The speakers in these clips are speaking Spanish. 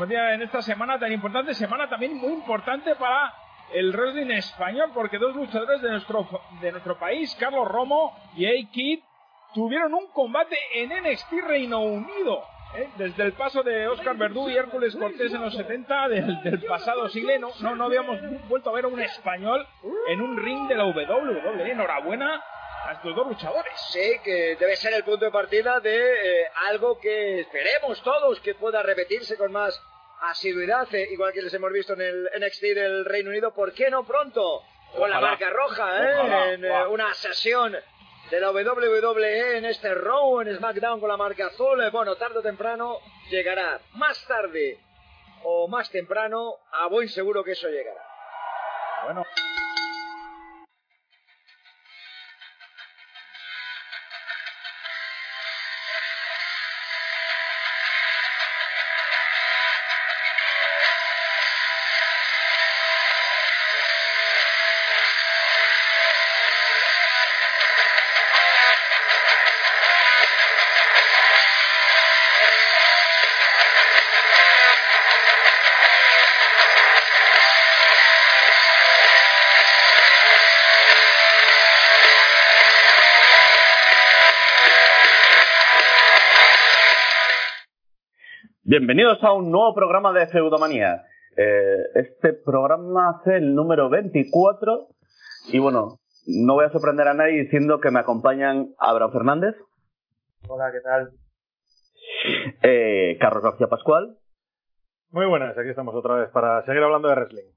en esta semana tan importante, semana también muy importante para el wrestling español, porque dos luchadores de nuestro, de nuestro país, Carlos Romo y A-Kid, tuvieron un combate en NXT Reino Unido. ¿eh? Desde el paso de Oscar Verdú y Hércules Cortés en los 70 del, pasado siglo, no, no, habíamos vuelto a ver a un español en un ring de la WWE. Enhorabuena a estos dos luchadores. Sí, que debe ser el punto de partida de eh, algo que esperemos todos que pueda repetirse con más asiduidad, eh, igual que les hemos visto en el NXT del Reino Unido. ¿Por qué no pronto? Con la marca roja, ¿eh? en una sesión de la WWE en este Raw, en SmackDown con la marca azul. Bueno, tarde o temprano llegará. Más tarde o más temprano, a buen seguro que eso llegará. Bueno. Bienvenidos a un nuevo programa de Feudomanía. Eh, este programa hace el número 24 y bueno, no voy a sorprender a nadie diciendo que me acompañan Abraham Fernández. Hola, ¿qué tal? Eh, Carlos García Pascual. Muy buenas, aquí estamos otra vez para seguir hablando de wrestling.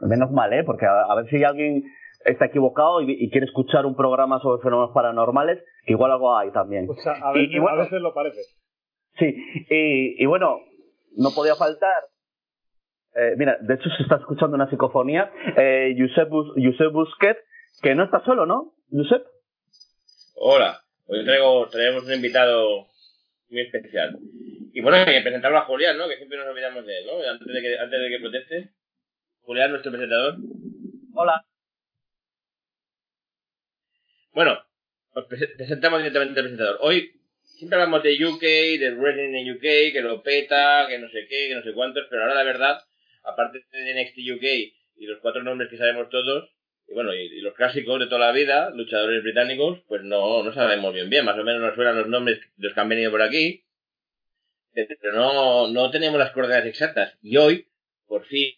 Menos mal, ¿eh? Porque a, ver si alguien está equivocado y, quiere escuchar un programa sobre fenómenos paranormales, que igual algo hay también. Pues a, veces lo parece. Sí, y, bueno, no podía faltar. Eh, mira, de hecho se está escuchando una psicofonía. Eh, Josep, Busquet, que no está solo, ¿no, Josep? Hola, hoy traigo, traemos un invitado muy especial. Y bueno, que presentarlo a Julián, ¿no? Que siempre nos olvidamos de él, ¿no? Antes de que, antes de que proteste. Julián, nuestro presentador. Hola. Bueno, presentamos directamente al presentador. Hoy siempre hablamos de UK, de wrestling en UK, que lo peta, que no sé qué, que no sé cuántos, pero ahora la verdad, aparte de NXT UK y los cuatro nombres que sabemos todos, y bueno, y, los clásicos de toda la vida, luchadores británicos, pues no, no sabemos bien bien, más o menos nos suenan los nombres de los que han venido por aquí, pero no, no tenemos las coordenadas exactas. Y hoy, por fin,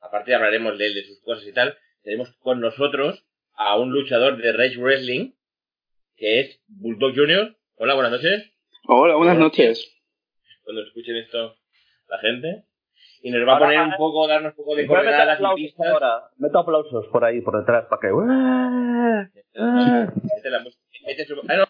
aparte hablaremos de él, de sus cosas y tal, tenemos con nosotros a un luchador de Rage Wrestling, que es Bulldog Jr., Hola, buenas noches. Hola, buenas noches. Cuando escuchen esto la gente. Y nos va a poner un poco, darnos un poco de coordenadas y pistas. Ahora, meto aplausos por ahí, por detrás, para que... Mete la música. Mete su... Ah, no.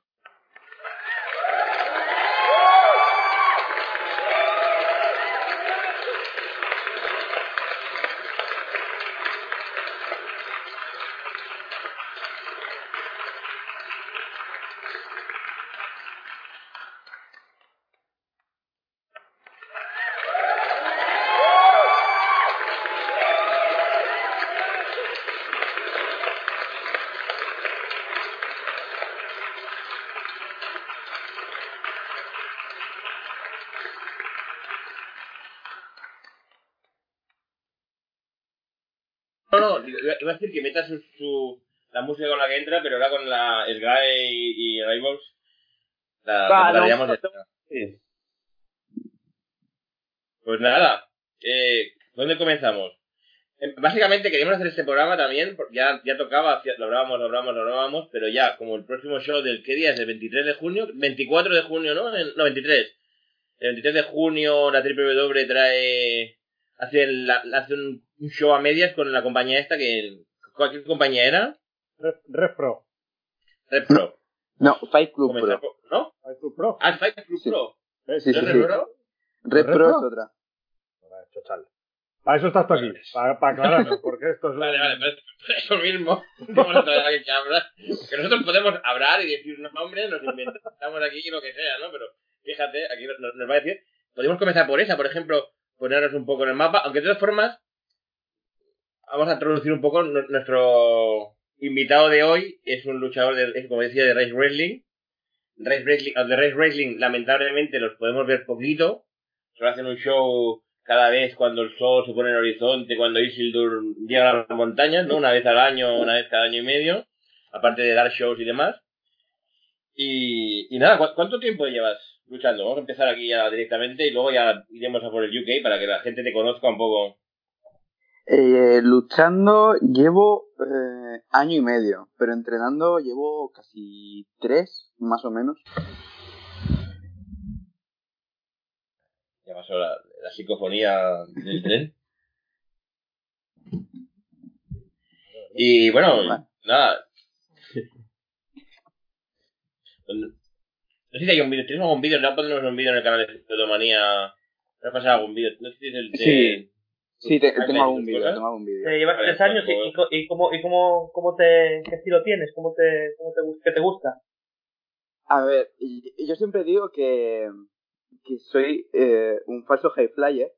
Iba a decir que meta su, la música con la que entra, pero ahora con la Sky y, y Rivals la, de... sí. Pues nada, eh, ¿dónde comenzamos? Em, básicamente queríamos hacer este programa también, porque ya, ya tocaba, lo grabamos, lo grabamos, lo grabamos, pero ya, como el próximo show del, ¿qué día es? El 23 de junio, 24 de junio, ¿no? no, 23. El 23 de junio la W trae, hace, la, hace un, un show a medias con la compañía esta que. ¿Cuál compañía era? Red, Pro. Red Pro. No, Fight Club Pro. ¿No? Fight Club Pro. Ah, Fight Club Pro. Sí, sí, Red Pro? Red, Pro, es otra. Para eso estás tú aquí, para, para aclararnos, porque esto es... Vale, vale, pero eso mismo. Vamos a traer que hablar. Que nosotros podemos hablar y decir unos nombres, nos inventamos aquí lo que sea, ¿no? Pero fíjate, aquí nos, nos va a decir... Podemos comenzar por esa, por ejemplo, ponernos un poco en el mapa, aunque de todas formas, vamos a introducir un poco nuestro invitado de hoy. Es un luchador, de, como decía, de Race Wrestling. Race Wrestling, de Race Wrestling, lamentablemente los podemos ver poquito. Solo hacen un show cada vez cuando el sol se pone en el horizonte, cuando Isildur llega a las montañas, ¿no? Una vez al año, una vez cada año y medio. Aparte de dar shows y demás. Y, y nada, ¿cu- ¿cuánto tiempo llevas luchando? Vamos a empezar aquí ya directamente y luego ya iremos a por el UK para que la gente te conozca un poco. Eh, luchando llevo eh, año y medio, pero entrenando llevo casi tres, más o menos. Ya pasó la, la psicofonía del tren. Y bueno, Vale. nada. No sé si hay un vídeo, ¿tienes algún vídeo? ¿No ponemos un vídeo en el canal de Pseudomanía? ¿Me has pasado algún vídeo? No sé si es el de... Sí. Sí, te- ¿Has tengo algún vídeo, cosas? tengo algún vídeo. Eh, llevas tres años y, pues- y, y cómo, y cómo, cómo te, qué estilo tienes, cómo te, cómo te, qué te gusta. A ver, yo siempre digo que, que soy eh, un falso high flyer,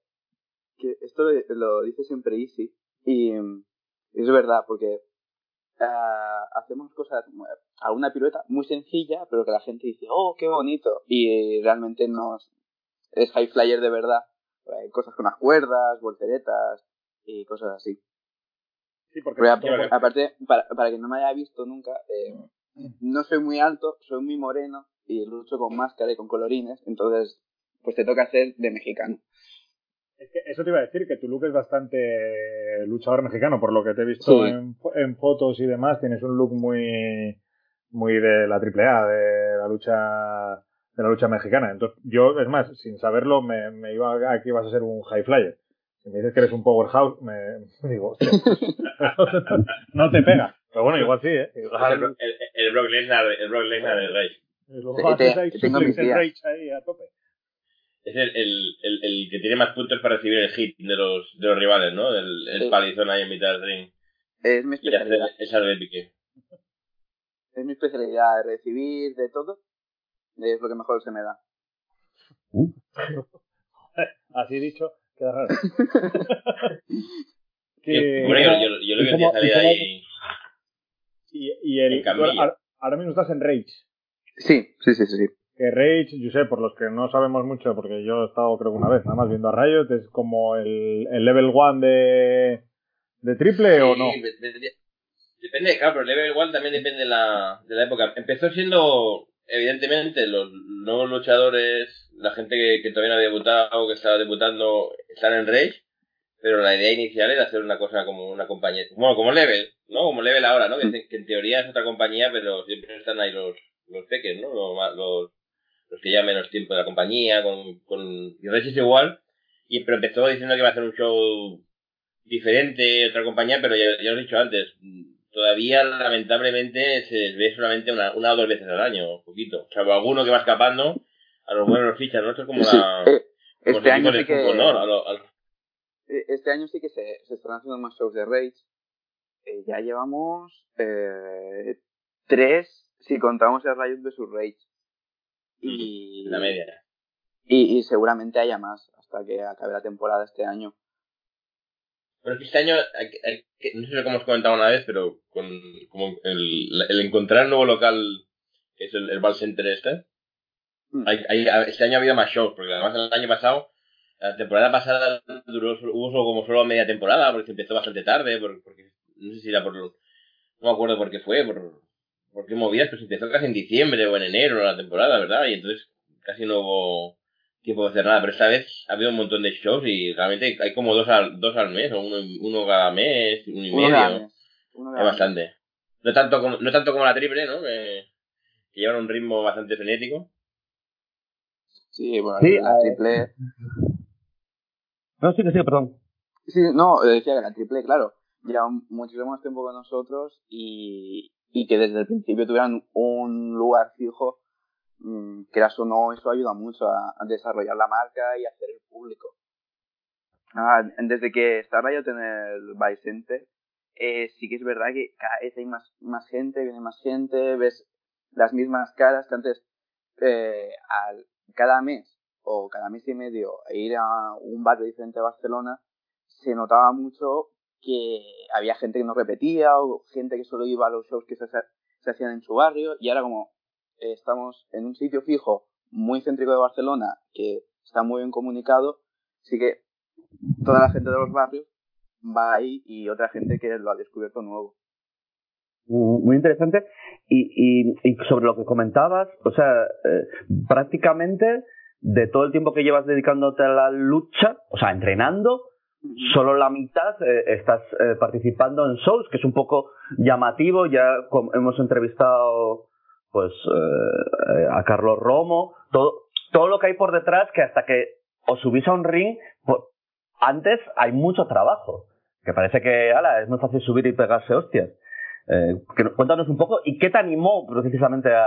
que esto lo, lo dice siempre Easy, y es verdad, porque ah, hacemos cosas, alguna pirueta muy sencilla, pero que la gente dice, oh, qué bonito, y realmente no es- high flyer de verdad. Eh, cosas con las cuerdas, volteretas y cosas así. Sí, porque aparte, para, para quien no me haya visto nunca, eh, no soy muy alto, soy muy moreno y lucho con máscara y con colorines, entonces pues te toca hacer de mexicano. Es que eso te iba a decir, que tu look es bastante luchador mexicano, por lo que te he visto Sí. en, fo- en fotos y demás, tienes un look muy muy de la AAA, de la lucha de la lucha mexicana. Entonces, yo, es más, sin saberlo, me, me iba a que ibas a ser un high flyer. Si me dices que eres un powerhouse, me, me digo, hostia, no te pega. Pero bueno, igual sí, ¿eh? El, Igual, el, el Brock Lesnar, el Brock Lesnar del Rey. luego Te- tengo mis días. rage ahí a tope. Es el, el, el, el que tiene más puntos para recibir el hit de los, de los rivales, ¿no? El, el Sí. palizón ahí en mitad del ring. Es mi Y especialidad. esa de pique. Es mi especialidad, recibir de todo. Es lo que mejor se me da. Así dicho, queda raro. Yo, que, bueno, yo, yo, yo lo ¿y que salir y ahí. y, y el, ahora, ahora mismo estás en Rage. Sí, sí, sí, sí. sí. Que Rage, yo sé, por los que no sabemos mucho, porque yo he estado creo que una vez, nada más viendo a Riot, es como el, el level 1 de, de triple o no. Depende, claro, pero el level 1 también depende de la, de la época. Empezó siendo, evidentemente, los nuevos luchadores, la gente que, que todavía no había debutado, que estaba debutando, están en Rage, pero la idea inicial era hacer una cosa como una compañía, bueno, como Level, ¿no? Como Level ahora, ¿no? Que, que en teoría es otra compañía, pero siempre están ahí los, los peques, ¿no? Los, los que llevan menos tiempo de la compañía, con, con, y Rage es igual, y, pero empezó diciendo que iba a hacer un show diferente, otra compañía, pero ya, ya lo he dicho antes, todavía lamentablemente se ve solamente una, una o dos veces al año, un poquito. Salvo alguno que va escapando, a los buenos los fichas, ¿no? Esto es como Sí, la... eh, este año sí que... fútbol, ¿no? A lo- a lo- Eh, Este año sí que se, se están haciendo más shows de Rage. Eh, ya llevamos eh, tres, si contamos el Riot vs Rage. Y, la media. y, y seguramente haya más hasta que acabe la temporada este año. Pero que este año, no sé cómo os comentado una vez, pero con como el, el encontrar un nuevo local, que es el, el Ball Center este, Mm. hay, hay- este año ha habido más shows, porque además el año pasado, la temporada pasada duró, hubo solo como solo media temporada, porque se empezó bastante tarde, por- porque no sé si era por, no me acuerdo por qué fue, por, por qué movías, pero se empezó casi en diciembre o en enero la temporada, ¿verdad? Y entonces casi no hubo tiempo de hacer nada, pero esta vez ha habido un montón de shows y realmente hay como dos al, dos al mes, o uno, uno cada mes, uno y Uno medio. cada mes, uno Es cada mes. bastante. No tanto como, no tanto como la triple, ¿no? Que, que llevan un ritmo bastante frenético. Sí, bueno, Sí, la eh, triple... No, sí que sí, perdón. Sí, no, decía que la triple, claro, lleva muchísimo más tiempo con nosotros y, y que desde el principio tuvieran un lugar fijo, mm, quieras o no, eso ayuda mucho a, desarrollar la marca y hacer el público. Ah, desde que está Riot en el Vice eh, sí que es verdad que cada vez hay más, más gente, viene más gente, ves las mismas caras que antes, eh, al, cada mes o cada mes y medio ir a un barrio diferente de Barcelona, se notaba mucho que había gente que no repetía o gente que solo iba a los shows que se, hacían en su barrio y ahora como eh, estamos en un sitio fijo muy céntrico de Barcelona que está muy bien comunicado, así que toda la gente de los barrios va ahí y otra gente que lo ha descubierto nuevo. Muy interesante. Y, y, y sobre lo que comentabas, o sea, eh, prácticamente de todo el tiempo que llevas dedicándote a la lucha, o sea, entrenando, solo la mitad eh, estás eh, participando en shows, que es un poco llamativo. Ya com- hemos entrevistado pues eh, a Carlos Romo, todo, todo lo que hay por detrás, que hasta que os subís a un ring, pues, antes hay mucho trabajo. Que parece que, ala, es muy fácil subir y pegarse hostias. Eh, que, cuéntanos un poco, ¿y qué te animó precisamente a,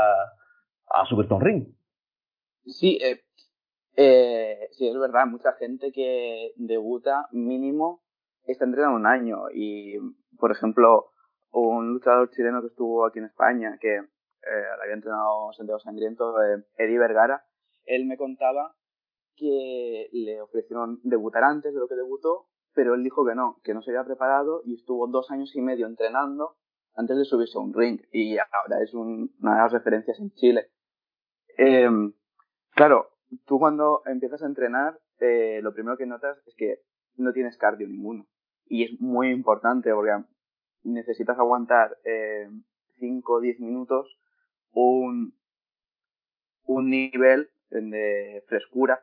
a subirte a un ring? Sí, eh, eh, sí, es verdad, mucha gente que debuta mínimo está entrenando un año y, por ejemplo, un luchador chileno que estuvo aquí en España, que eh, había entrenado Santiago Sangriento, eh, Eddie Vergara, él me contaba que le ofrecieron debutar antes de lo que debutó, pero él dijo que no, que no se había preparado y estuvo dos años y medio entrenando antes de subirse a un ring y ahora es un- una de las referencias en Chile. Eh, claro, tú cuando empiezas a entrenar, eh, lo primero que notas es que no tienes cardio ninguno. Y es muy importante porque necesitas aguantar 5 o 10 minutos un, un nivel de frescura.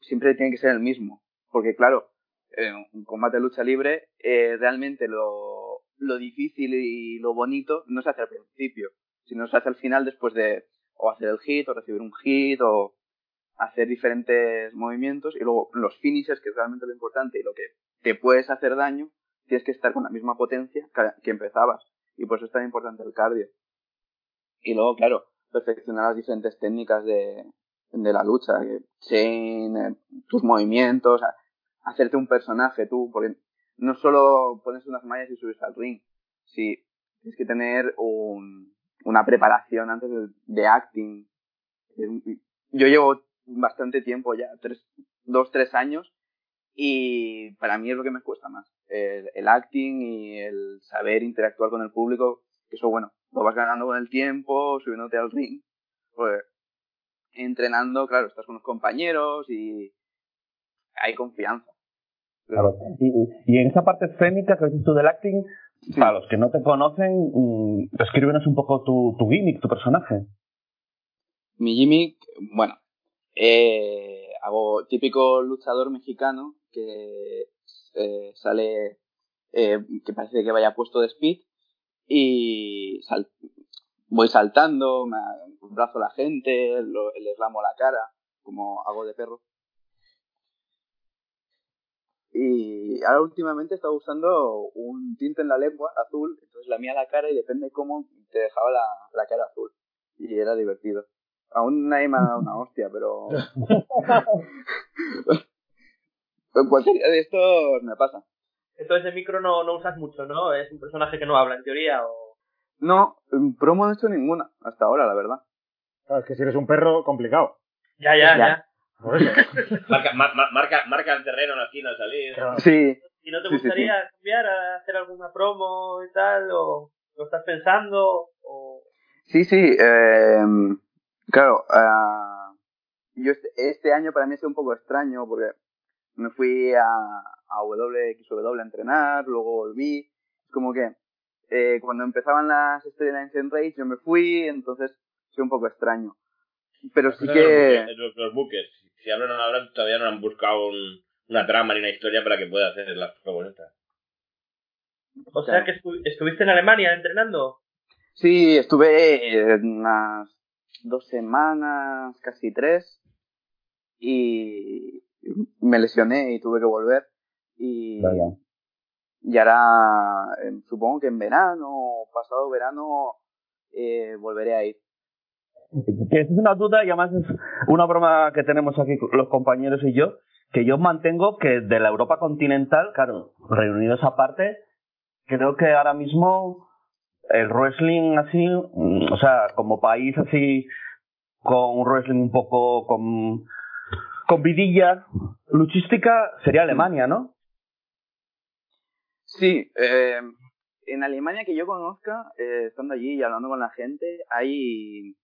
Siempre tiene que ser el mismo. Porque claro, en un combate de lucha libre, eh, realmente lo, lo difícil y lo bonito no se hace al principio, sino se hace al final después de o hacer el hit o recibir un hit o hacer diferentes movimientos y luego los finishes, que es realmente lo importante y lo que te puedes hacer daño, tienes que estar con la misma potencia que- empezabas. Y por eso es tan importante el cardio. Y luego, claro, perfeccionar las diferentes técnicas de, de la lucha, chain, eh, tus movimientos, hacerte un personaje tú, porque no solo pones unas mallas y subes al ring, sí, tienes que tener un, una preparación antes de, de acting. Yo llevo bastante tiempo ya, tres, dos, tres años, y para mí es lo que me cuesta más. El, el acting y el saber interactuar con el público, que eso bueno, lo vas ganando con el tiempo, subiéndote al ring, pues entrenando, claro, estás con los compañeros y hay confianza. Claro. Y, y en esa parte escénica que dices tú del acting, para los que no te conocen, mm, descríbenos un poco tu, tu gimmick, tu personaje. Mi gimmick, bueno, eh, hago típico luchador mexicano que eh, sale, eh, que parece que vaya puesto de speed y voy saltando, me abrazo a la gente, lo- les lamo la cara, como hago de perro. Y ahora últimamente he estado usando un tinte en la lengua azul, entonces la mía la cara y depende cómo te dejaba la, la cara azul. Y era divertido. Aún nadie me ha dado una hostia, pero... en cualquier día de estos me pasa. Entonces de micro no, no usas mucho, ¿no? Es un personaje que no habla en teoría o... No, en promo no he hecho ninguna, hasta ahora, la verdad. Claro, es que si eres un perro, complicado. Ya, ya, Ya. ya. Por eso. Marca, ma- ma- marca, marca el terreno en la esquina al salir. Sí, ¿Y no te Sí, sí, gustaría cambiar a hacer alguna promo y tal? ¿O lo estás pensando? ¿O sí, sí. eh, claro, ah, yo este, este año para mí ha sido un poco extraño porque me fui a, a WXW a entrenar, luego volví. Es como que eh, cuando empezaban las storylines en Rage yo me fui, entonces ha sido un poco extraño. Pero sí que... Los, los, los bookers. Si hablan ahora, todavía no han buscado un- una trama ni una historia para que pueda hacer las estas. o sea que estu- estuviste en Alemania entrenando? Sí, estuve eh, unas dos semanas, casi tres, y me lesioné y tuve que volver. Y, Vaya. y ahora, eh, supongo que en verano, pasado verano, eh, volveré a ir. Es una duda y además es una broma que tenemos aquí los compañeros y yo, que yo mantengo que de la Europa continental, claro, Reino Unido esa parte, creo que ahora mismo el wrestling así, mm, o sea, como país así, con un wrestling un poco con, con vidilla luchística, sería Alemania, ¿no? Sí, eh, en Alemania que yo conozca, eh, estando allí y hablando con la gente, hay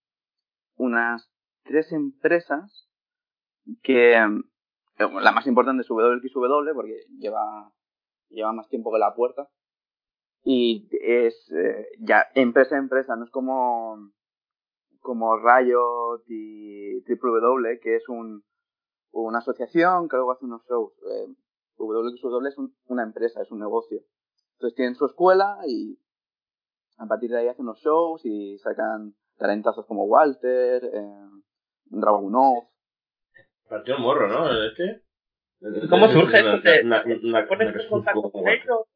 unas tres empresas que eh, la más importante es WXW porque lleva, lleva más tiempo que la puerta y es eh, ya empresa a empresa, no es como como Riot y Triple W, que es un, una asociación que luego hace unos shows. Eh, WXW es una empresa, es un negocio. Entonces tienen su escuela y a partir de ahí hacen unos shows y sacan talentazos como Walter, eh, Dragunov. Partió morro, ¿no? Este. ¿Cómo surge? ¿Te pones en contacto con ellos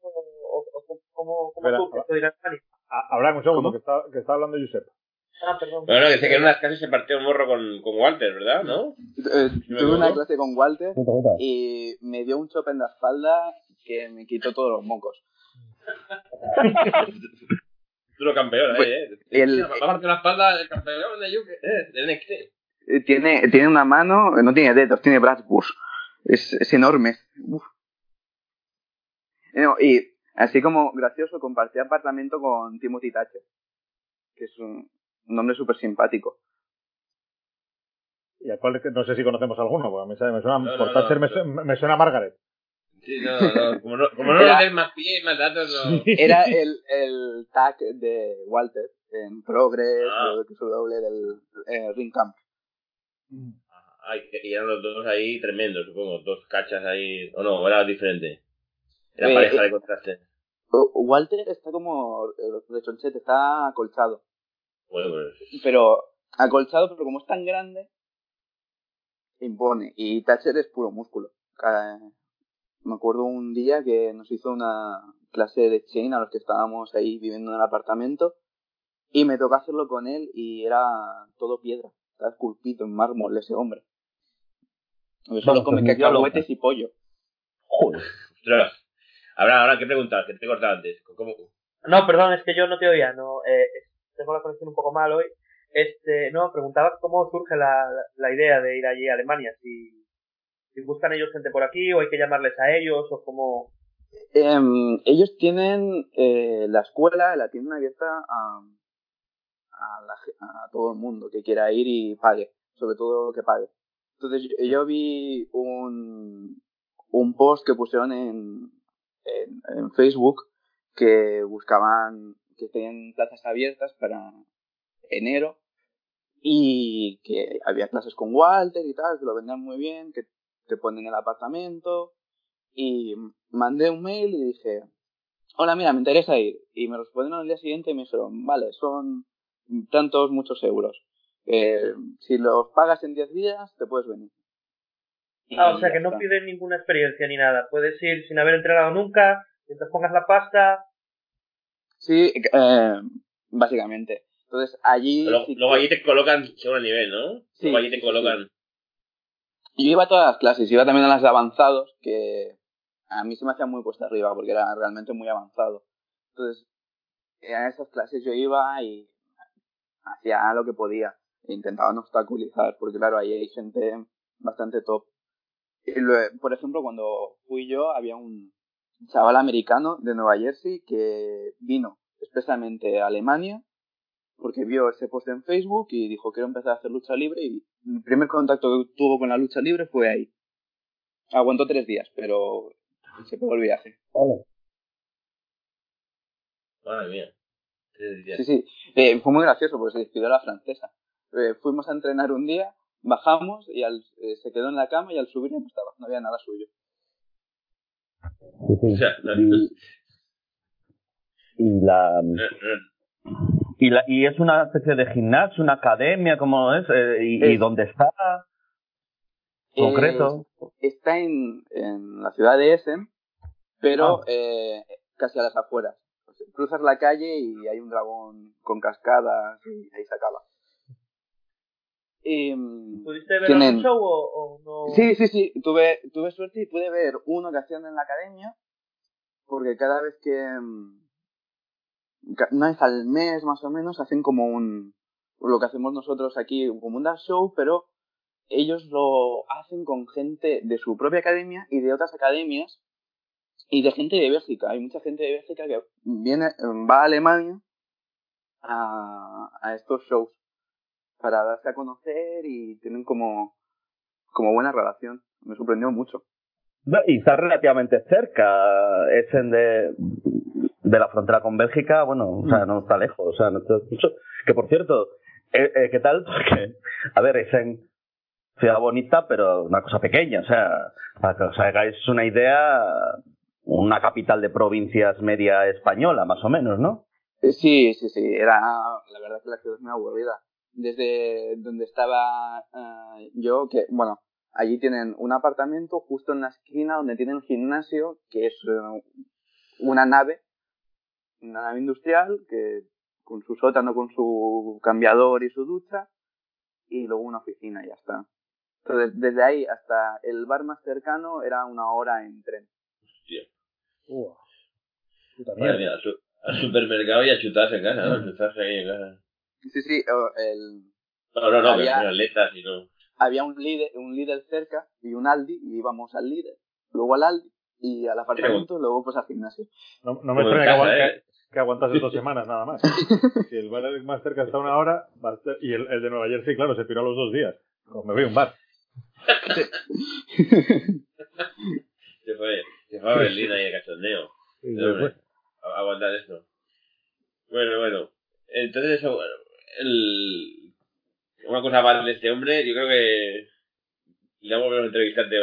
o, o- o cómo, cómo Espera, surge esto de ir a Alemania? A- Habrá un segundo, que está, que está hablando Josep. Ah, perdón. Bueno, que sé que en unas clases se partió el morro con, con Walter, ¿verdad? ¿No? Eh, me tuve una clase con Walter y me dio un chope en la espalda que me quitó todos los mocos. Tú lo campeón, Pues, ¿eh? el- la espalda el campeón de UK, eh, de NXT. Eh, Tiene, tiene una mano, eh, no tiene dedos, tiene brazos. Es, es enorme. Uf. No, y así como gracioso, compartí apartamento con Timothy Thatcher, que es un, un hombre súper simpático. Y al cual no sé si conocemos alguno, porque a mí sabe- me suena, No, por no, Thatcher no, me, no. suena, me suena Margaret. Sí, no, no, como no, como no Era- des más pie y más datos, no. Era el, el tag de Walter en Progress, Ah. WXW del eh, Ring Camp. Ay, que eran los dos ahí tremendos, supongo. Dos cachas ahí. O no, era diferente. Era Eh, pareja eh. de contraste. O- Walter está como eh, de chonchete, está acolchado. Bueno, pues. Pero acolchado, pero como es tan grande, impone. Y Thatcher es puro músculo. Me acuerdo un día que nos hizo una clase de chain a los que estábamos ahí viviendo en el apartamento y me tocó hacerlo con él y era todo piedra. Estaba esculpido en mármol ese hombre. Solo come cacahuetes y pollo. Ostras. Habrá, ahora, ¿qué preguntas? Que te he cortado antes. ¿Cómo? No, perdón, es que yo no te oía, no, eh, tengo la conexión un poco mal hoy. Este, no, preguntaba cómo surge la, la, la idea de ir allí a Alemania, si, si buscan ellos gente por aquí o hay que llamarles a ellos o cómo... Em, ellos tienen eh, la escuela, la tienen abierta a, a, la a todo el mundo que quiera ir y pague, sobre todo que pague. Entonces yo, yo vi un, un post que pusieron en, en, en Facebook que buscaban que tenían plazas abiertas para enero y que había clases con Walter y tal, que lo vendían muy bien, que te ponen el apartamento y mandé un mail y dije, hola, mira, me interesa ir. Y me respondieron al día siguiente y me dijeron, vale, son tantos muchos euros. Eh, si los pagas en 10 días, te puedes venir. Ah, o sea que no piden ninguna experiencia ni nada, puedes ir sin haber entrenado nunca, mientras pongas la pasta, Sí, eh, básicamente. Entonces allí... Luego, sí luego allí te colocan según el nivel, ¿no? Sí, luego allí te sí, colocan. Yo iba a todas las clases, iba también a las de avanzados, que a mí se me hacía muy cuesta arriba porque era realmente muy avanzado. Entonces, a esas clases yo iba y hacía lo que podía. Intentaba no obstaculizar, porque claro, ahí hay gente bastante top. Y lo- por ejemplo, cuando fui yo, había un chaval americano de Nueva Jersey que vino expresamente a Alemania porque vio ese post en Facebook y dijo quiero empezar a hacer lucha libre y el primer contacto que tuvo con la lucha libre fue ahí. Aguantó tres días, pero se pegó el viaje. Madre mía. Tres días. Sí, sí. Eh, fue muy gracioso porque se despidió la francesa. Eh, fuimos a entrenar un día, bajamos y al- eh, se quedó en la cama y al subir ya no estaba, no había nada suyo. O sea, no, Y, y la no, no. y la y es una especie de gimnasio, una academia, ¿cómo es? Eh, y, y Es- dónde está concreto. Eh, está en, en la ciudad de Essen, pero eh, casi a las afueras. Cruzas la calle y hay un dragón con cascadas y ahí se acaba. Y, mm, ¿pudiste ver Tienen- algún show o, o no? Sí, sí, sí. Tuve, tuve suerte y pude ver uno que hacían en la academia, porque cada vez que... ca- Una vez al mes más o menos hacen como un... Lo que hacemos nosotros aquí, como un dark show, pero ellos lo hacen con gente de su propia academia y de otras academias y de gente de Bélgica. Hay mucha gente de Bélgica que viene, va a Alemania a, a estos shows. Para darse a conocer y tienen como, como buena relación. Me sorprendió mucho. No, y está relativamente cerca, es en de, de la frontera con Bélgica, bueno, o sea, no está lejos, o sea, no está mucho. Que por cierto, eh, eh, ¿qué tal? Porque, a ver, es en ciudad bonita, pero una cosa pequeña, o sea, para que os hagáis una idea, una capital de provincias media española, más o menos, ¿no? Sí, sí, sí, era, la verdad que la ciudad es muy aburrida. Desde donde estaba eh, yo, que, bueno, allí tienen un apartamento justo en la esquina donde tienen el gimnasio, que es eh, una nave, una nave industrial, que con su sótano, con su cambiador y su ducha, y luego una oficina y ya está. Entonces, desde ahí hasta el bar más cercano era una hora en tren. Hostia. Uah. Puta mía, al, su- al supermercado y a chutarse en casa, ¿no? A chutarse ahí en casa. Sí, sí, el, No, no, no, que Había- son atletas y no. había un líder, un líder cerca y un Aldi y íbamos al líder, luego al Aldi y al apartamento, luego pues al gimnasio. No, no me extraña que, casa, aguante- ¿eh? que aguantase dos semanas nada más. Si el bar más cerca está una hora, y el, el de Nueva Jersey, claro, se piró a los dos días. Como me voy a un bar. Se fue, se fue a Berlín ahí de cachondeo. No, aguantar esto. Bueno, bueno. Entonces, eso, bueno, el... una cosa más de este hombre, yo creo que le vamos a volver a entrevistar. de-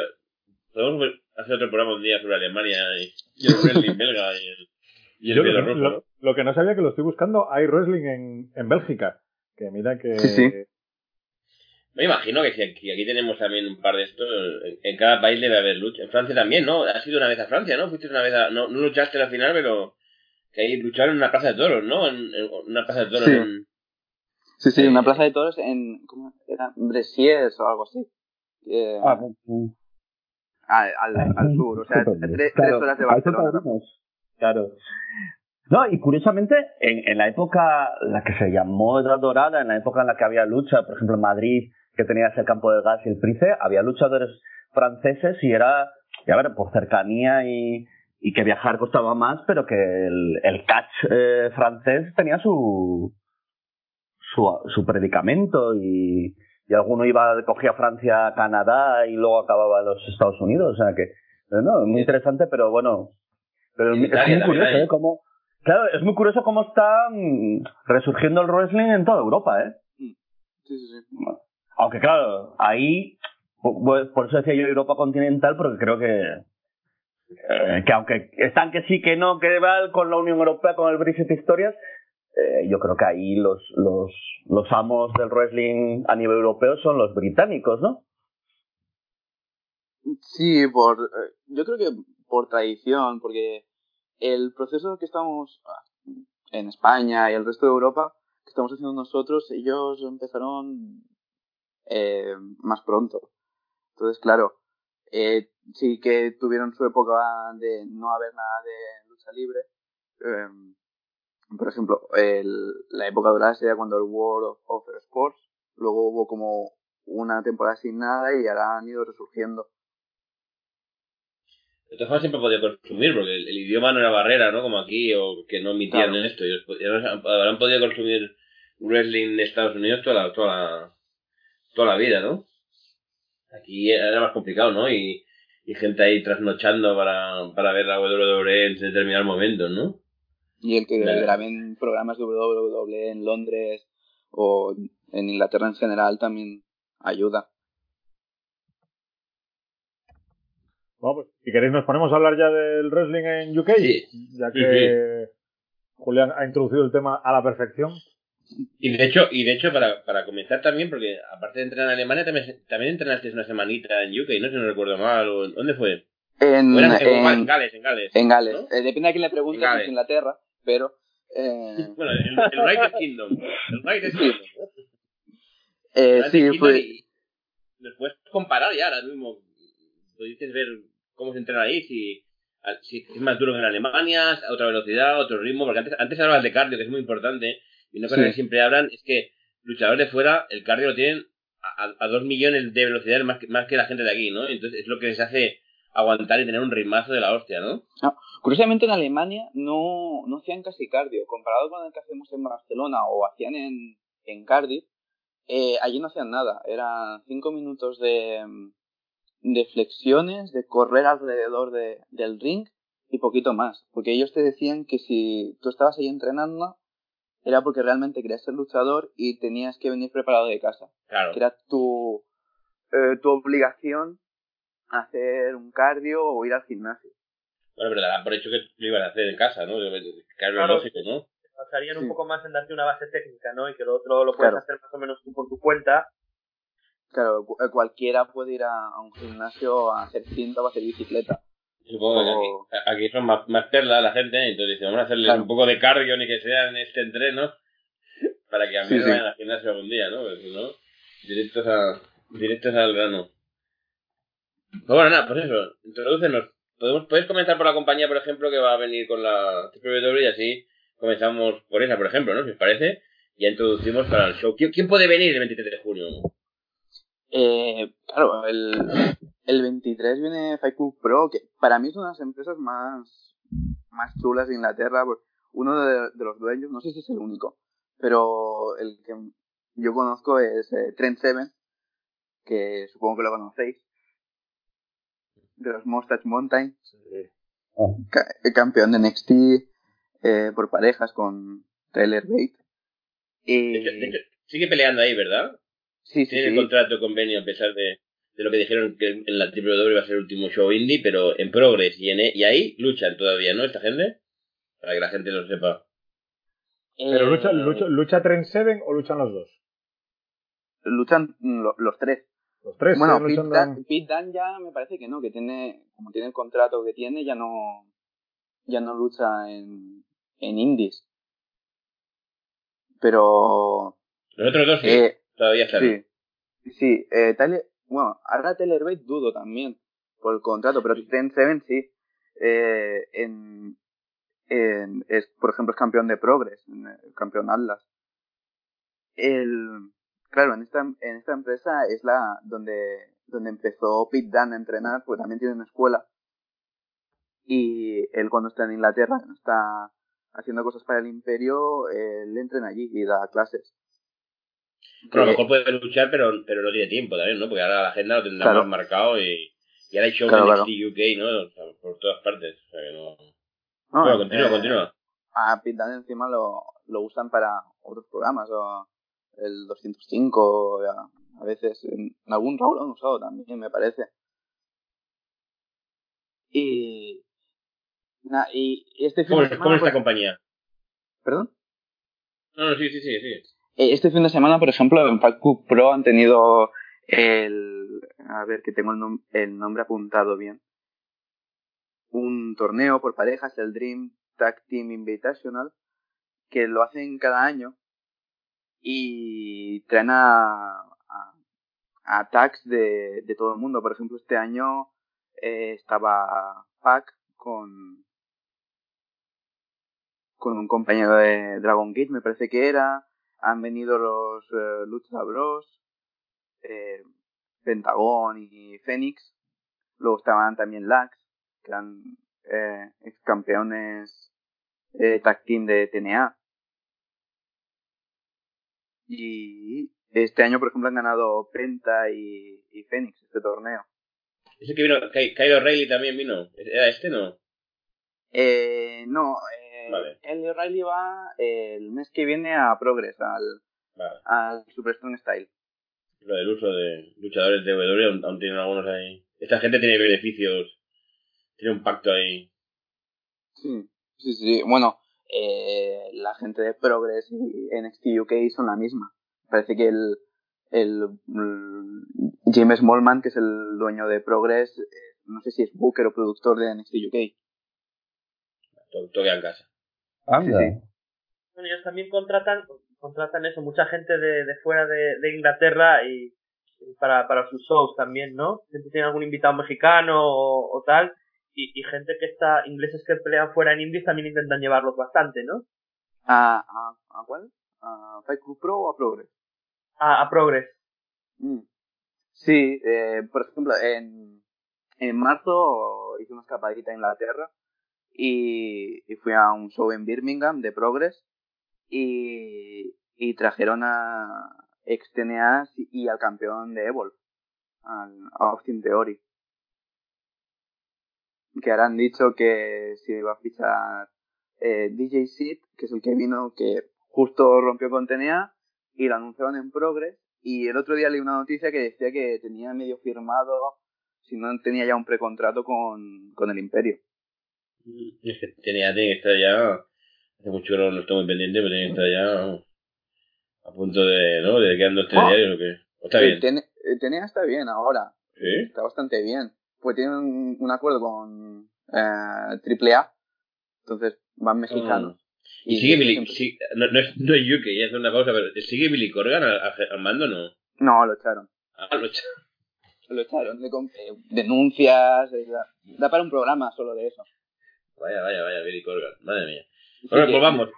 Podemos hacer otro programa un día sobre Alemania y, y el wrestling belga y el, y el Yo lo, que no sabía que lo estoy buscando, hay wrestling en, en Bélgica. Que mira que. Sí, sí. Me imagino que si aquí, aquí tenemos también un par de estos, en, en cada país debe haber lucha. En Francia también, ¿no? Has ido una vez a Francia, ¿no? Fuiste una vez a... No, no luchaste a la final, pero... Que ahí lucharon en una plaza de toros, ¿no? En, en una plaza de toros Sí. en... Sí, sí, Eh, una plaza de toros en, ¿cómo era? Bresiers o algo así. Eh, Ah, pues, al, al, al sur, o sea, tres, Claro, tres horas de Barcelona. Claro. No, y curiosamente, en, en la época, la que se llamó Edad Dorada, en la época en la que había lucha, por ejemplo en Madrid, que tenías el campo de gas y el Price, había luchadores franceses y era, y a ver, por cercanía y, y que viajar costaba más, pero que el, el catch eh, francés tenía su, su, su predicamento y, y alguno iba, cogía Francia, Canadá y luego acababa en los Estados Unidos, o sea que, no, muy interesante, pero bueno, pero es Italia muy curioso. ¿eh? Cómo, claro, es muy curioso cómo está mm, resurgiendo el wrestling en toda Europa, ¿eh? Sí, sí, sí. Aunque claro, ahí, por, por eso decía yo Europa continental, porque creo que, eh, que aunque están que sí, que no, que va con la Unión Europea, con el Brexit historias, eh, yo creo que ahí los, los, los amos del wrestling a nivel europeo son los británicos, ¿no? Sí, por, eh, yo creo que por tradición, porque el proceso que estamos ah, en España y el resto de Europa, que estamos haciendo nosotros, ellos empezaron eh, más pronto. Entonces, claro, eh, sí que tuvieron su época de no haber nada de lucha libre. Eh, por ejemplo, el, la época dorada sería cuando el World of Sports, luego hubo como una temporada sin nada y ahora han ido resurgiendo. De todas formas siempre podía consumir, porque el, el idioma no era barrera, ¿no? Como aquí, o que no emitían Claro. en esto. Y han- habrán podido consumir wrestling en Estados Unidos toda la, toda la, toda la vida, ¿no? Aquí era más complicado, ¿no? Y, y gente ahí trasnochando para, para ver la WWE en determinados momentos, ¿no? Y el que Claro. graben programas de WWE en Londres o en Inglaterra en general también ayuda. Bueno, pues, si queréis nos ponemos a hablar ya del wrestling en UK, Sí. ya Sí, que Julián ha introducido el tema a la perfección. Y de hecho, y de hecho para, para comenzar también, porque aparte de entrenar en Alemania, también, también entrenaste una semanita en UK, no sé si no recuerdo mal, o ¿dónde fue? En, en, en, en Gales, en Gales. en Gales. ¿no? Eh, depende a quién le pregunte, En es Inglaterra, pero... eh, Bueno, el, el United Kingdom. El United Kingdom. eh, sí, Kingdom fue... y Los puedes comparar ya ahora mismo. Puedes ver cómo se entrena ahí, si, si es más duro que en Alemania, a otra velocidad, otro ritmo, porque antes, antes hablabas de cardio, que es muy importante, y una cosa Sí. que siempre hablan es que luchadores de fuera, el cardio lo tienen a, a, a dos millones de velocidades más que, más que la gente de aquí, ¿no? Entonces es lo que les hace aguantar y tener un ritmazo de la hostia, ¿no? Curiosamente en Alemania no, no hacían casi cardio. Comparado con el que hacemos en Barcelona o hacían en, en Cardiff, Eh, allí no hacían nada, eran cinco minutos de, de flexiones, de correr alrededor de, del ring y poquito más. Porque ellos te decían que si tú estabas ahí entrenando, era porque realmente querías ser luchador y tenías que venir preparado de casa. Claro. Que era tu, eh, tu obligación hacer un cardio o ir al gimnasio. Bueno, pero darán por hecho que lo iban a hacer en casa, ¿no? Claro, Claro. es lógico, ¿no? Basarían un Sí. poco más en darte una base técnica, ¿no? Y que lo otro lo puedes Claro. hacer más o menos tú por tu cuenta. Claro, eh, cualquiera puede ir a, a un gimnasio a hacer cinta o a hacer bicicleta. Supongo que aquí, aquí son más, más perlas la gente, entonces dicen, vamos a hacerle Claro. un poco de cardio ni que sea en este entreno para que a mí Sí, vayan al gimnasio algún día, ¿no? Porque si no, directos, a, directos al grano. Pues bueno, nada, pues eso, introdúcenos. Podemos, ¿Puedes comenzar por la compañía, por ejemplo, que va a venir con la WWE y así comenzamos por esa, por ejemplo, ¿no? Si os parece, ya introducimos para el show. ¿Quién, puede venir el 23 de junio? Eh, claro, el, el 23 viene Club Pro, que para mí es una de las empresas más, más chulas de Inglaterra. Uno de, de los dueños, no sé si es el único, pero el que yo conozco es eh, Trent Seven, que supongo que lo conocéis, de los Mustache Mountain, ca- eh, campeón de NXT eh, por parejas con Tyler Bate. Y... De hecho, de hecho, sigue peleando ahí, ¿verdad? sí, sí, Tiene el sí. contrato convenio a pesar de, de lo que dijeron que en la WWE va a ser el último show indie, pero en Progress y, en, E- y ahí luchan todavía, ¿no? Esta gente. Para que la gente lo sepa. ¿Pero Eh, lucha, lucha, lucha Trent Seven o luchan los dos? luchan lo- los tres. Los tres bueno, siguen Pete luchando. Dan, Pete Dunne ya me parece que no, que tiene, como tiene el contrato que tiene, ya no, ya no lucha en, en indies. Pero, Los otros dos sí, eh, todavía están. sí, sí, eh, Tyler- bueno, ahora Tyler Bate dudo también por el contrato, pero Ten Seven sí. Eh, en, en, es, por ejemplo, es campeón de Progress, en el campeón Atlas. El, claro, en esta, en esta empresa es la donde, donde empezó Pete Dunne a entrenar, porque también tiene una escuela. Y él cuando está en Inglaterra, no está haciendo cosas para el imperio, él entrena allí y da clases. Bueno, a lo Que- mejor puede luchar, pero, pero no tiene tiempo también, ¿no? Porque ahora la agenda lo tendrá Claro. más marcado y, y ahora hay shows Claro, en claro. UK, ¿no? O sea, por todas partes. O sea que no... no, bueno, continúa, eh, continúa. A Pete Dunne encima lo, lo usan para otros programas, o el 205, a, a veces en, en algún Raw lo han usado también, me parece. Y, na- y este fin ¿Cómo, de semana, cómo es esta pues- compañía? ¿Perdón? No, no, sí, sí, sí, sí. Eh, Este fin de semana, por ejemplo, en Club Pro han tenido el... A ver, que tengo el, nom- el nombre apuntado bien. Un torneo por parejas, el Dream Tag Team Invitational, que lo hacen cada año y traen a, a, a tags de, de todo el mundo. Por ejemplo, este año eh, estaba Pac con con un compañero de Dragon Gate, me parece que era. Han venido los eh, Lucha Bros, eh, y Phoenix. Luego estaban también Lax, que eran eh, ex campeones eh, tag team de TNA. Y este año, por ejemplo, han ganado Penta y, y Phoenix este torneo. Ese que vino, Ky- Kyle O'Reilly también vino. ¿Era este no? Eh, no, eh, Vale. el O'Reilly va el mes que viene a Progress, al, Vale. al Superstone Style. Lo del uso de luchadores de WWE, aún, aún tienen algunos ahí. Esta gente tiene beneficios, tiene un pacto ahí. Sí, sí, sí. Bueno, eh, la gente de Progress y NXT UK son la misma. Parece que el, el, el James Smallman, que es el dueño de Progress, eh, no sé si es booker o productor de NXT UK. To- Toque en casa. Anda. Sí, sí. Bueno, ellos también contratan, contratan eso, mucha gente de, de fuera de, de Inglaterra y y para, para sus shows también, ¿no? Siempre tienen algún invitado mexicano o, o tal, y, y gente que está, ingleses que pelean fuera en indies también intentan llevarlos bastante, ¿no? ¿A, a, ¿A cuál? ¿A Fight Club Pro o a Progress? A, a Progress. Mm. Sí, eh, por ejemplo, en, en marzo hice una escapadita a Inglaterra y, y fui a un show en Birmingham de Progress y, y trajeron a ex TNA y al campeón de Evolve, al a Austin Theory. Que ahora han dicho que si iba a fichar eh, DJ Sid, que es el que vino, que justo rompió con TNA y lo anunciaron en Progress. Y el otro día leí una noticia que decía que tenía medio firmado, si no tenía ya un precontrato con, con el Imperio. Y es que tenía, tiene que estar ya. Hace mucho que no, no estoy muy pendiente, pero tiene que estar ya a punto de, ¿no? De quedando este Oh. diario o qué. ¿O está bien? Ten- eh, TNA está bien ahora, ¿Sí? está bastante bien. Pues tiene un, un acuerdo con eh, AAA, entonces van mexicanos. Mm. Y sigue Billy, sí, no, no es, no es ya hace una pausa, pero ¿sigue Billy Corgan al, al- mando no? No, lo echaron. Ah, lo echa. Lo echaron. Eh, denuncias, eh, da, da para un programa solo de eso. Vaya, vaya, vaya, Billy Corgan, madre mía. Sí Bueno, que- pues vamos.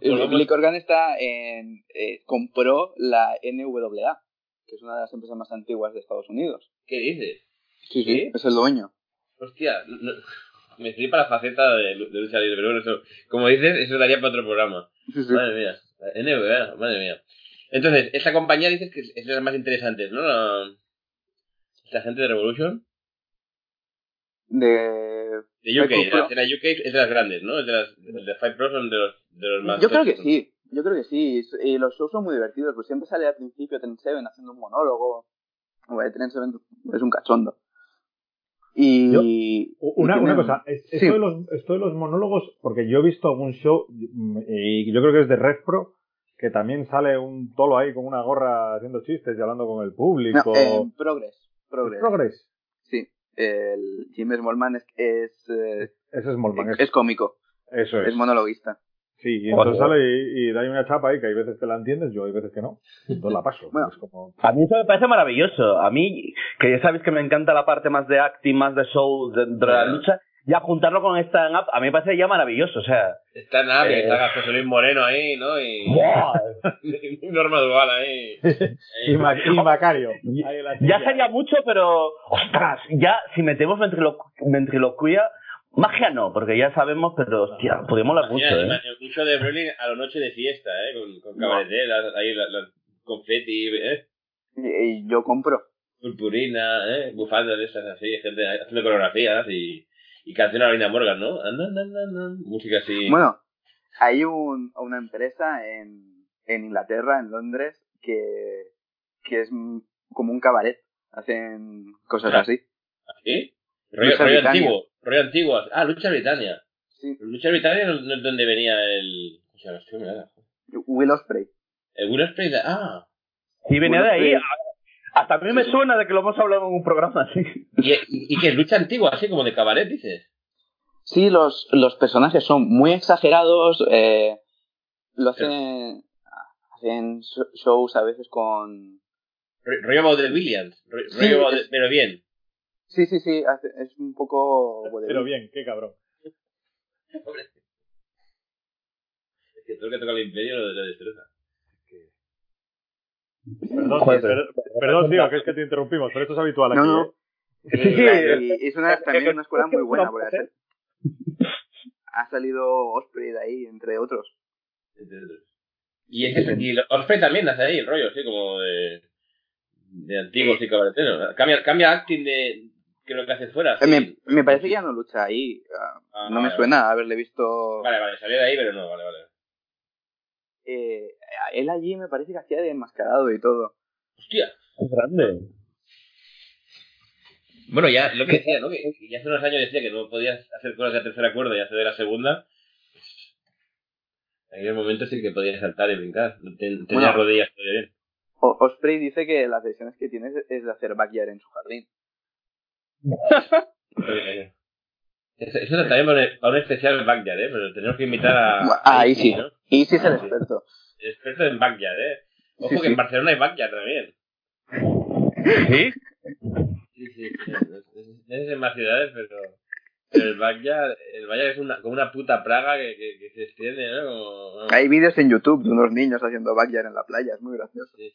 Volvamos. Billy Corgan está en, eh, compró la NWA, que es una de las empresas más antiguas de Estados Unidos. ¿Qué dices? Sí, ¿Sí? Es el dueño. Hostia, no- me flipa la faceta de, de lucha libre, pero bueno, eso, como dices, eso daría para otro programa. Sí, sí. Madre mía, NBA, madre mía. Entonces, esta compañía dices que es de las más interesantes, ¿no? La, esta gente de Revolution. De... De UK, de la UK es de las grandes, ¿no? Es de las de Five Pro son de los, de los más. Yo creo que sí. Yo creo que sí. Y los shows son muy divertidos, pues siempre sale al principio Trent Seven haciendo un monólogo. Bueno, Trent Seven es un cachondo. Y... Una, y una tienen- cosa, Sí. esto, de los, esto de los monólogos, porque yo he visto algún show, mm, y yo creo que es de Red Pro, que también sale un tolo ahí con una gorra haciendo chistes y hablando con el público. No, eh, Progress. Progress. Progress. Sí. El Jim Smallman es, es, eh, es Molman, es, es- cómico. eso es. Es monologuista. Sí, y entonces sale y, y da ahí una chapa ahí que hay veces que la entiendes, yo hay veces que no. Entonces la paso. Bueno. Es como, A mí eso me parece maravilloso. A mí, que ya sabéis que me encanta la parte más de acting, más de show dentro de la lucha, ya juntarlo con stand up, a mí me parece ya maravilloso. O sea, Está nada, que Eh. salga José Luis Moreno ahí, ¿no? Y. ¡buah! y Norma Duval ahí. y, Ma- y Macario. Ya- ahí ya sería mucho, pero ostras, ya si metemos ventriloqu- ventriloquía, magia no, porque ya sabemos, pero hostia, podríamos hablar mucho, ¿eh? show de Berlin a la noche de fiesta, ¿eh? Con, con ahí la- la- confeti, ¿eh? Y, y yo compro. Purpurina, ¿eh? Bufandas de esas así, gente haciendo coreografías y, y canción a Lina Morgan, ¿no? Ah, na, Música así. Bueno, hay un, una empresa en, en Inglaterra, en Londres, que, que es mm, como un cabaret. Hacen cosas Ya. así. ¿Sí? Rollo, antiguo, rollo antiguo. Ah, Lucha Britannia. Sí. Lucha Britannia no, no es donde venía el... ¿Cómo se llama este hombre? ahora? Will Ospreay. El Will Ospreay de... Ah, Sí, venía de ahí. sí. a- Hasta a mí me suena de que lo hemos hablado en un programa así. y, y, y que es lucha antigua, así como de cabaret, dices. Sí, los, los personajes son muy exagerados. Eh, lo hacen, hacen sh- shows a veces con... Ro- Rollo Baudel Williams. Sí, es- pero bien. Sí, sí, sí, es un poco... Pero bien, qué cabrón. Es que todo lo que toca el imperio lo, lo destroza. Perdón, Joder, per- perdón, tío, que es que te interrumpimos, pero esto es habitual aquí. No, no. ¿eh? Sí, sí, Y es una, también una escuela muy buena, porque ha sal- ha salido Osprey de ahí, entre otros. entre otros. Y es que y el Osprey también hace ahí el rollo, así como de, de antiguos y cabareteros. Cambia, cambia acting de que lo que hace fuera. Eh, sí. Me, me parece que ya no lucha ahí. ah, Ah, no me vale, suena haberle visto... Vale, vale, salió de ahí, pero no, vale, vale. Eh, él allí me parece que hacía de enmascarado y todo. Hostia. Es grande. Bueno, ya, lo que decía, ¿no? Que, que ya hace unos años decía que no podías hacer cosas de la tercera cuerda y hacer de la segunda. En aquel momento sí que podías saltar y brincar. No ten- tenía Bueno. rodillas todavía bien. Osprey dice que las lesiones que tiene es- es de hacer backyard en su jardín. Eh, Eso, también para un, para un especial backyard, ¿eh? Pero tenemos que invitar a... Ah, sí. ¿no? Es el experto. Experto en backyard, ¿eh? Ojo Sí, que sí. en Barcelona hay backyard también. ¿Sí? Sí, sí, sí. Es, en más ciudades, pero... pero el backyard, el backyard es una, como una puta praga que, que, que se extiende, ¿no? Como-. Hay vídeos en YouTube de unos niños haciendo backyard en la playa, es muy gracioso. Sí.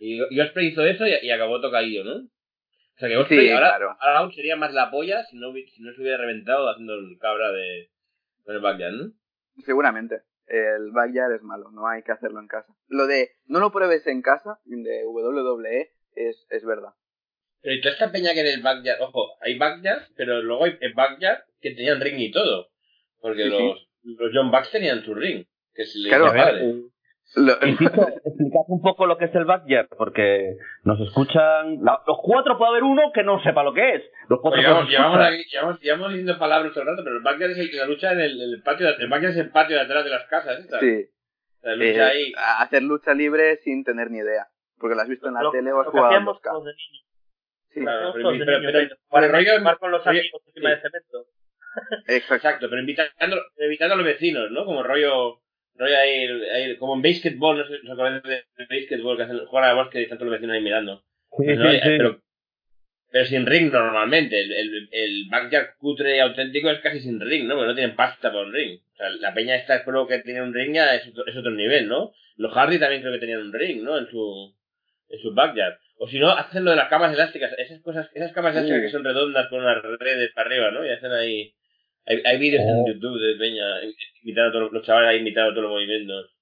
Y, y Osprey hizo eso y, y acabó tocadillo, ¿no? O sea que Sí, ahora, claro. ahora aún sería más la polla si no, si no se hubiera reventado haciendo el cabra de con el backyard, ¿no? Seguramente. el backyard es malo, no hay que hacerlo en casa. Lo de no lo pruebes en casa, de WWE, es, es verdad. Pero y toda esta peña que en el backyard, ojo, hay backyard, pero luego hay backyard que tenían ring y todo. Porque Sí, sí. los, los John Bucks tenían su ring. Que se le Claro, llama padre. Lo- Insisto, explicad un poco lo que es el backyard, porque nos escuchan. la- los cuatro puede haber uno que no sepa lo que es. Los cuatro Pues llevamos, nos llevamos, escuchan. aquí- llevamos, llevamos diciendo palabras todo el rato, pero el backyard es el, la lucha en el, patio, de- el backyard es el patio de atrás de las casas, ¿eh? sí, La eh, lucha ahí. hacer lucha libre sin tener ni idea. Porque lo has visto en la Lo, tele o has lo que jugado en hacíamos 2K. todos de niños. Sí, Claro, pero- rollo- con los oye, amigos encima sí. de cemento. exacto. Exacto, pero invitando, invitando a los vecinos, ¿no? Como rollo, rollo ahí, ahí como en basketball, no sé, ¿os acordáis de basketball que hacen, juegan al bosque y están todos los vecinos ahí mirando? Sí, no, sí, sí. Pero, pero sin ring normalmente, el, el, el backyard cutre auténtico es casi sin ring, ¿no? Porque no tienen pasta para un ring. O sea, la peña esta creo que tiene un ring ya es otro, es otro nivel, ¿no? Los Hardy también creo que tenían un ring, ¿no? En su, en su backyard. O si no, hacen lo de las camas elásticas, esas cosas, esas camas elásticas que son redondas con unas redes para arriba, ¿no? Y hacen ahí, hay, hay vídeos Oh. en YouTube de peña, imitando a todos los, chavales ahí imitando todos los movimientos.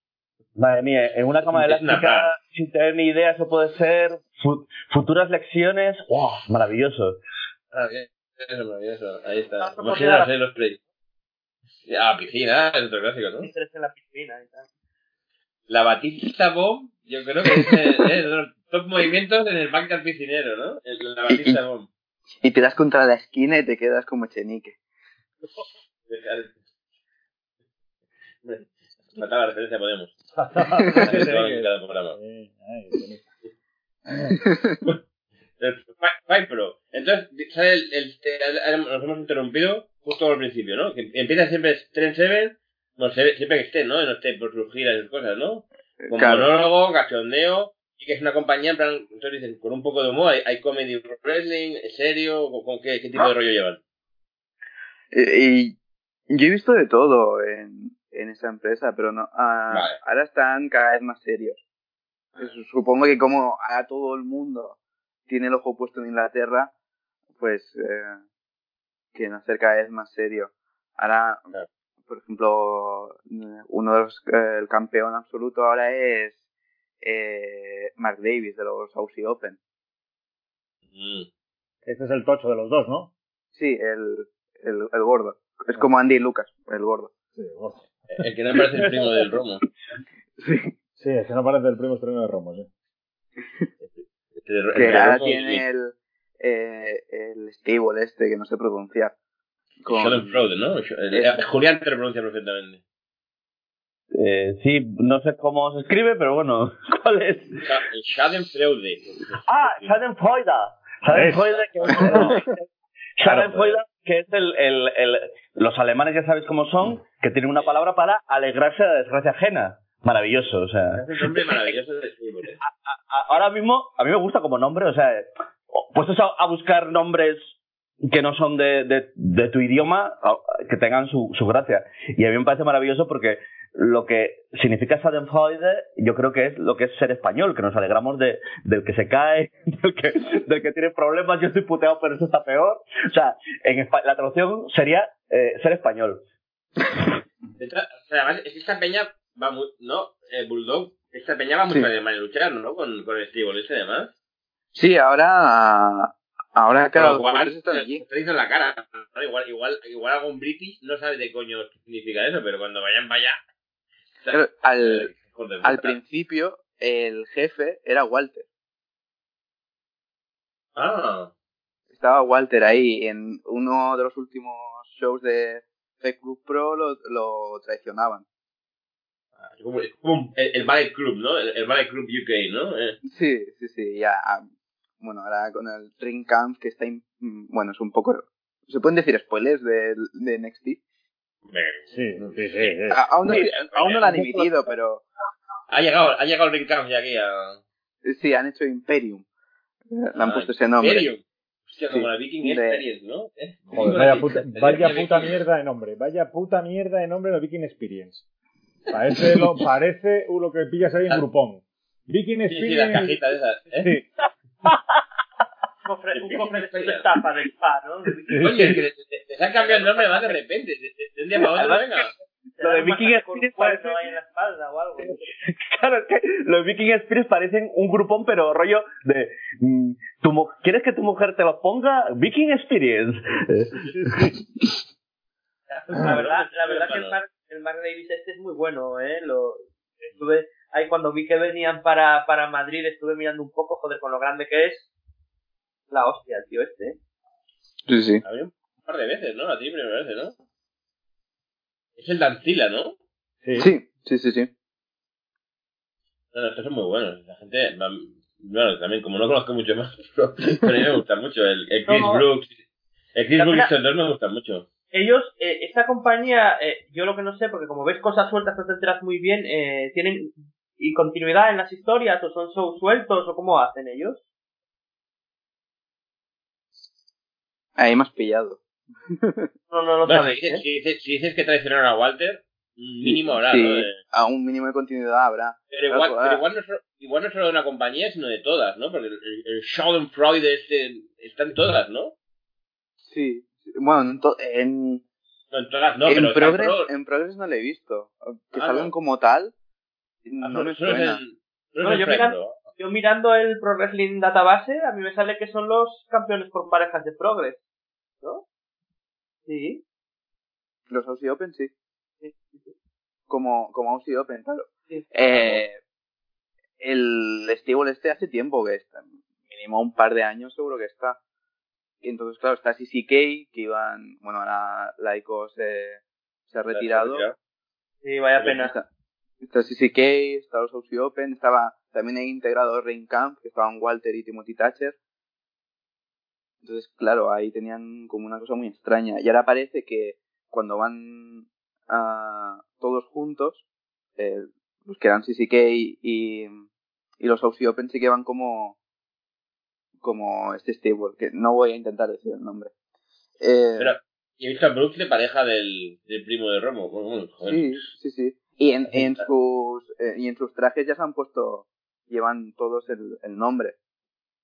Madre mía, en una cama Es una elástica, sin tener ni idea, eso puede ser fu- futuras lecciones. ¡Wow! Maravilloso. Ah, bien. Eso es maravilloso. Ahí está. Ah, eh, los play. Ah, piscina, es otro clásico, ¿no? En la piscina y tal. La Batista Bomb, yo creo que es eh, eh, los top movimientos en el backyard piscinero, ¿no? El- La Batista Bomb. Y te das contra la esquina y te quedas como chenique. Faltaba la referencia, podemos. Sí, sí, En que- cada programa. Sí, ay, bonito. El Fi- Five Pro. Entonces, sale el, el- el- nos hemos interrumpido justo al principio, ¿no? Que empieza siempre Trend 7, no siempre que esté, ¿no? No esté por sus giras y sus cosas, ¿no? Con Claro. monólogo, cachondeo, y que es una compañía, en plan, entonces dicen, con un poco de humor, hay, hay comedy wrestling, es serio, con, con qué, qué tipo de rollo llevan. Eh, Y yo he visto de todo en, en esa empresa, pero no, ah, Vale. ahora están cada vez más serios. Pues Supongo que como a todo el mundo tiene el ojo puesto en Inglaterra, pues eh, quieren hacer cada vez más serio. Ahora, Claro. por ejemplo, uno de los, eh, el campeón absoluto ahora es eh, Mark Davis de los Aussie Open. Mm. Este es el tocho de los dos, ¿no? Sí, el, el, el gordo. Es como Andy y Lucas, el gordo. Sí, gordo. El que no parece el primo del Romo. Sí. Sí, es que no parece el primo estreno de Romo, sí. Este que ahora tiene el, eh, el stable este que no sé pronunciar. Con- Schadenfreude, ¿no? El- Eso. Julián te lo pronuncia perfectamente. Eh, sí, no sé cómo se escribe, pero bueno, ¿cuál es? El Schadenfreude. Ah, Schadenfreude. Schadenfreude, que Schadenfreude, que es el, el, el- Los alemanes ya sabéis cómo son, que tienen una palabra para alegrarse de la desgracia ajena. Maravilloso, o sea... Es un nombre maravilloso de a- ahora mismo, a mí me gusta como nombre, o sea, puestos a, a buscar nombres que no son de, de, de tu idioma, que tengan su, su gracia. Y a mí me parece maravilloso porque lo que significa Schadenfreude, yo creo que es lo que es ser español, que nos alegramos de, del que se cae, del que, del que tiene problemas, yo estoy puteado, pero eso está peor. O sea, en espa- la traducción sería eh, ser español. De hecho, o sea, además, es que esta peña va muy, ¿no? El Bulldog, esta peña va mucho Sí. a Alemania luchar, ¿no? Con, con el Steve y demás. Sí, ahora, ahora claro, igual, están allí. te dicen la cara, ¿no? Igual, igual, igual algún British no sabe de coño qué significa eso, pero cuando vayan para allá. Claro, al, principio, el jefe era Walter. Ah, Estaba Walter ahí. En uno de los últimos shows de Fake Club Pro lo, lo traicionaban. como, es como el, el Ballet Club, ¿no? El, el Ballet Club UK, ¿no? Eh, Sí, sí, sí. Ya, ah, bueno, ahora con el Ring Camp que está. in- mm, bueno, es un poco. ¿Se pueden decir spoilers de, de NXT? Sí, sí, sí. sí. A- aún, no, Sí, aún no lo han emitido, pero. Ha llegado, ha llegado el Ring Camp ya aquí a. Sí, han hecho Imperium. Le han Ah, puesto ese nombre. Imperium. Hostia, como Sí. la Viking De- Experience, ¿no? Eh, Joder, vaya puta, Experience vaya puta mierda de nombre. Vaya puta mierda de nombre de Viking Experience. Parece lo, parece lo que pillas ahí en Groupon. Viking Sí, sí, Experience. cajitas esas, ¿eh? Sí, cofre, un cofre de de tapa del spa, ¿no? Oye, que les, han cambiado el nombre más de repente. De, de- de un día para otro, Además, venga. lo de Viking con un Spirit cuerno parece... ahí en la espalda o algo. Claro, es que los Viking Spirits parecen un grupón, pero rollo de... mm, ¿Quieres que tu mujer te los ponga? Viking Experience. La verdad, la verdad que el Mark, el Mark Davis este es muy bueno, ¿eh? Lo, estuve ahí cuando vi que venían para, para Madrid, estuve mirando un poco, joder, con lo grande que es. La hostia, el tío este. Sí, sí. Había un par de veces, ¿no? A ti primera vez, ¿no? Es el Dancila, ¿no? Sí. Sí, sí, sí, sí. No, no, estos son muy buenos. La gente, bueno, también, como no conozco mucho más, pero, pero a mí me gusta mucho. El, el Chris No, no. Brooks, el Chris La Brooks dos me gustan mucho. Ellos, eh, esta compañía, eh, yo lo que no sé, porque como ves cosas sueltas no te enteras muy bien, eh, ¿tienen y continuidad en las historias o son shows sueltos o cómo hacen ellos? Ahí me has pillado. No, no sabéis, si, dices, ¿eh? si, dices, si dices que traicionaron a Walter, un mínimo habrá, Sí, ¿no? A un mínimo de continuidad habrá. pero igual, Claro, pero ah, igual, no solo, igual no solo de una compañía, sino de todas, ¿no? Porque el, el, Schadenfreude este está en todas, ¿no? Sí. Bueno, en, to- en, No, en todas no, en, pero está Progress, Pro- en Progress no lo he visto. Que Ah, salgan ¿no? como tal, ah, no solo- me suena. el- Bueno, yo Fred, mira- ¿no? Yo mirando el Pro Wrestling Database, a mí me sale que son los campeones por parejas de Progress, ¿no? Sí. Los Aussie Open, sí. Sí, sí, sí. Como, como Aussie Open, claro. Sí. Eh, el Stable este hace tiempo que está. Mínimo un par de años seguro que está. Y entonces, claro, está CCK, que iban... Bueno, ahora Laiko se, se ha retirado. Sí, vaya pena. Está, está CCK, está los Aussie Open, estaba también he integrado Rain Camp, que estaban Walter y Timothy Thatcher. Entonces, claro, ahí tenían como una cosa muy extraña. Y ahora parece que cuando van ah, todos juntos, eh, los que eran CCK y, y los Aussie Open sí que van como como este stable, que no voy a intentar decir el nombre. Eh, Pero, y he visto a Brooks de pareja del, del primo de Romo. Bueno, bueno, joder. Sí, sí, sí. Y en, en sus eh, y en sus trajes ya se han puesto, llevan todos el, el nombre.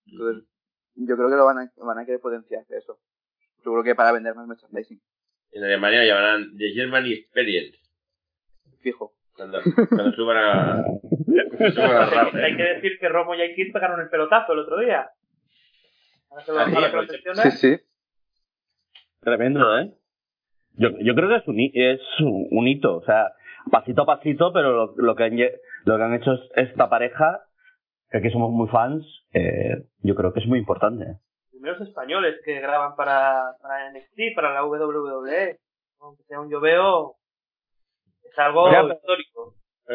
Entonces, yo creo que lo van a, van a querer potenciar eso. Seguro que para vender más merchandising, En Alemania llamarán The German Experience. fijo. Cuando, cuando suban a. cuando suban a rap, Hay que decir que Romo y Aikid pegaron el pelotazo el otro día. Ahora sí, sí. Tremendo, ¿eh? Yo, yo creo que es un, es un, hito, o sea, pasito a pasito, pero lo, lo que han, lo que han hecho es- esta pareja, que aquí somos muy fans, eh, yo creo que es muy importante. primeros españoles que graban para, para NXT, para la WWE. Aunque sea un lloveo, es algo histórico.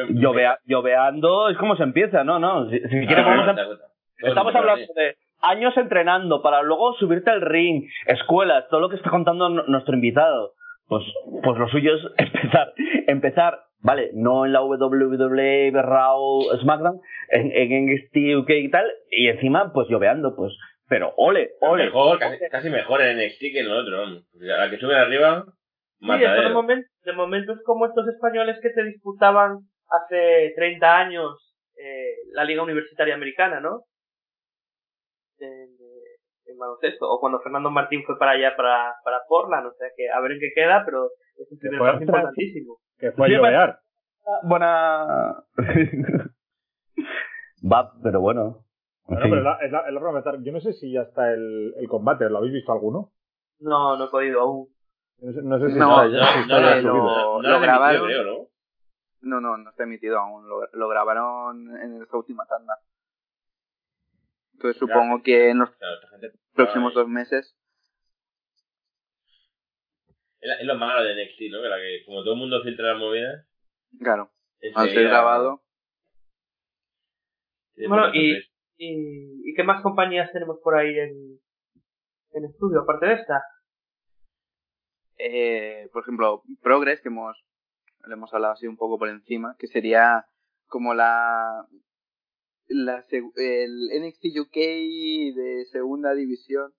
Llovea- lloveando es como se empieza, ¿no? no si, si quieres Ah, vamos a-. Estamos hablando de años entrenando para luego subirte al ring, escuelas, todo lo que está contando nuestro invitado. Pues, pues lo suyo es empezar, empezar, vale, no en la WWE, Raw, SmackDown, en, en NXT UK y tal, y encima pues lloveando, pues, pero ole, ole. Mejor, casi, casi mejor en NXT que en el otro. vamos. Porque a la que suben arriba, Sí, de, momento, de momento es como estos españoles que te disputaban hace 30 años eh, la Liga Universitaria Americana, ¿no? En, eh, en baloncesto. O cuando Fernando Martín fue para allá, para, para Portland. O sea que a ver en qué queda, pero es un primer paso importantísimo. Que fue a Sí, llovear. Buena... Va, pero bueno. en Bueno, pero es la, es la, es la forma de estar. Yo no sé si ya está el, el combate, ¿lo habéis visto alguno? No, no he podido aún. No sé, no sé si No, está ya, si No, está no, ya lo- lo grabaron. emitido, creo, ¿no? No, no, no está emitido aún. Lo, lo grabaron en esta última tanda. Entonces supongo que en los Claro, esta gente- próximos dos meses, Es, lo malo de NXT, ¿no? Que, la que como todo el mundo filtra las movidas. claro, al ser grabado, Bueno, y-. ¿Y, y qué más compañías tenemos por ahí en, en estudio, aparte de esta? eh, por ejemplo, Progress, que hemos, le hemos hablado así un poco por encima, que sería como la, la el NXT UK de segunda división,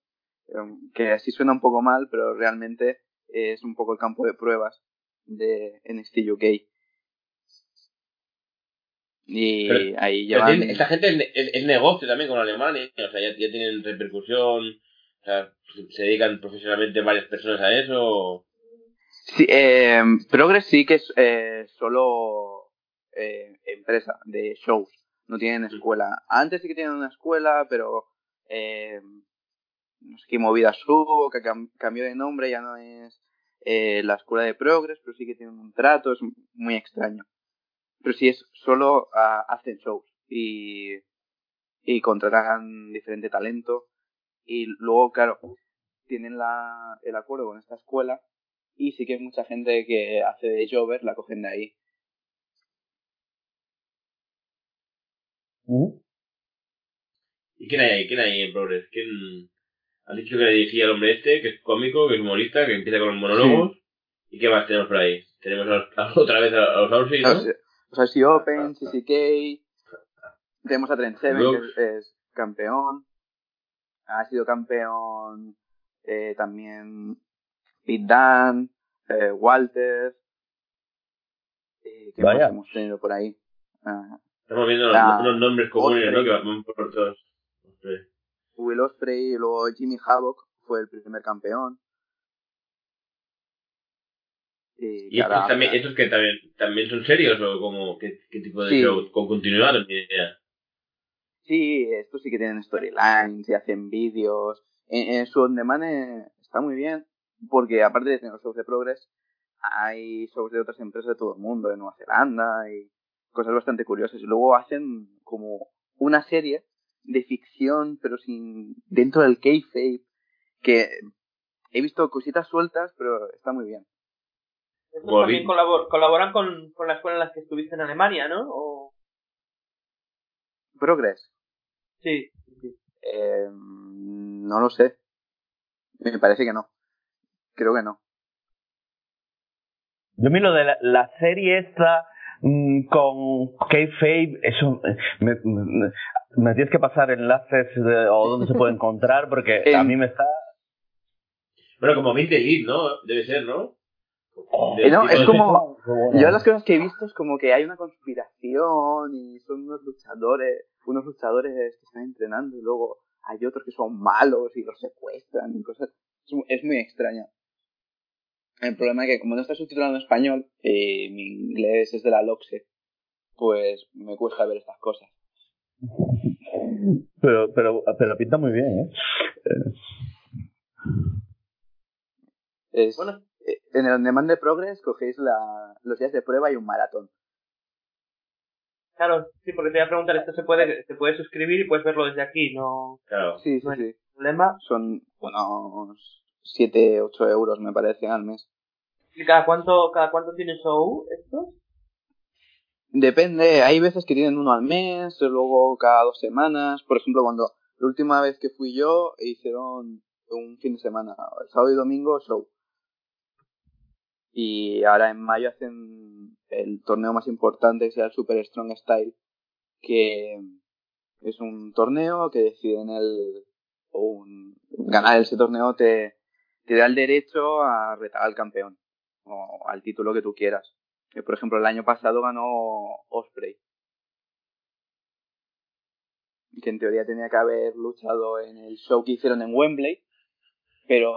em, que así suena un poco mal, pero realmente es un poco el campo de pruebas de NXT UK. Y Pero- ahí llevan... esta gente es, es- es negocio también con Alemania, o sea, ya, ya tienen repercusión, o sea, se- se dedican profesionalmente varias personas a eso. Sí, eh, Progress sí que es eh, solo eh, empresa de shows, no tienen escuela. Antes sí que tienen una escuela, pero eh, no sé qué movida subo, que cam- cambió de nombre, ya no es eh, la escuela de Progress, pero sí que tienen un trato, es muy extraño. Pero sí es solo ah, hacen shows y, y contratan diferente talento y luego, claro, tienen la, el acuerdo con esta escuela y sí que hay mucha gente que hace de Jover, la cogen de ahí. Ujú. ¿Y quién hay ahí? ¿Quién hay en Progress? ¿Quién... Has dicho que le dirigía al hombre este, que es cómico, que es humorista, que empieza con los monólogos. ¿Y qué más tenemos por ahí? Tenemos a los- a- otra vez a, a los Aussie, ¿no? O sea, o sea, si Open, CCK, tenemos a Trent Seven, que es, es campeón. Ha sido campeón eh, también Pete Dan, eh, Walter. Eh, ¿Qué Vaya. más hemos tenido por ahí? Ah, Estamos viendo los, Ah, nombres comunes, Osprey. ¿no? Que van por todos. Osprey. Will Ospreay y luego Jimmy Havoc fue el primer campeón. Y, ¿Y que ahora- estos, también, estos que también, también son serios o como qué, qué tipo de Sí. show? ¿Con continuidad? Idea. Sí, estos sí que tienen storylines y hacen vídeos. En, en su on demand eh, está muy bien, porque aparte de tener los shows de Progress, hay shows de otras empresas de todo el mundo, de Nueva Zelanda y cosas bastante curiosas. Y luego hacen como una serie de ficción, pero sin dentro del kayfabe, que he visto cositas sueltas, pero está muy bien. Estos también colabor- colaboran con, con la escuela en la que estuviste en Alemania, ¿no? O... Progress, Sí, eh, no lo sé. Me parece que no. Creo que no. Yo miro de la, la serie esta mm, con K-Fave, eso eh, me, me- me tienes que pasar enlaces de- o dónde se puede encontrar porque En- a mí me está... Bueno, como Mint Elite, ¿no? Debe ser, ¿no? De Eh, no, es de- como-. Yo las cosas que he visto es como que hay una conspiración y son unos luchadores, unos luchadores que están entrenando y luego hay otros que son malos y los secuestran y cosas. Es, mu- es muy extraño. El problema es que como no está subtitulado en español, y mi inglés es de la LOXE, pues me cuesta ver estas cosas. Pero, pero, pero pinta muy bien, ¿eh? Es, Bueno. eh, en el On Demand de Progress cogéis la, los días de prueba y un maratón. Claro, sí, porque te voy a preguntar, esto se puede, se puede suscribir y puedes verlo desde aquí, ¿no? Claro. Sí, sí, No sí. problema. Son unos 7, 8 euros me parece al mes. ¿Y cada cuánto, cada cuánto tiene show esto? Depende, hay veces que tienen uno al mes, luego cada dos semanas. Por ejemplo, cuando la última vez que fui yo, hicieron un fin de semana, el sábado y domingo, show. Y ahora en mayo hacen el torneo más importante, que sea el Super Strong Style, que es un torneo que deciden el. un, ganar ese torneo te, te da el derecho a retar al campeón, o al título que tú quieras. Que, por ejemplo, el año pasado ganó Osprey. Que en teoría tenía que haber luchado en el show que hicieron en Wembley. Pero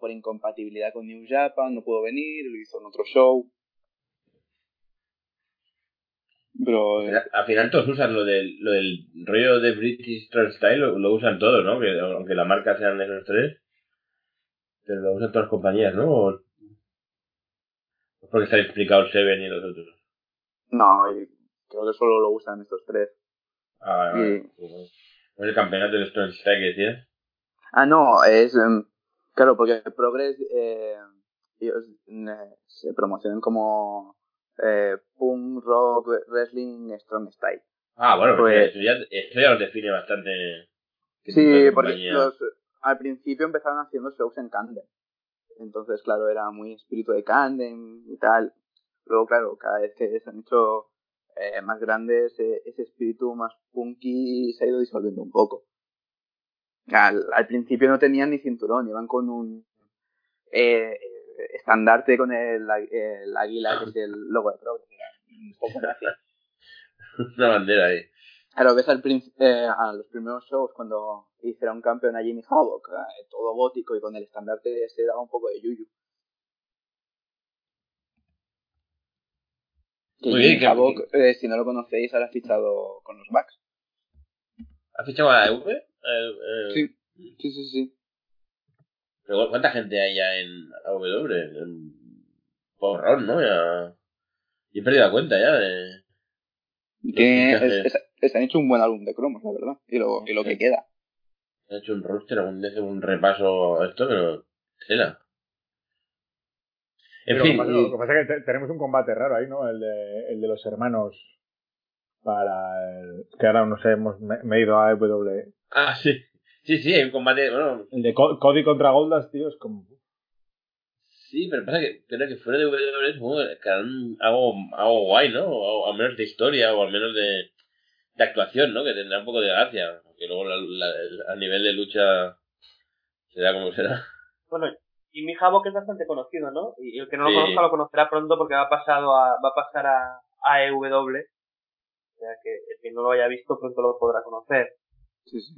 por incompatibilidad con New Japan no pudo venir, lo hizo en otro show. Pero eh, Al final todos usan lo del, lo del rollo de British Style, lo, lo usan todos, ¿no? Que, aunque la marca sean esos tres, pero lo usan todas las compañías, ¿no? O, porque está explicado el Seven y los otros. no, y creo que solo lo usan estos tres. Ah, vale, Sí. vale. ¿No es el campeonato de Strong Style que decías? Ah, no, es. em, claro, porque Progress. Eh, ellos eh, se promocionan como. Eh, punk, rock, wrestling, strong style. Ah, bueno, Pues- eso, ya, eso ya los define bastante. Sí, porque los, al principio empezaron haciendo shows en Camden. Entonces, claro, era muy espíritu de Camden y tal. Luego, claro, cada vez que se han hecho eh, más grandes, eh, ese espíritu más punky se ha ido disolviendo un poco. Al, al principio no tenían ni cinturón, iban con un eh, estandarte con el, águila, que es el logo de Progress. Un poco gracioso. Una bandera ahí. Claro, ves al eh, a los primeros shows cuando hicieron campeón a Jimmy Havoc, eh, todo gótico y con el estandarte se daba un poco de yuyu. Que Muy bien, Jimmy que- Havoc, eh, si no lo conocéis, ahora ha fichado con los Bucks. ¿Has fichado a la EV? Sí. Sí, sí, sí. Pero ¿cuánta gente hay ya en AW? En... Porrón, ¿no? Ya... Y he perdido la cuenta ya de... Tiene, Los fichajes. es- es- es- han hecho un buen álbum de cromos, la verdad. Y lo, y lo que queda. He hecho un roster, algún día hace un repaso a esto, pero... Tela. En Pero fin, Lo que pasa, lo que pasa es que te- tenemos un combate raro ahí, ¿no? El de, el de los hermanos para el, que ahora no sé, hemos, me, me he ido a EW. Ah, sí. Sí, sí, hay un combate, bueno, El de Co- Cody contra Goldas, tío, es como... sí, pero pasa que, pero que fuera de WWE que harán algo, algo guay, ¿no? O al menos de historia, o al menos de, de actuación, ¿no? Que tendrá un poco de gracia. Que luego la- a nivel de lucha será como será. Bueno, Jimmy Havoc es bastante conocido, ¿no? Y el que no lo Sí. conozca lo conocerá pronto porque va pasado a, va a pasar a, a EW. O sea que el que no lo haya visto pronto lo podrá conocer. Sí, sí.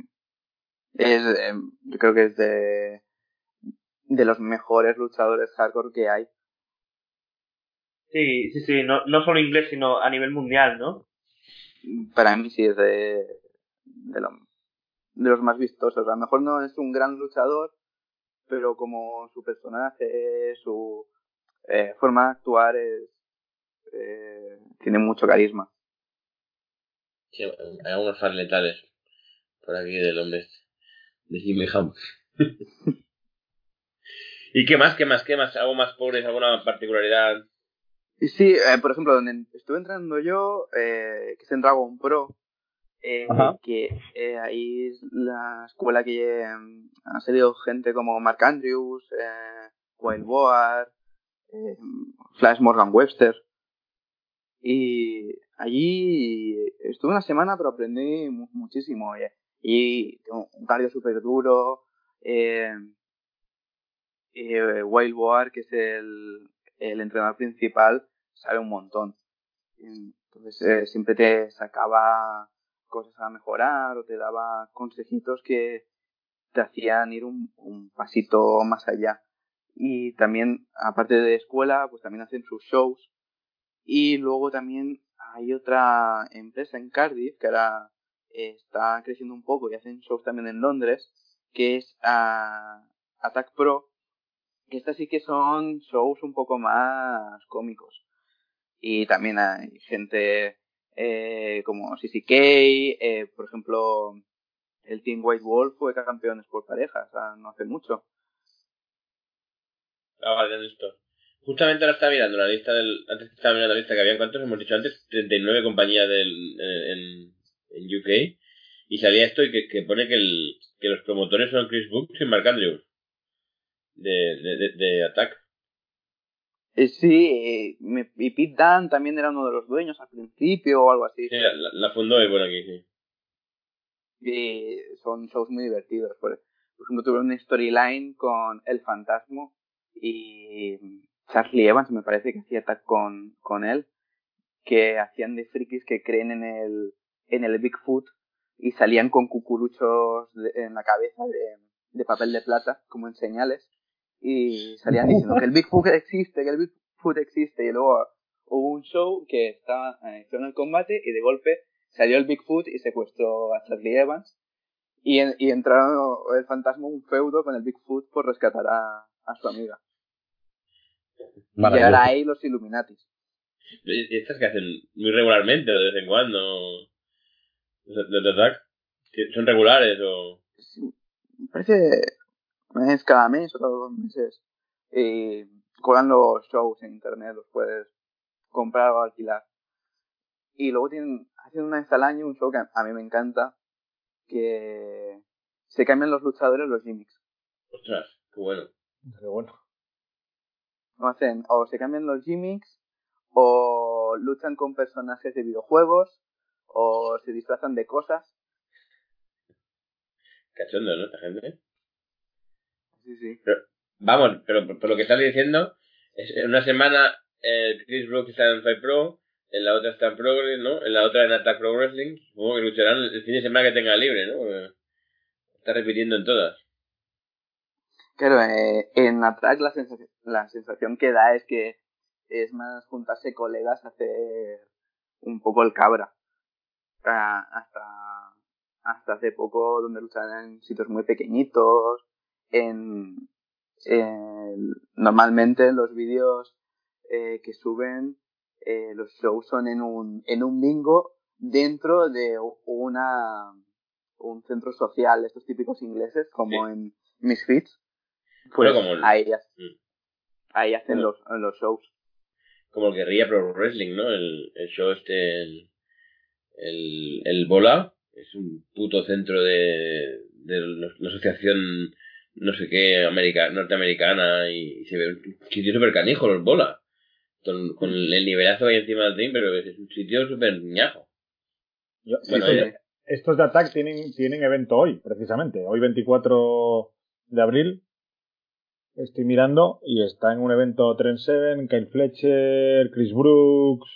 Es, eh, yo creo que es de, de los mejores luchadores hardcore que hay. Sí, sí, sí, no, no solo inglés, sino a nivel mundial, ¿no? Para mí sí es de, de, lo- de los más vistosos. A lo mejor no es un gran luchador, pero como su personaje, su eh, forma de actuar es, eh, tiene mucho carisma. Sí, hay algunos fans letales por aquí del hombre de Jimmy Ham. ¿Y qué más? ¿Qué más? ¿Qué más? ¿Algo más pobres? ¿Alguna particularidad? Y sí, eh, por ejemplo, donde estuve entrando yo, eh, que es en Dragon Pro, eh, que eh, ahí es la escuela que eh, ha salido gente como Mark Andrews, eh, Wild Boar, eh, Flash Morgan Webster. Y allí estuve una semana, pero aprendí mu- muchísimo. Y tengo un cardio súper duro. Eh, eh, Wild Boar, que es el, el entrenador principal, sabe un montón. Entonces eh, siempre te sacaba cosas a mejorar o te daba consejitos que te hacían ir un, pasito más allá. Y también, aparte de escuela, pues también hacen sus shows. Y luego también hay otra empresa en Cardiff que ahora eh, está creciendo un poco y hacen shows también en Londres, que es ah, Attack Pro, que estas sí que son shows un poco más cómicos. Y también hay gente eh, como CCK, eh, por ejemplo, el Team White Wolf fue campeones por parejas, ah, no hace mucho. Ah, vale, listo. Justamente ahora estaba mirando la lista del. Antes estaba mirando la lista que había, ¿cuántos hemos dicho antes? 39 compañías del, en, en UK. Y salía esto y que, que pone que, el, que los promotores son Chris Brooks y Mark Andrews. De, de Attack. Eh, sí, eh, me- y Pete Dunne también era uno de los dueños al principio o algo así. Sí, la, la fundó y bueno aquí, sí. Y son shows muy divertidos. Por, por ejemplo, tuve una storyline con El Fantasma y Charlie Evans, me parece que hacía tag con, con él, que hacían de frikis que creen en el, en el Bigfoot y salían con cucuruchos de- en la cabeza de, de papel de plata, como en señales, y salían diciendo que el Bigfoot existe, que el Bigfoot existe, y luego hubo un show que estaba, eh, hicieron el combate y de golpe salió el Bigfoot y secuestró a Charlie Evans y, en- y entraron el fantasma un feudo con el Bigfoot por rescatar a, a su amiga. Y ahora hay los Illuminatis. Estas que hacen muy regularmente o de vez en cuando. De ¿Son regulares o.? Sí, Me parece es cada mes o cada dos meses. Y colgan los shows en internet, los puedes comprar o alquilar. Y luego tienen, hacen una vez al año un show que a, mí me encanta, que se cambian los luchadores los gimmicks. Ostras, qué bueno. Pero bueno. O hacen, o se cambian los gimmicks, o luchan con personajes de videojuegos, o se disfrazan de cosas. Cachondo, ¿no? Esta gente. Sí, sí. Vamos, pero por, por lo que estás diciendo, es, en una semana eh, Chris Brooks está en Fight Pro, en la otra está en Progress, ¿no? En la otra en Attack Pro Wrestling. Supongo que lucharán el fin de semana que tenga libre, ¿no? Está repitiendo en todas. Claro, eh, en Attack la sensación, la sensación que da es que es más juntarse colegas a hacer un poco el cabra. Ah, hasta, hasta hace poco donde luchaban en sitios muy pequeñitos, en, en normalmente los vídeos eh, que suben eh, los shows son en un, en un bingo dentro de una un centro social, estos típicos ingleses, como en Misfits. Pues Bueno, como el- ahí, Mm. ahí hacen Bueno. los, los shows. Como el Guerrilla Pro Wrestling, ¿no? El, el show este, el, el, el Bola, es un puto centro de, de la asociación no sé qué america, norteamericana y, se ve un sitio súper canijo, los Bola. Con, con el nivelazo ahí encima del ring, pero es un sitio súper ñajo. Yo- Bueno, ya- de, estos de Attack tienen, tienen evento hoy, precisamente. Hoy 24 de abril. Estoy mirando y está en un evento Trent Seven, Kyle Fletcher, Chris Brooks,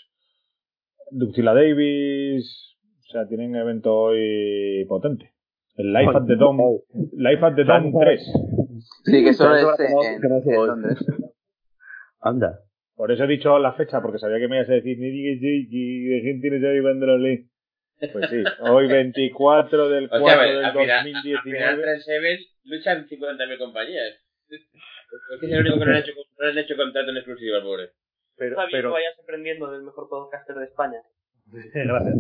Duxila Davis. O sea, tienen evento hoy potente. El Life at the Dome, Life at the Dome 3. Sí, que Pero es en. Anda. Por eso he dicho la fecha, porque sabía que me ibas a decir, ni digas de gente no sabe cuándo lo lee. Pues sí, hoy 24 del O 4 sea, del al final, al final 2019. Luchan 50.000 compañías. Es que es el único que no han hecho, no han hecho contrato en exclusiva, pobre. Pero, bien pero, que vayas aprendiendo del mejor podcaster de España. Gracias.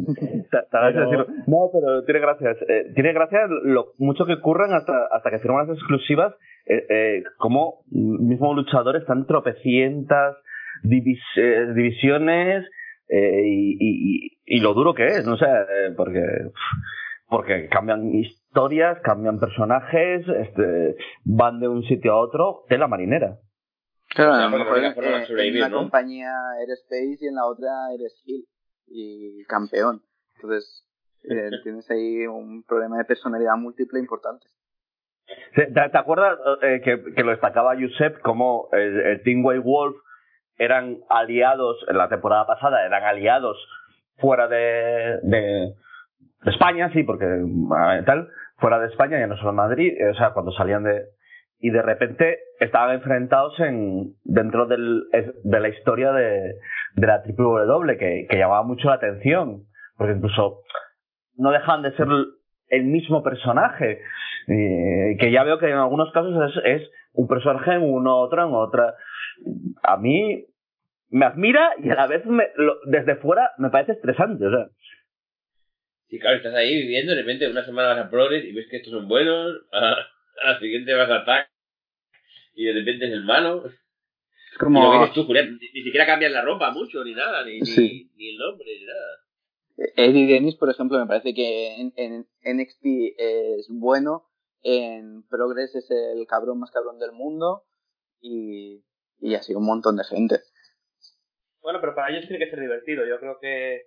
Te- te agradezco Pero- decirlo. No, pero tiene gracias. Eh, tiene gracias lo mucho que curran hasta, hasta que firman las exclusivas, eh, eh, como mismo luchador están tropecientas divis- eh, divisiones eh, y, y- y- y lo duro que es, no sé, eh, porque porque cambian historias, cambian personajes, este, van de un sitio a otro, de la marinera. Claro, a lo mejor en, una ¿no? compañía eres face y en la otra eres heel y campeón. Entonces, eh, tienes ahí un problema de personalidad múltiple importante. ¿Te, te- acuerdas eh, que, que lo destacaba Josep como el, el Team White Wolf eran aliados en la temporada pasada, eran aliados fuera de, de, de España, sí, porque eh, tal, fuera de España, ya no solo en Madrid, eh, o sea, cuando salían de y de repente estaban enfrentados en dentro del, de la historia de, de la WWE que, que llamaba mucho la atención, porque incluso no dejan de ser el mismo personaje, eh, que ya veo que en algunos casos es, es un personaje en uno, otro en otra. A mí me admira y a la vez me, lo- desde fuera me parece estresante. O sea, Sí, claro, estás ahí viviendo, de repente una semana vas a Progress y ves que estos son buenos, a, a la siguiente vas a Attack y de repente es el malo. Es Y lo como que dices tú, Julián, ni, ni siquiera cambian la ropa mucho, ni nada, ni, ni- Sí. ni, el nombre, ni nada. Eddie Dennis, por ejemplo, me parece que en, en NXT es bueno, en Progress es el cabrón más cabrón del mundo y, y así un montón de gente. Bueno, pero para ellos tiene que ser divertido. Yo creo que,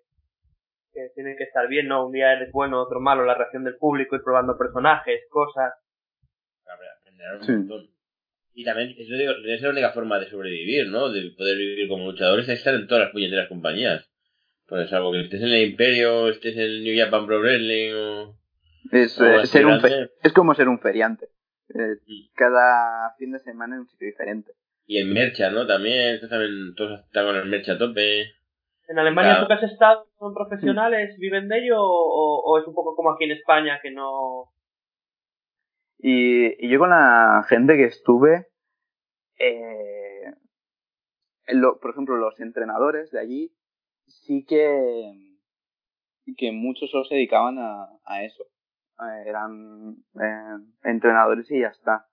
que tiene que estar bien, ¿no? Un día eres bueno, otro malo, la reacción del público, ir probando personajes, cosas. Aprenderán un Sí. montón. Y también, eso digo, es la única forma de sobrevivir, ¿no? De poder vivir como luchadores, es estar en todas las puñeteras compañías. Pues salvo que estés en el Imperio, estés en el New Japan Pro Wrestling o... Es, o eh, ser un fe- es como ser un feriante. Eh, Sí. cada fin de semana en un sitio diferente. Y el Mercha, ¿no? También, también, todos están con el Mercha a tope. ¿En Alemania Claro. tú que has estado son profesionales, viven de ello o, o es un poco como aquí en España que no... Y, y yo con la gente que estuve, eh, lo- por ejemplo, los entrenadores de allí, sí que, que muchos solo se dedicaban a, eso. Eh, eran eh, entrenadores y ya está.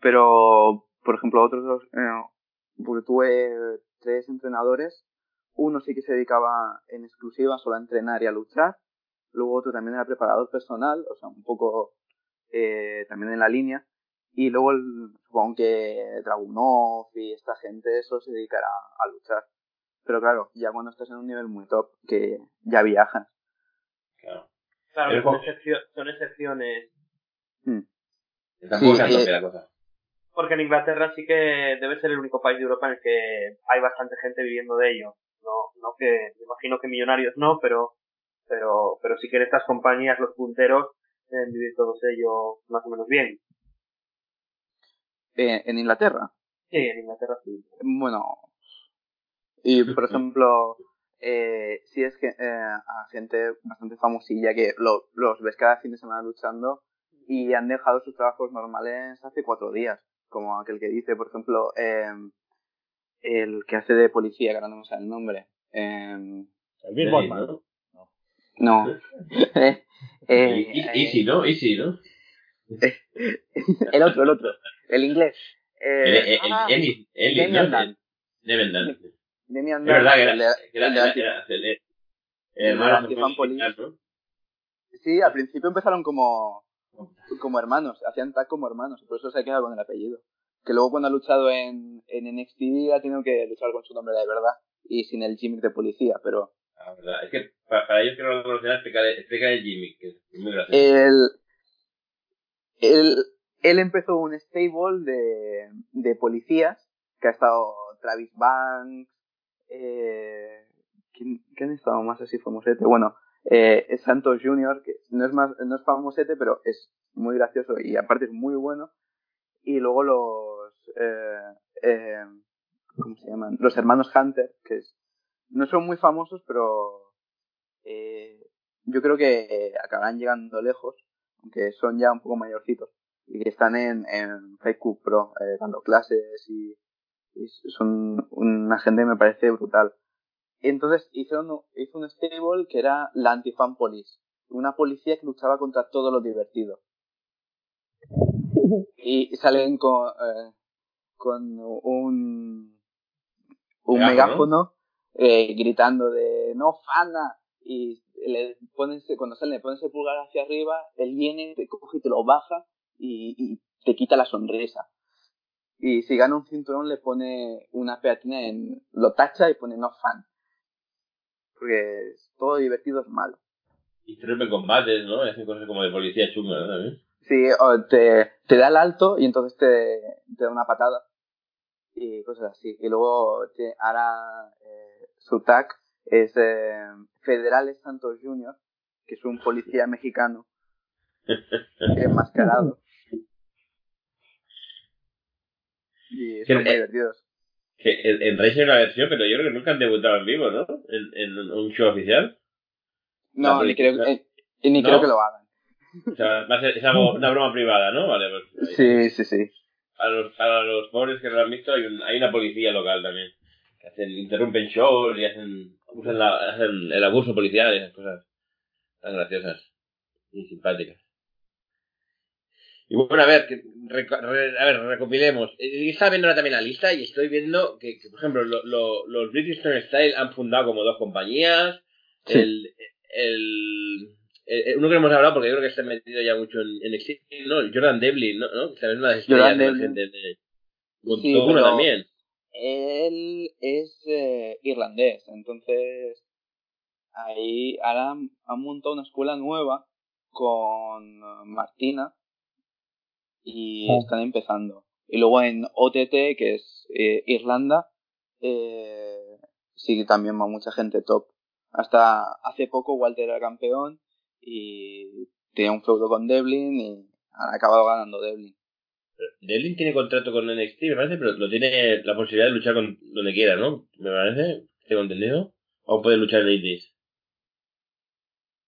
Pero, por ejemplo, otros dos, eh, tuve tres entrenadores, uno sí que se dedicaba en exclusiva solo a entrenar y a luchar, luego otro también era preparador personal, o sea, un poco eh, también en la línea. Y luego el- supongo que Dragunov y esta gente eso se dedicará a luchar. Pero claro, ya cuando estás en un nivel muy top, que ya viajas. Claro. Son, excepcio- son excepciones. Tampoco Sí, eh, tope la cosa. Porque en Inglaterra sí que debe ser el único país de Europa en el que hay bastante gente viviendo de ello. No, no que, me imagino que millonarios no, pero, pero, pero sí que en estas compañías los punteros deben vivir todos ellos más o menos bien. Eh, en Inglaterra, Sí, en Inglaterra sí. bueno, Y, por ejemplo, eh, si es que eh, a gente bastante famosilla que lo- los ves cada fin de semana luchando y han dejado sus trabajos normales hace cuatro días. Como aquel que dice, por ejemplo, eh, el que hace de policía, que ahora no me sale el nombre. Eh, El mismo Sí, Batman. ¿No? Eh, Easy, ¿no? Easy, ¿no? el otro, el otro. El inglés. El, Eh, el, ah, el, Ellis, Ellis, Damian ¿no? Dunn. Damian Dunn. Damian Es verdad que era, el era, el era, Anti- era- el- el- el el de hermano Anti-Fan Police. ¿no? Sí, al principio empezaron como, como hermanos, hacían tag como hermanos, por eso se ha quedado con el apellido. Que luego cuando ha luchado en, en NXT ha tenido que luchar con su nombre de verdad y sin el gimmick de policía, pero Ah, verdad. Es que para, ellos que no lo conocen, explicar, explicar el Jimmy, que es muy gracioso. él, él, él empezó un stable de, de policías, que ha estado Travis Banks, eh, ¿quién, quién ha estado más así famosete? Bueno, eh, Santos Jr., que no es, más, no es famosete, pero es muy gracioso y aparte es muy bueno. Y luego los, eh, eh, ¿cómo se llaman? Los hermanos Hunter, que es, no son muy famosos, pero eh, yo creo que eh, acabarán llegando lejos, aunque son ya un poco mayorcitos. Y que están en, en Club Pro, eh, dando clases y, y son una gente que me parece brutal. Entonces hicieron, hizo un stable que era la Anti-Fan Police, una policía que luchaba contra todo lo divertido. Y salen con, eh, con un, un megáfono eh, gritando de no fana y le pones, cuando sale le pones el pulgar hacia arriba, él viene, te coge y te lo baja y, y te quita la sonrisa. Y si gana un cinturón le pone una pegatina en, lo tacha y pone no fan. Porque todo divertido es malo. Y interrumpen combates, ¿no? Y hacen cosas como de policía chunga, ¿no? También. Sí, o te, te da el alto y entonces te, te da una patada. Y cosas así. Y luego te hará eh, su tag es eh, Federales Santos Jr., que es un policía mexicano enmascarado. Y son Que- muy divertidos. Que en, en hay una versión, pero yo creo que nunca han debutado en vivo, ¿no? En, en un show oficial. No, ni creo, eh, ni ¿No? creo que lo hagan. O sea, va a ser, es algo, una broma privada, ¿no? Vale, pues. Sí, sí, sí. A los, a los pobres que no lo han visto, hay, un, hay una policía local también. Que hacen, interrumpen shows y hacen, usan la- hacen el abuso policial y esas cosas tan graciosas y simpáticas. Y bueno, a ver, que, re- a ver, recopilemos. Eh, Estaba viendo ahora también la lista y estoy viendo que, que, por ejemplo, lo- lo- los British Strong Style han fundado como dos compañías. Sí. El, el, el- uno que hemos hablado porque yo creo que está metido ya mucho en, en NXT, ¿no? Jordan Devlin, ¿no? ¿no? También una de las Jordan Devlin. de, Sí, pero- también. Él es eh, irlandés, entonces ahí ahora han, han montado una escuela nueva con eh, Martina y Ah. están empezando. Y luego en OTT, que es eh, Irlanda, eh, sí que también va mucha gente top. Hasta hace poco Walter era campeón y tenía un feudo con Devlin y han acabado ganando Devlin. Devlin tiene contrato con NXT, me parece, pero lo tiene la posibilidad de luchar con donde quiera, ¿no? Me parece, tengo entendido. O puede luchar en Indies.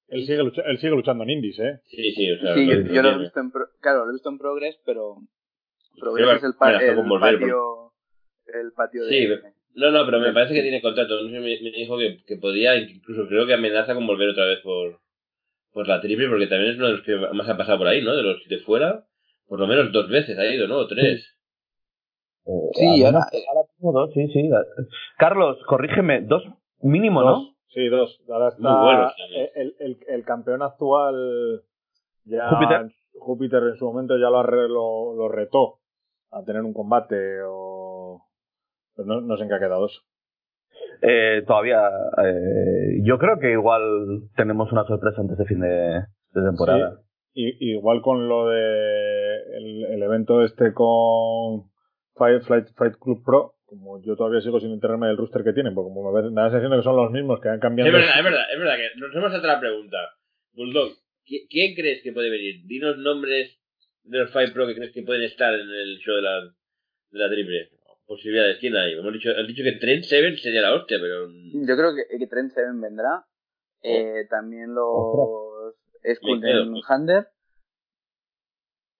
Él sigue, lucha- él sigue luchando en indies, ¿eh? Sí, sí, o sea, Sí, yo, lo- yo lo he visto en pro- claro, lo he visto en Progress, pero Progress es el, pa- volver, patio el patio Sí, de No, no, pero me parece que tiene contrato. No sé, me, me dijo que, que podía, incluso creo que amenaza con volver otra vez por, por la triple, porque también es uno de los que más ha pasado por ahí, ¿no? De los de fuera, por lo menos dos veces ha ido, ¿no? O tres. Eh, Sí, al ahora- ahora tengo dos, sí, sí. Carlos, corrígeme, dos mínimo, ¿no? Sí, dos. Ahora está Muy sí. eh, el, el, el campeón actual ya Júpiter. Júpiter en su momento ya lo, lo, lo retó a tener un combate o pero no, no sé en qué ha quedado eso. Eh, todavía, eh, yo creo que igual tenemos una sorpresa antes de fin de, de temporada. Y, igual con lo de el, el evento este con Fight, Flight, Fight Club Pro, como yo todavía sigo sin enterarme del rooster que tienen, porque como me da la sensación de que son los mismos que han Es cambiado. verdad, es verdad, es verdad que nos hemos saltado la pregunta. Bulldog, ¿qui- ¿quién crees que puede venir? Dinos nombres de los Five Pro que crees que pueden estar en el show de la, de la triple. posibilidades tiene ahí. Hemos dicho, has dicho que Trent Seven sería la hostia, pero. Yo creo que, que Trent Seven vendrá. Eh, también los Skulden Hunter.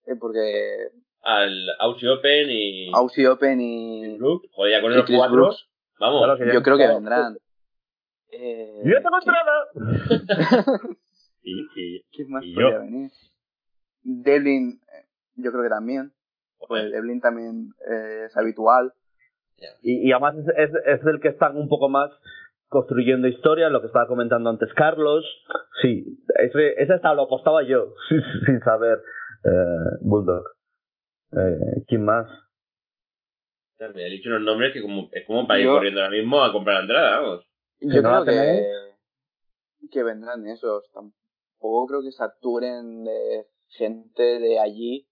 Eh, porque. Al Aussie Open y. Aussie Open y. Brooks. Joder, ya con esos cuatro. Brooks. Vamos. Claro que yo creo que vendrán. Eh, ¡Yo tengo entrada! y, y, ¿Quién más y podría yo. venir? Devlin, eh, yo creo que también. Pues. Devlin también eh, es habitual. Y, y además es, es, es el que están un poco más construyendo historia, lo que estaba comentando antes Carlos. Sí, ese, ese hasta lo apostaba yo, sin saber. Eh, Bulldog. Eh, ¿Quién más? Me he dicho unos nombres que como, es como para ir Yo- corriendo ahora mismo a comprar la entrada, vamos. Yo no creo que, vendrán esos. Tampoco creo que saturen de gente de allí.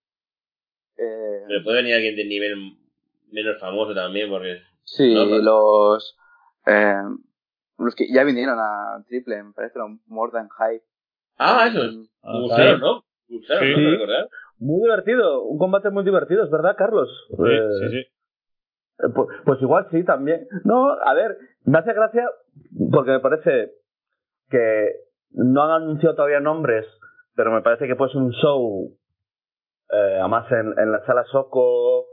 Eh, Pero puede venir alguien de nivel menos famoso también, porque. sí, no, los eh, los que ya vinieron a Triple, me parece, los More Than High. Ah, esos. Mm, Ah, Gustaron, ¿no? Sí. ¿No recordar? Muy divertido, un combate muy divertido, es verdad, Carlos. Sí, Eh, sí, sí. Pues, pues igual sí, también. No, a ver, me hace gracia porque me parece que no han anunciado todavía nombres, pero me parece que puede ser un show, eh, además en, en la sala Soco,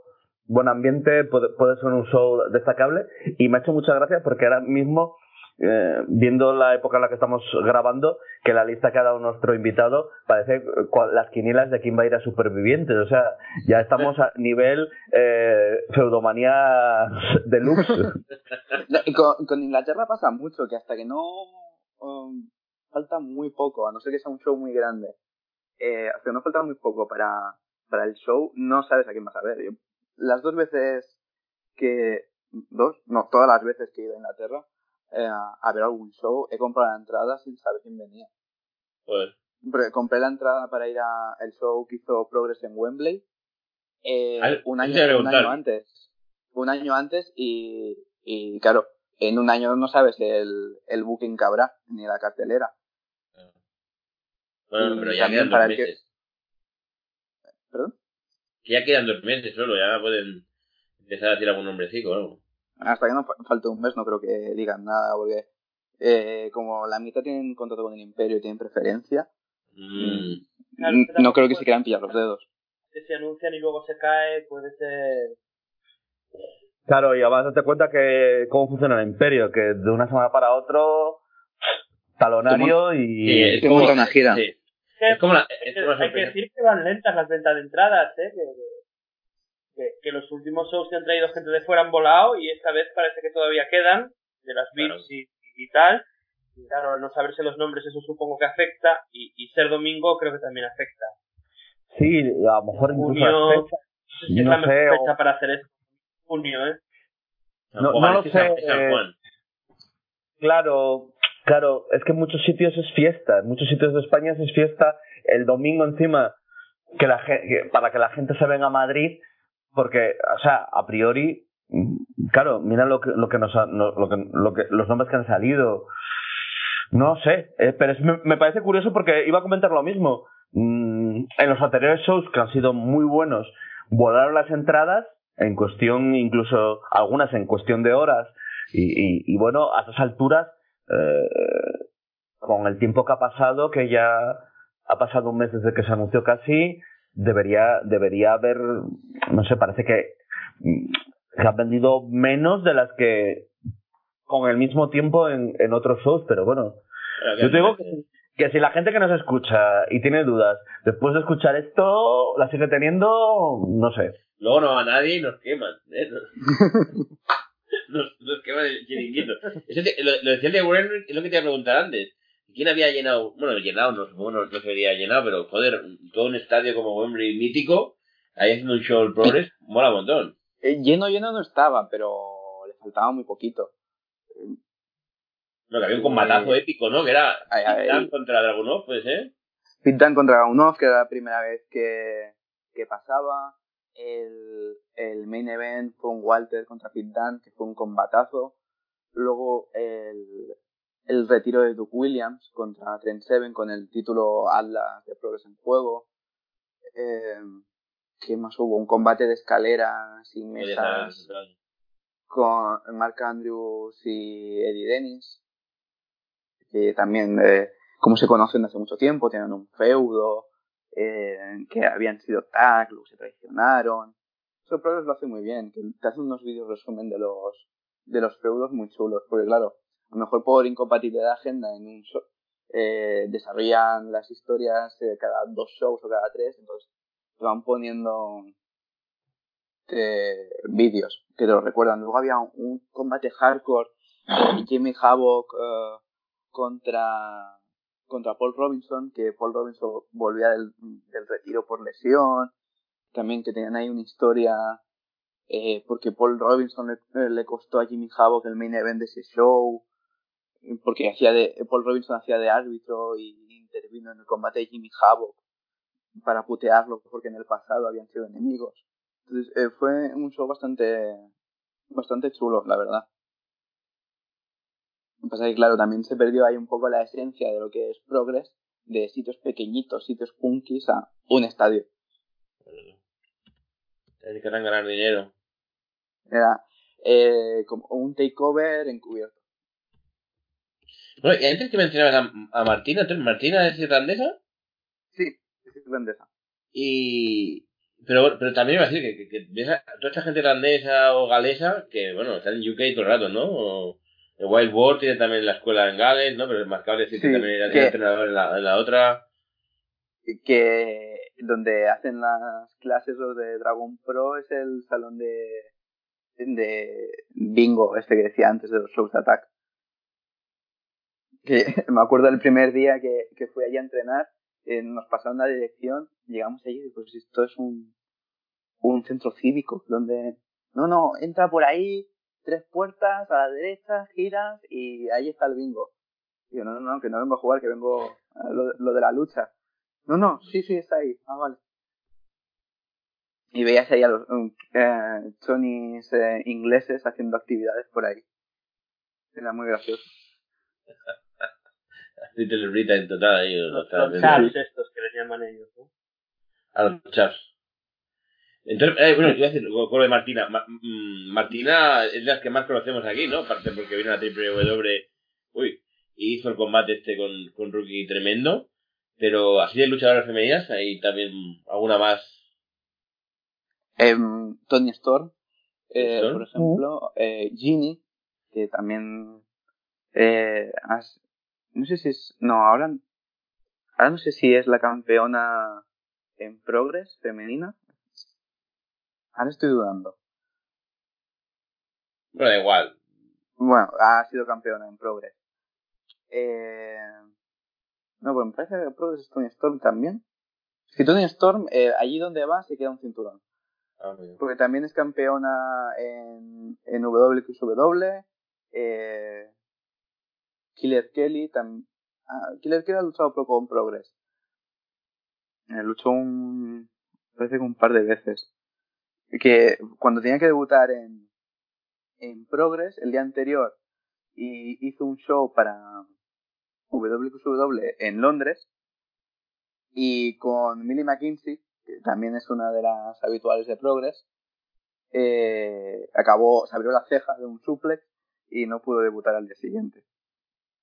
buen ambiente, puede, puede ser un show destacable y me ha hecho mucha gracia porque ahora mismo, eh, viendo la época en la que estamos grabando, que la lista que ha dado nuestro invitado parece eh, las quinielas de quién va a ir a Supervivientes, o sea, ya estamos a nivel eh, feudomanía deluxe. Con, con Inglaterra pasa mucho, que hasta que no um, falta muy poco, a no ser que sea un show muy grande, eh, hasta que no falta muy poco para, para el show, no sabes a quién vas a ver. Yo, las dos veces que, dos, no, todas las veces que he ido a Inglaterra eh, a ver algún show, he comprado la entrada sin saber quién venía. Joder. Compré la entrada para ir al show que hizo Progress en Wembley eh, un, año, un año antes. Un año antes y, y claro, en un año no sabes el, el booking que habrá, ni la cartelera. Bueno, pero ya quedan dos que- meses. ¿Perdón? Que ya quedan dos meses solo, ya pueden empezar a decir algún nombrecito o algo. Hasta que no fa- falte un mes no creo que digan nada, porque eh, como la mitad tienen contrato con el Imperio y tienen preferencia, Mm. Claro, que no creo que se quieran pillar los dedos. Que se anuncian y luego se cae, puede ser. Claro, y además date cuenta que cómo funciona el imperio, que de una semana para otro, talonario Sí, y... es que como, monta una gira. sí, es como la, es es que como la hay que decir que van lentas las ventas de entradas, ¿eh? Que, que, que los últimos shows que han traído gente de fuera han volado y esta vez parece que todavía quedan, de las Claro. VIPs y, y tal. Y claro, al no saberse los nombres eso supongo que afecta y, y ser domingo creo que también afecta. Sí, a lo mejor incluso Junio, no sé si es no la mejor sé, fecha o- para hacer esto. Junio, ¿eh? No- no lo San- sé, eh. Claro, claro, es que en muchos sitios es fiesta, en muchos sitios de España es fiesta el domingo encima que la que- para que la gente se venga a Madrid, porque, o sea, a priori, claro, mira lo que, lo que nos ha- lo que, lo que, los nombres que han salido. No sé, eh, pero es- me, me parece curioso porque iba a comentar lo mismo. Mm, en los anteriores shows, que han sido muy buenos, volaron las entradas, en cuestión, incluso algunas en cuestión de horas, y, y, y bueno, a esas alturas, eh, con el tiempo que ha pasado, que ya ha pasado un mes desde que se anunció casi, debería, debería haber, no sé, parece que mm, se han vendido menos de las que con el mismo tiempo en, en otros shows, pero bueno, yo te digo que, que si la gente que nos escucha y tiene dudas, después de escuchar esto, la sigue teniendo, no sé. Luego no va nadie y nos queman. ¿eh? Nos, nos queman el chiringuito. Eso te- lo, lo decía el de Warren, es lo que te iba a preguntar antes. ¿Quién había llenado? Bueno, llenado, no, supongo no, se había llenado, pero joder, todo un estadio como Wembley mítico, ahí haciendo un show el Progress, mola un montón. Eh, lleno, lleno no estaba, pero le faltaba muy poquito. No, que había un combatazo épico, ¿no? Que era Titán contra Dragunov, pues, ¿eh? Pintan contra Gaunov, que era la primera vez que, que pasaba. El, el main event fue un Walter contra Pintan, que fue un combatazo. Luego el, el retiro de Duke Williams contra Trent Seven con el título Atlas de Progress en juego. Eh, ¿Qué más hubo? Un combate de escalera sin mesas. con Mark Andrews y Eddie Dennis, que también, eh, como se conocen hace mucho tiempo, tienen un feudo, eh, que habían sido tag, luego se traicionaron. Eso Progress lo hace muy bien, que te hace unos vídeos resumen de los, de los feudos muy chulos, porque claro, a lo mejor por incompatibilidad de agenda en un show, eh, desarrollan las historias eh, cada dos shows o cada tres, entonces te van poniendo eh, vídeos que te lo recuerdan. Luego había un, combate hardcore Jimmy Havoc eh, contra contra Paul Robinson, que Paul Robinson volvía del, del retiro por lesión, también que tenían ahí una historia eh, porque Paul Robinson le, le costó a Jimmy Havoc el main event de ese show, porque hacía de, Paul Robinson hacía de árbitro y intervino en el combate de Jimmy Havoc para putearlo porque en el pasado habían sido enemigos. Entonces eh, fue un show bastante bastante chulo, la verdad. Lo que pasa es que, claro, también se perdió ahí un poco la esencia de lo que es Progress, de sitios pequeñitos, sitios punkis a un estadio. Es que ganar dinero. Era eh, como un takeover encubierto. Bueno, y antes que mencionabas a, a Martina, ¿tú- ¿Martina es irlandesa? Sí, es irlandesa. Y... Pero, pero también iba a decir que, que, que toda esta gente irlandesa o galesa que, bueno, están en UK todo el rato, ¿no? O, el Wild Boar tiene también la escuela en Gales, ¿no? Pero es más decir que Sí, también era, que- entrenador en la, en la otra. Que donde hacen las clases los de Dragon Pro es el salón de, de bingo, este que decía antes de los shows de Attack. Me acuerdo el primer día que, que fui allí a entrenar, eh, nos pasaron la dirección, llegamos allí y pues esto es un, un centro cívico, donde, no, no, entra por ahí, tres puertas a la derecha, giras y ahí está el bingo. Y yo, no, no, no, que no vengo a jugar, que vengo a lo, lo de la lucha. No, no, sí, sí, está ahí. Ah, vale. Y veías ahí a los eh, chonis eh, ingleses haciendo actividades por ahí. Era muy gracioso. Little Rita en total ahí. Los, Los, los chaps estos que les llaman ellos, ¿no? A los chaps. Entonces, eh, bueno, a decir, con lo de Martina. Ma- mm, Martina es de las que más conocemos aquí, ¿no? Aparte porque vino a la triple W, uy, y hizo el combate este con, con Rookie tremendo. Pero así de luchadoras femeninas, hay también alguna más. Em, Tony Storm, eh, Storm. por ejemplo, eh, Ginny, que también eh, has- no sé si es, no, ahora, ahora no sé si es la campeona en Progress femenina. Ahora estoy dudando. Bueno, da igual. Bueno, ha sido campeona en Progress. Eh, no, pues me parece que Progress es Tony Storm también. Es que Tony Storm, eh, allí donde va, se queda un cinturón. Ah. Porque también es campeona en, en WXW. Eh, Killer Kelly también. Ah, Killer Kelly ha luchado poco con Progress. Eh, luchó un. Parece que un par de veces. Que cuando tenía que debutar en, en Progress el día anterior y hizo un show para WXW en Londres y con Millie McKinsey que también es una de las habituales de Progress, eh, acabó, se abrió la ceja de un suplex y no pudo debutar al día siguiente.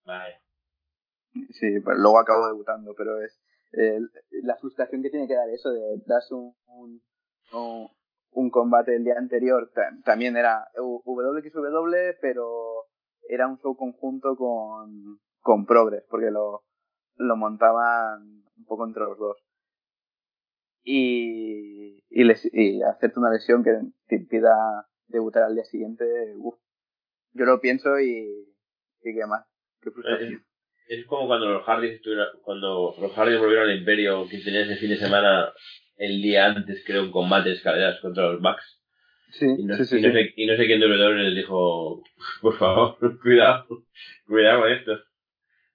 Vale. Sí, pero luego acabó debutando, pero es eh, la frustración que tiene que dar eso de darse un, un, un, combate el día anterior. Ta- También era WXW, pero era un show conjunto con, con Progress, porque lo, lo montaban un poco entre los dos. Y, y, les- y hacerte una lesión que te impida debutar al día siguiente, uf. yo lo pienso y, y qué más, qué frustración. Es como cuando los Hardys cuando los Hardys volvieron al Imperio, que tenían ese fin de semana, el día antes, creo, un combate de escaleras contra los Bucks. Sí, Y no, sí, sí, y no sí. sé, y no sé quién de W les dijo, por favor, cuidado, cuidado con esto.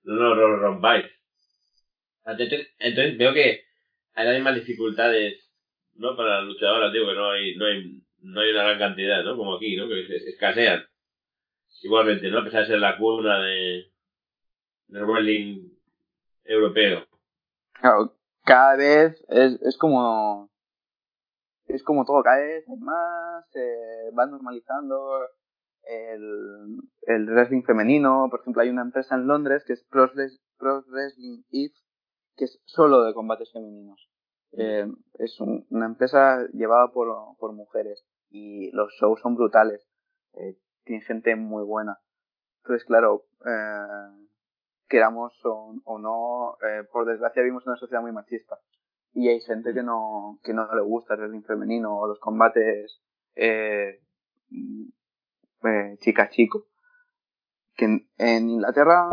No nos rompáis. Entonces, entonces veo que hay las mismas dificultades, ¿no? Para las luchadoras, digo que no hay, no hay, no hay una gran cantidad, ¿no? Como aquí, ¿no? Que es- escasean. Igualmente, ¿no? A pesar de ser la cuna de, del wrestling europeo. Claro, cada vez es, es como es como todo, cada vez hay más, se va normalizando, el, el wrestling femenino. Por ejemplo, hay una empresa en Londres que es Pro, Wres- Pro Wrestling If, que es solo de combates femeninos. Eh, es un- una empresa llevada por, por mujeres y los shows son brutales. Eh, tiene gente muy buena. Entonces, claro, eh, queramos o, o no, eh, por desgracia vivimos una sociedad muy machista. Y hay gente que no, que no le gusta el wrestling femenino o los combates eh, mm, eh, chica chico. Que en, en Inglaterra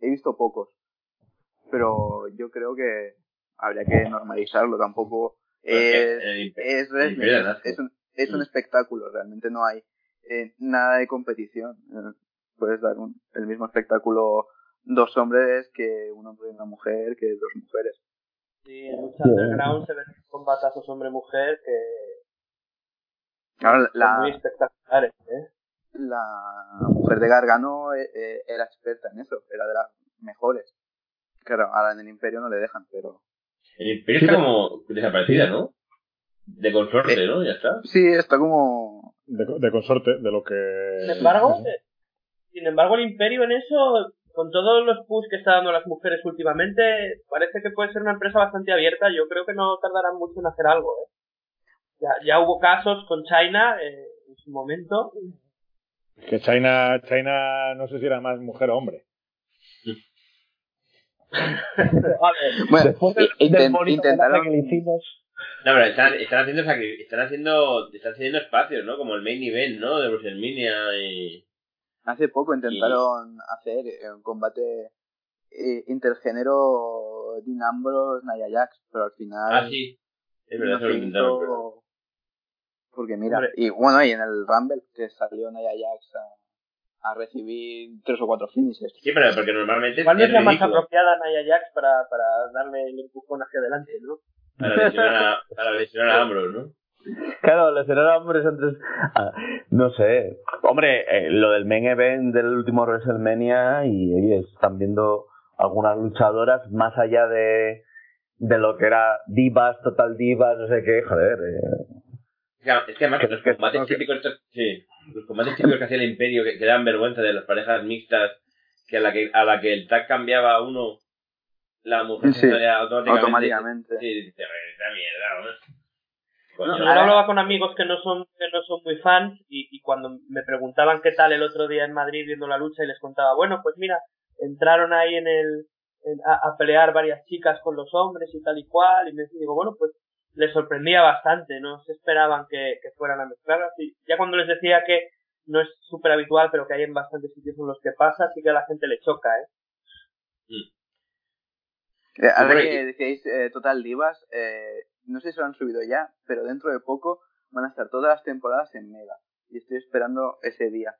he visto pocos. Pero yo creo que habría que normalizarlo. Tampoco es, el es wrestling, es un, es un Mm. espectáculo. Realmente no hay eh, nada de competición. Eh, puedes dar un- el mismo espectáculo dos hombres que un hombre y una mujer que dos mujeres. Sí, en lucha underground se ven combatazos hombre-mujer que Claro, son la, muy espectaculares, ¿eh? la mujer de Gargano eh, eh, era experta en eso, era de las mejores. Claro, ahora en el Imperio no le dejan, pero... El Imperio está como desaparecida, ¿no? De consorte, ¿no? Ya está. Sí, está como... De, de consorte, de lo que. Sin embargo, sin embargo, el Imperio en eso, con todos los push que está dando las mujeres últimamente, parece que puede ser una empresa bastante abierta. Yo creo que no tardarán mucho en hacer algo, ¿eh? Ya, ya hubo casos con China eh, en su momento. Que China, China, no sé si era más mujer o hombre. Bueno, Después del, inten- del bonito intentaron... homenaje que le hicimos. No, pero están, están haciendo están haciendo, están haciendo espacios, ¿no? Como el main event, ¿no? De WrestleMania y... Hace poco intentaron hacer eh, un combate eh, intergénero Dean Ambrose, Nia Jax, pero al final Ah, sí. Es verdad, no eso lo se intentaron, pero... porque mira, Hombre. y bueno, y en el Rumble que salió Nia Jax a, a recibir tres o cuatro finishes. Sí, pero porque normalmente no es la más apropiada Nia Jax para, para darle el empujón hacia adelante, ¿no? para lesionar a, para lesionar a Ambrose, ¿no? Claro, lesionar a hombres antes. ah, no sé. Hombre, eh, lo del main event del último WrestleMania y oye, están viendo algunas luchadoras más allá de, de lo que era divas, total divas, no sé qué, joder. eh, Es que- Es que además Que- los que- combates que- típicos, estos- sí, los combates típicos que hacía el Imperio, que, que daban vergüenza de las parejas mixtas, que a la que, a la que el tag cambiaba a uno, la mujer Sí, se salía automáticamente. automáticamente. Sí, dice, esta mierda, ¿no? Yo ahora- hablaba con amigos que no son que no son muy fans y, y cuando me preguntaban qué tal el otro día en Madrid viendo la lucha y les contaba, bueno, pues mira, entraron ahí en el en- a, a pelear varias chicas con los hombres y tal y cual y me digo, bueno, pues les sorprendía bastante, no se esperaban que, que fueran a mezclarlas y ya cuando les decía que no es súper habitual pero que hay en bastantes sitios en los que pasa, sí que a la gente le choca, ¿eh? Eh, ahora que decíais eh, Total Divas, eh, no sé si lo han subido ya, pero dentro de poco van a estar todas las temporadas en Mega. Y estoy esperando ese día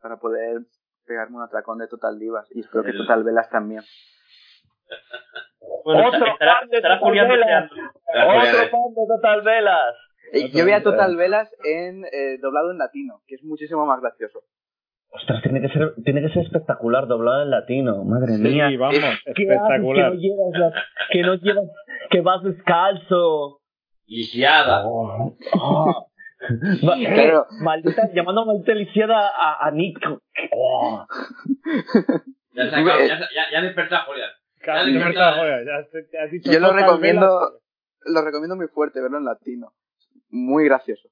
para poder pegarme un atracón de Total Divas. Y espero que Total Velas también. Bueno, Otro estará, de Total Velas. Otro fan de Total Velas. Eh, Yo vi a Total Velas en eh, doblado en latino, que es muchísimo más gracioso. Ostras, tiene que ser, tiene que ser espectacular doblado en latino, madre mía. Sí, vamos, ¿Qué espectacular. Que no llevas, la- que no llevas, que vas descalzo. Lisiada. Oh, oh. Eh, maldita, llamando maldita lisiada a, a Nick. Oh. Ya, se acabó, ya, ya, ya despertó a Julián. Ya has dicho Yo lo recomiendo, Velas. lo recomiendo muy fuerte verlo en latino. Muy gracioso.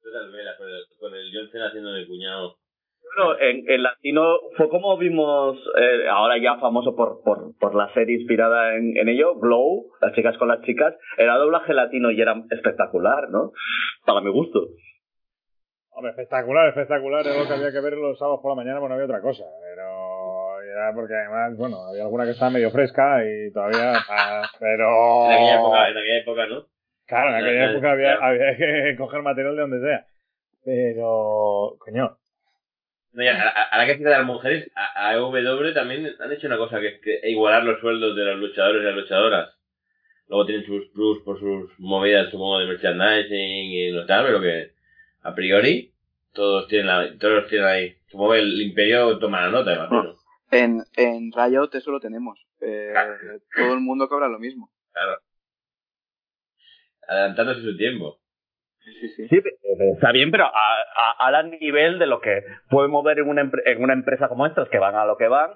Total vela, con el, con el John Cena haciendo de cuñado. Bueno, en, en latino fue como vimos, eh, ahora ya famoso por, por, por la serie inspirada en, en ello, Glow, las chicas con las chicas, era doblaje latino y era espectacular, ¿no? Para mi gusto. Hombre, espectacular, espectacular. Es lo que había que ver los sábados por la mañana, bueno, había otra cosa. Pero era porque además, bueno, había alguna que estaba medio fresca y todavía. ah, pero. En aquella época, en aquella época, ¿no? Claro, en aquella época había, había que coger material de donde sea. Pero, coño, No, ya, a, a- la que de las mujeres, a, a EW también han hecho una cosa que es que igualar los sueldos de los luchadores y las luchadoras. Luego tienen sus plus por sus movidas, supongo, de merchandising y no tal, pero que a priori todos tienen, la, todos tienen ahí. Supongo que el imperio toma la nota, imagino. En, en Riot eso lo tenemos. Eh, Claro. todo el mundo cobra lo mismo. Claro. Adelantándose su tiempo. Sí, sí. Sí, está bien, pero a, a, nivel de lo que puede mover en una, en una empresa como estas, que van a lo que van.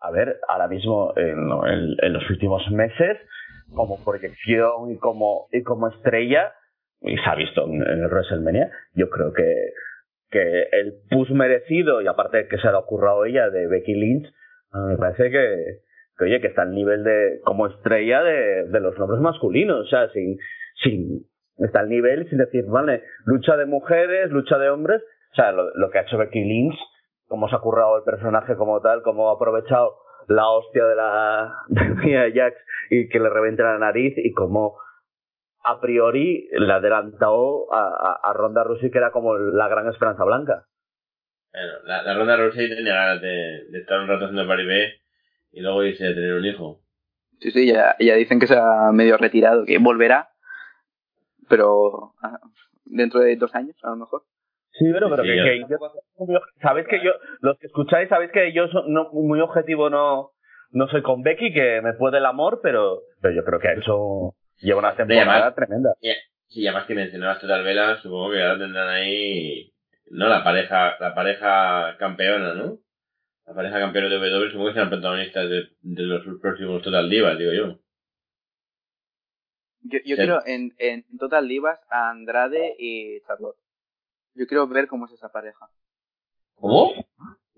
A ver, ahora mismo, en, en- en los últimos meses, como proyección y como, y como estrella, y se ha visto en, el WrestleMania, yo creo que, que el push merecido, y aparte que se le ha ocurrido ella, de Becky Lynch, me parece que, que, oye, que está al nivel de, como estrella de, de los nombres masculinos, o sea, sin, sin, está al nivel sin decir, vale, lucha de mujeres, lucha de hombres, o sea, lo, lo que ha hecho Becky Lynch, cómo se ha currado el personaje como tal, cómo ha aprovechado la hostia de la de Mia Jax y que le reviente la nariz y cómo a priori le adelantó a, a, a Ronda Rousey que era como la gran esperanza blanca. Bueno, la, la ronda Rousey tenía ganas de, de estar un rato haciendo paribé y luego irse a tener un hijo. Sí, sí, ya, ya dicen que se ha medio retirado, que volverá, pero ah, dentro de dos años, a lo mejor. Sí, pero, pero Sí, que, yo- sabéis que yo, los que escucháis, sabéis que yo so- no, muy objetivo no, no soy con Becky, que me puede el amor, pero, pero yo creo que ha hecho, lleva una temporada además- tremenda. Sí, además que mencionabas Total Vela, supongo que ahora tendrán ahí, no la pareja, la pareja campeona, ¿no? La pareja campeona de W, supongo que serán protagonistas de, de los próximos Total Divas, digo yo. Yo, yo Sí. quiero en, en Total Divas a Andrade y Charlotte. Yo quiero ver cómo es esa pareja. ¿Cómo?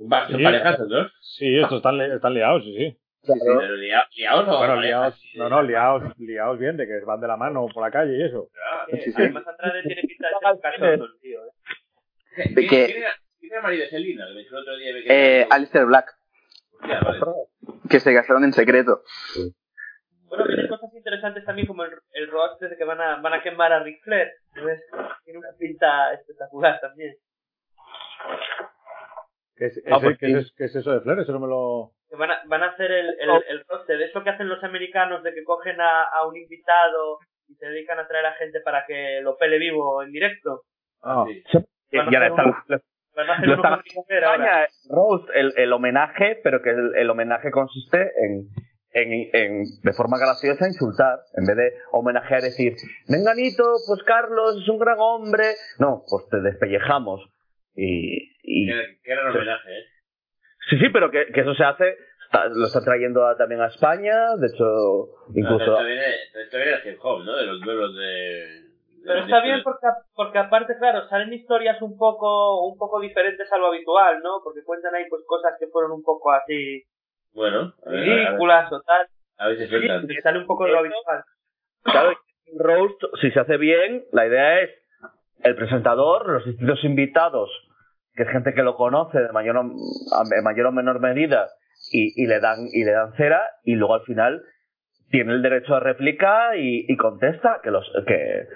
Va, ¿Son Sí. parejas los dos? Sí, estos están, li- están liados, sí, sí. Pero lia- liados o Bueno, liados, no, no, liados, liados bien, de que van de la mano por la calle y eso. Eh, Además, Andrade tiene pinta de ser un cachondo, el tío. ¿eh? ¿Quién, De que- quién era, quién era el marido de Selina? Que me dijo el otro día. Eh, Alistair Black, Hostia, vale. que se casaron en secreto. Bueno, tiene cosas interesantes también como el, el roster de que van a, van a quemar a Ric Flair. ¿ves? Tiene una pinta espectacular también. ¿Qué es, Ah, ese- pues qué sí. es, qué es eso de Flair? Eso no me lo... Que van, a, van a hacer el, el, el roster. Es lo que hacen los americanos de que cogen a, a un invitado y se dedican a traer a gente para que lo pele vivo en directo. Ah, Sí. Y está, lo- están. España, Rose, el, el homenaje, pero que el, el homenaje consiste en, en, en, de forma graciosa, insultar. En vez de homenajear, decir, Menganito, pues Carlos es un gran hombre. No, pues te despellejamos. Y, y Qué, gran homenaje, ¿eh? sí, sí, pero que, que eso se hace, está- lo está trayendo a- también a España, de hecho, incluso... Esto viene, esto viene del hip hop, ¿no? De los duelos de... de Pero está bien porque, porque aparte, claro, salen historias un poco, un poco diferentes a lo habitual, ¿no? Porque cuentan ahí pues cosas que fueron un poco así Bueno, a ver, a ver, ridículas o tal. a ver si sueltan. Y sale un poco de lo habitual. Claro, un roast, si se hace bien, la idea es el presentador, los distintos invitados, que es gente que lo conoce de mayor o, en mayor o menor medida, y, y le dan y le dan cera, y luego al final tiene el derecho a réplica y, y contesta que los que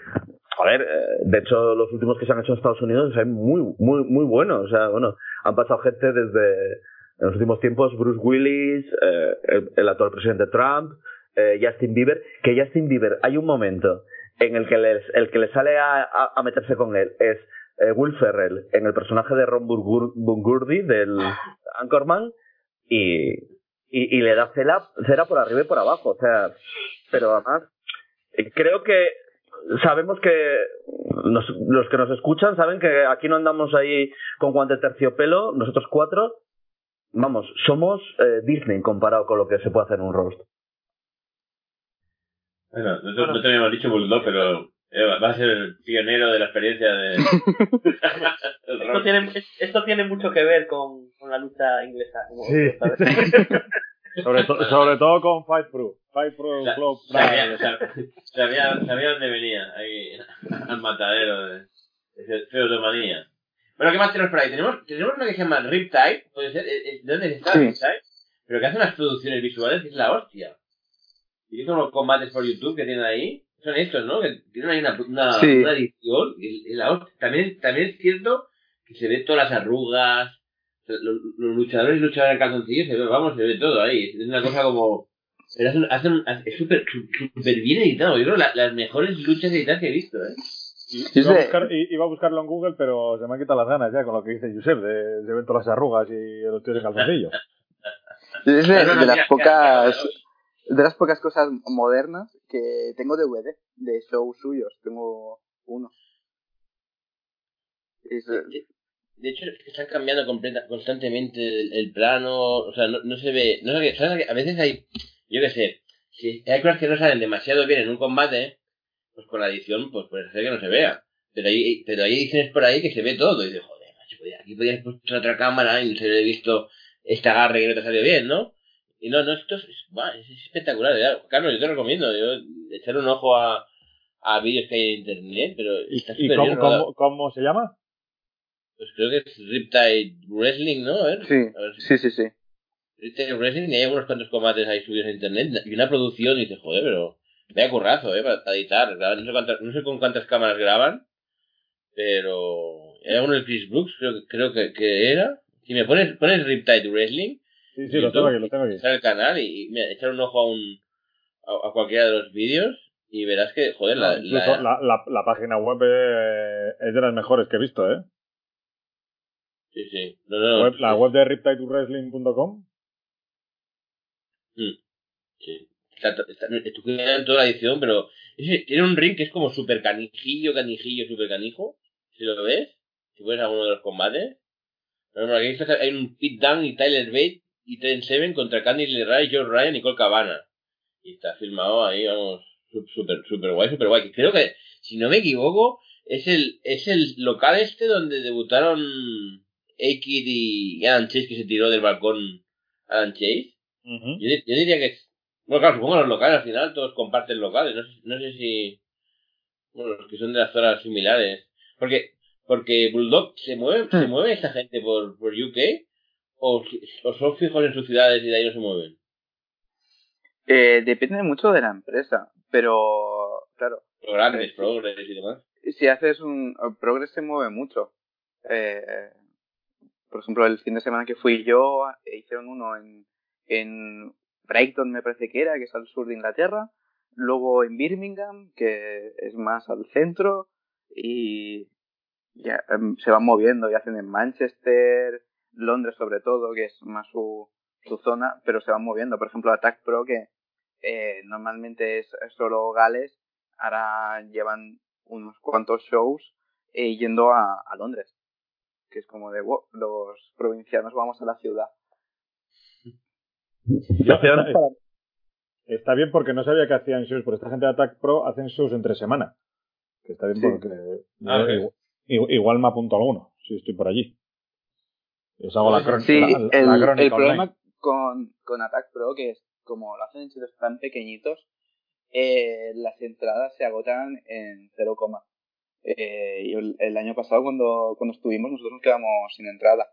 joder, eh, de hecho los últimos que se han hecho en Estados Unidos son muy muy muy buenos, o sea, bueno, han pasado gente desde en los últimos tiempos Bruce Willis, eh, el, el actual presidente Trump, eh, Justin Bieber, que Justin Bieber hay un momento en el que les, el que le sale a, a, a meterse con él es eh, Will Ferrell en el personaje de Ron Burgundy del Anchorman y, y, y le da cera, cera por arriba y por abajo, o sea, pero además eh, creo que sabemos que nos- los que nos escuchan saben que aquí no andamos ahí con guante terciopelo, nosotros cuatro, vamos, somos eh, Disney comparado con lo que se puede hacer en un roast. Bueno, nosotros no te habíamos dicho Bulldog, pero eh, va a ser el pionero de la experiencia de... Esto tiene, es- esto tiene mucho que ver con, con la lucha inglesa. como Sí. sobre, to- sobre todo con Fight Pro. Fight Pro Club. Sabía, sab- sabía, sabía dónde venía, ahí, al matadero de, de feudomanía. Bueno, ¿qué más tenemos por ahí? Tenemos, tenemos una que se llama Riptide, puede ser, Eh, eh, ¿de dónde está Sí. Riptide? Pero que hace unas producciones visuales que es la hostia. Y que son los combates por YouTube que tienen ahí, son estos, ¿no? Que tienen ahí una, una, Sí. una edición, y, y la hostia. También, también es cierto que se ven todas las arrugas, los, los luchadores y luchadoras en calzoncillos, se ve, vamos, se ve todo ahí. Es una cosa como... Pero hacen, hacen- es súper súper bien editado. Yo creo la- las mejores luchas editadas que he visto, ¿eh? Iba a, buscar, iba a buscarlo en Google, pero se me han quitado las ganas ya con lo que dice Josep, de, de ver todas las arrugas y los tíos en calzoncillo. Es de, de las pocas de las pocas cosas modernas que tengo DVD de shows suyos. Tengo uno. Es, De, de- de hecho, es que están cambiando completa, constantemente el, el plano, o sea, no, no se ve, no sé, ¿sabes? a veces hay, yo qué sé, si hay cosas que no salen demasiado bien en un combate, pues con la edición, pues puede ser que no se vea. Pero hay, pero hay ediciones por ahí que se ve todo, y dices, joder, macho, podía- aquí podías puesto otra cámara y no se le visto este agarre que no te salió bien, ¿no? Y no, no, esto es, es, espectacular, ya. Carlos, yo te recomiendo, yo, echar un ojo a, a vídeos que hay en internet, pero ¿Y, está y súper cómo, cómo- cómo se llama? Pues creo que es Riptide Wrestling, ¿no? A ver. sí, A ver, sí, sí, sí. Riptide Wrestling y hay unos cuantos combates ahí subidos en internet y una producción y dices, joder, pero vaya currazo, ¿eh? Para, para editar. No sé, cuántas- no sé con cuántas cámaras graban, pero era uno de Chris Brooks, creo, que- creo que, que era. Si me pones, pones Riptide Wrestling, Sí, sí, lo tengo aquí, lo tengo aquí. el canal y, y mira, echar un ojo a un a, a cualquiera de los vídeos y verás que, joder, la, No, la- la, la, la página web eh, es de las mejores que he visto, ¿eh? sí, sí. No, La no, web, la web de riptidewrestling.com. Sí. Está, está, en toda la edición, pero ese- tiene un ring que es como super canijillo, canijillo, super canijo. Si lo ves, si ves alguno de los combates. Por ejemplo, aquí está- hay un Pete Dunne y Tyler Bate y Trent Seven contra Candice LeRae, George Ryan y Cole Cabana. Y está filmado ahí, vamos, super, super guay, super guay. Creo que, si no me equivoco, es el, es el local este donde debutaron A-Kid y Adam Chase que se tiró del balcón Adam Chase. Yo, yo diría que es. Bueno, claro, supongo que los locales al final todos comparten locales. No sé, no sé si. Bueno, los que son de las zonas similares. Porque porque Bulldog se mueve, se mueve esa gente por, por UK o, o son fijos en sus ciudades y de ahí no se mueven. Eh, depende mucho de la empresa, pero claro, grandes, Sí. Progress y demás. si haces un Progress se mueve mucho. Eh, por ejemplo, el fin de semana que fui yo, eh, hicieron uno en, en Brighton, me parece que era, que es al sur de Inglaterra. Luego en Birmingham, que es más al centro. Y ya em, se van moviendo y hacen en Manchester, Londres sobre todo, que es más su, zona, pero se van moviendo. Por ejemplo, Attack Pro, que eh, normalmente es solo Gales, ahora llevan unos cuantos shows eh, yendo a, a Londres. Que es como de, wow, los provincianos vamos a la ciudad. Yo está, bien porque no sabía que hacían shows, pero esta gente de Attack Pro hacen shows entre semana. Que está bien Sí. porque Ah, ok. igual, me apunto a alguno, si estoy por allí. Os hago la, cron- Sí, la- la el, crónica problema con, con Attack Pro, que es como lo hacen en sitios tan pequeñitos, eh, las entradas se agotan en 0, eh, y el, el año pasado cuando, cuando estuvimos nosotros nos quedamos sin entrada.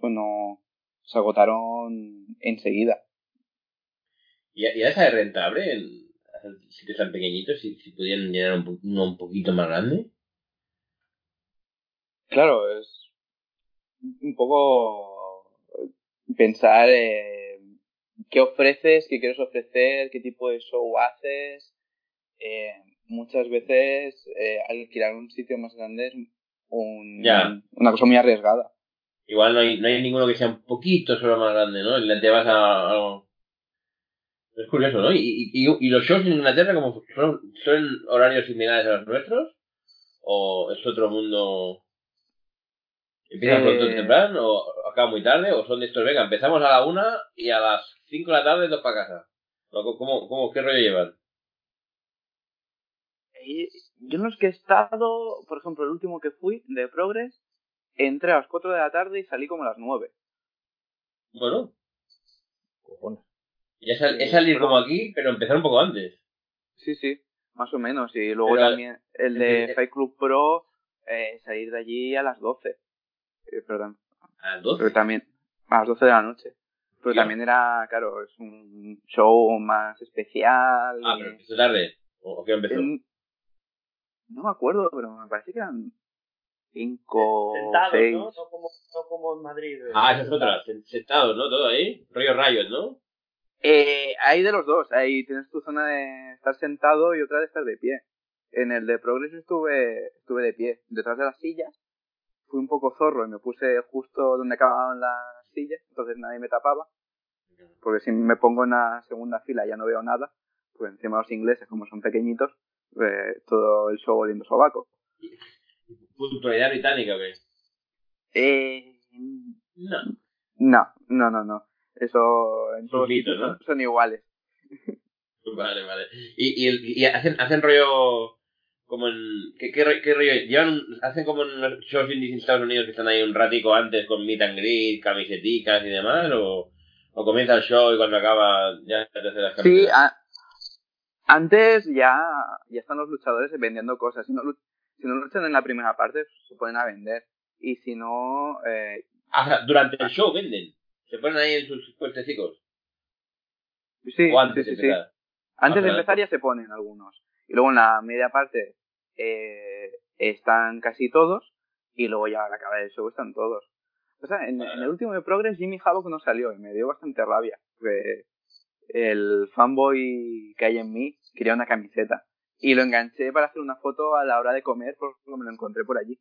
Bueno, se agotaron enseguida. ¿Y, y ahora es rentable en hacer sitios tan pequeñitos si, si pudieran llenar un, uno un poquito más grande? Claro, es un poco pensar eh, qué ofreces, qué quieres ofrecer, qué tipo de show haces. Eh, muchas veces eh, alquilar un sitio más grande es un- una cosa muy arriesgada. Igual no hay, no hay ninguno que sea un poquito solo más grande, ¿no? Te vas a algo. Es curioso, ¿no? Y, y, y- los shows en Inglaterra, como son, ¿son horarios similares a los nuestros? ¿O es otro mundo? ¿Empiezan Eh, pronto temprano? ¿O acaba muy tarde? ¿O son de estos, venga, empezamos a la una y a las cinco de la tarde dos para casa? ¿O ¿Cómo, cómo, qué rollo llevan? Yo en los que he estado, por ejemplo, el último que fui de Progress, entré a las 4 de la tarde y salí como a las 9. Bueno, Cojones. ya sal- es salir como aquí, pero empezar un poco antes. Sí, sí, más o menos. Y luego Pero- también el de eh, Fight Club Pro, eh, salir de allí a las 12. Eh, perdón, A las 12. pero también a las 12 de la noche. Pero también era, claro, es un show más especial. Ah, y- pero empezó tarde. ¿O o qué empezó? en- no me acuerdo, pero me parece que eran 5 o Sentados, 6. ¿no? No como, no como en Madrid. eh. Ah, esa es otra. sen- Sentados, ¿no? Todo ahí. Rollo rayos, ¿no? Eh, hay de los dos. Ahí tienes tu zona de estar sentado y otra de estar de pie. En el de Progress estuve, estuve de pie, detrás de las sillas. Fui un poco zorro y me puse justo donde acababan las sillas, entonces nadie me tapaba. Porque si me pongo en la segunda fila ya no veo nada. Pues encima los ingleses, como son pequeñitos, eh, todo el show oliendo sobaco. ¿Puntualidad británica o qué? Eh, No. no, no, no, no. Eso en todos Suscrito, sitios ¿no? son, iguales. Vale, vale. Y, y, hacen, hacen rollo como en... ¿Qué, qué, qué rollo? Llevan un- hacen como en los shows indies en Estados Unidos que están ahí un ratico antes con meet and greet, camiseticas y demás, o, o comienza el show y cuando acaba ya te hace las Sí, a- antes ya, ya están los luchadores vendiendo cosas. Si no, si no luchan en la primera parte, se ponen a vender. Y si no, eh, Ah, durante el show venden. Se ponen ahí en sus puestecicos. sí, o antes sí, de sí, sí. empezar. Antes de Ah, empezar ya se ponen algunos. Y luego en la media parte eh, están casi todos. Y luego ya al acabar el show están todos. O sea, en, en el último de Progress Jimmy Havoc no salió y me dio bastante rabia. Porque el fanboy que hay en mí quería una camiseta. Y lo enganché para hacer una foto a la hora de comer porque me lo encontré por allí.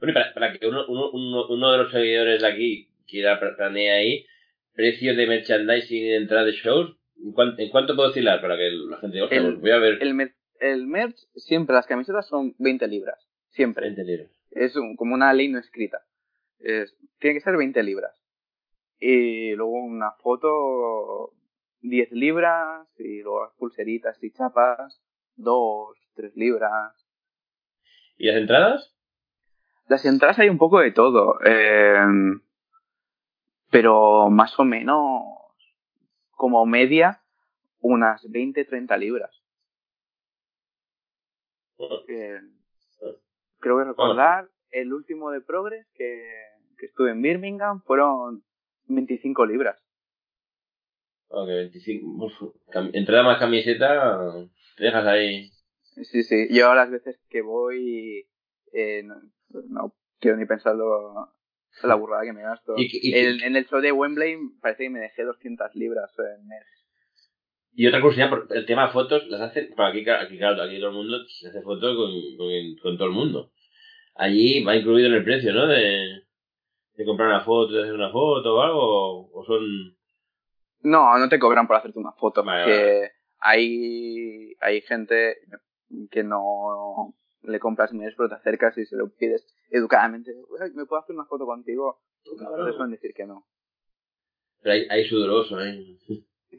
Bueno, y para, para que uno, uno, uno, uno de los seguidores de aquí quiera pla- planea ahí, precio de merchandising y de entrada de shows, ¿en, cuán- en cuánto puedo oscilar para que la gente diga, "Hostia, El- pues voy a ver El, mer- el merch, siempre las camisetas son 20 libras. Siempre. 20 libras? Es un- como una ley no escrita. Es, tiene que ser 20 libras. Y luego una foto, 10 libras. Y luego las pulseritas y chapas, 2, 3 libras. ¿Y las entradas? Las entradas hay un poco de todo. eh, pero más o menos, como media, unas 20, 30 libras. Eh, creo que recordar, el último de Progress que, que estuve en Birmingham fueron 25 libras. Ok, 25. uf, más camiseta, te dejas ahí. Sí, sí. Yo las veces que voy, eh, no, no quiero ni pensarlo la burrada que me gasto. Y en el show de Wembley parece que me dejé 200 libras en mes. Y otra curiosidad, el tema de fotos, las hacen, para aquí, aquí, claro, aquí todo el mundo se hace fotos con, con, con todo el mundo. Allí va incluido en el precio, ¿no? De, de comprar una foto, de hacer una foto o algo, o, o son... No, no te cobran por hacerte una foto, Vale, porque hay, hay gente que no le compras emails, pero te acercas y se lo pides educadamente. "Ay, ¿Me puedo hacer una foto contigo? No te suelen decir que no. Pero hay, hay sudoroso, ¿eh?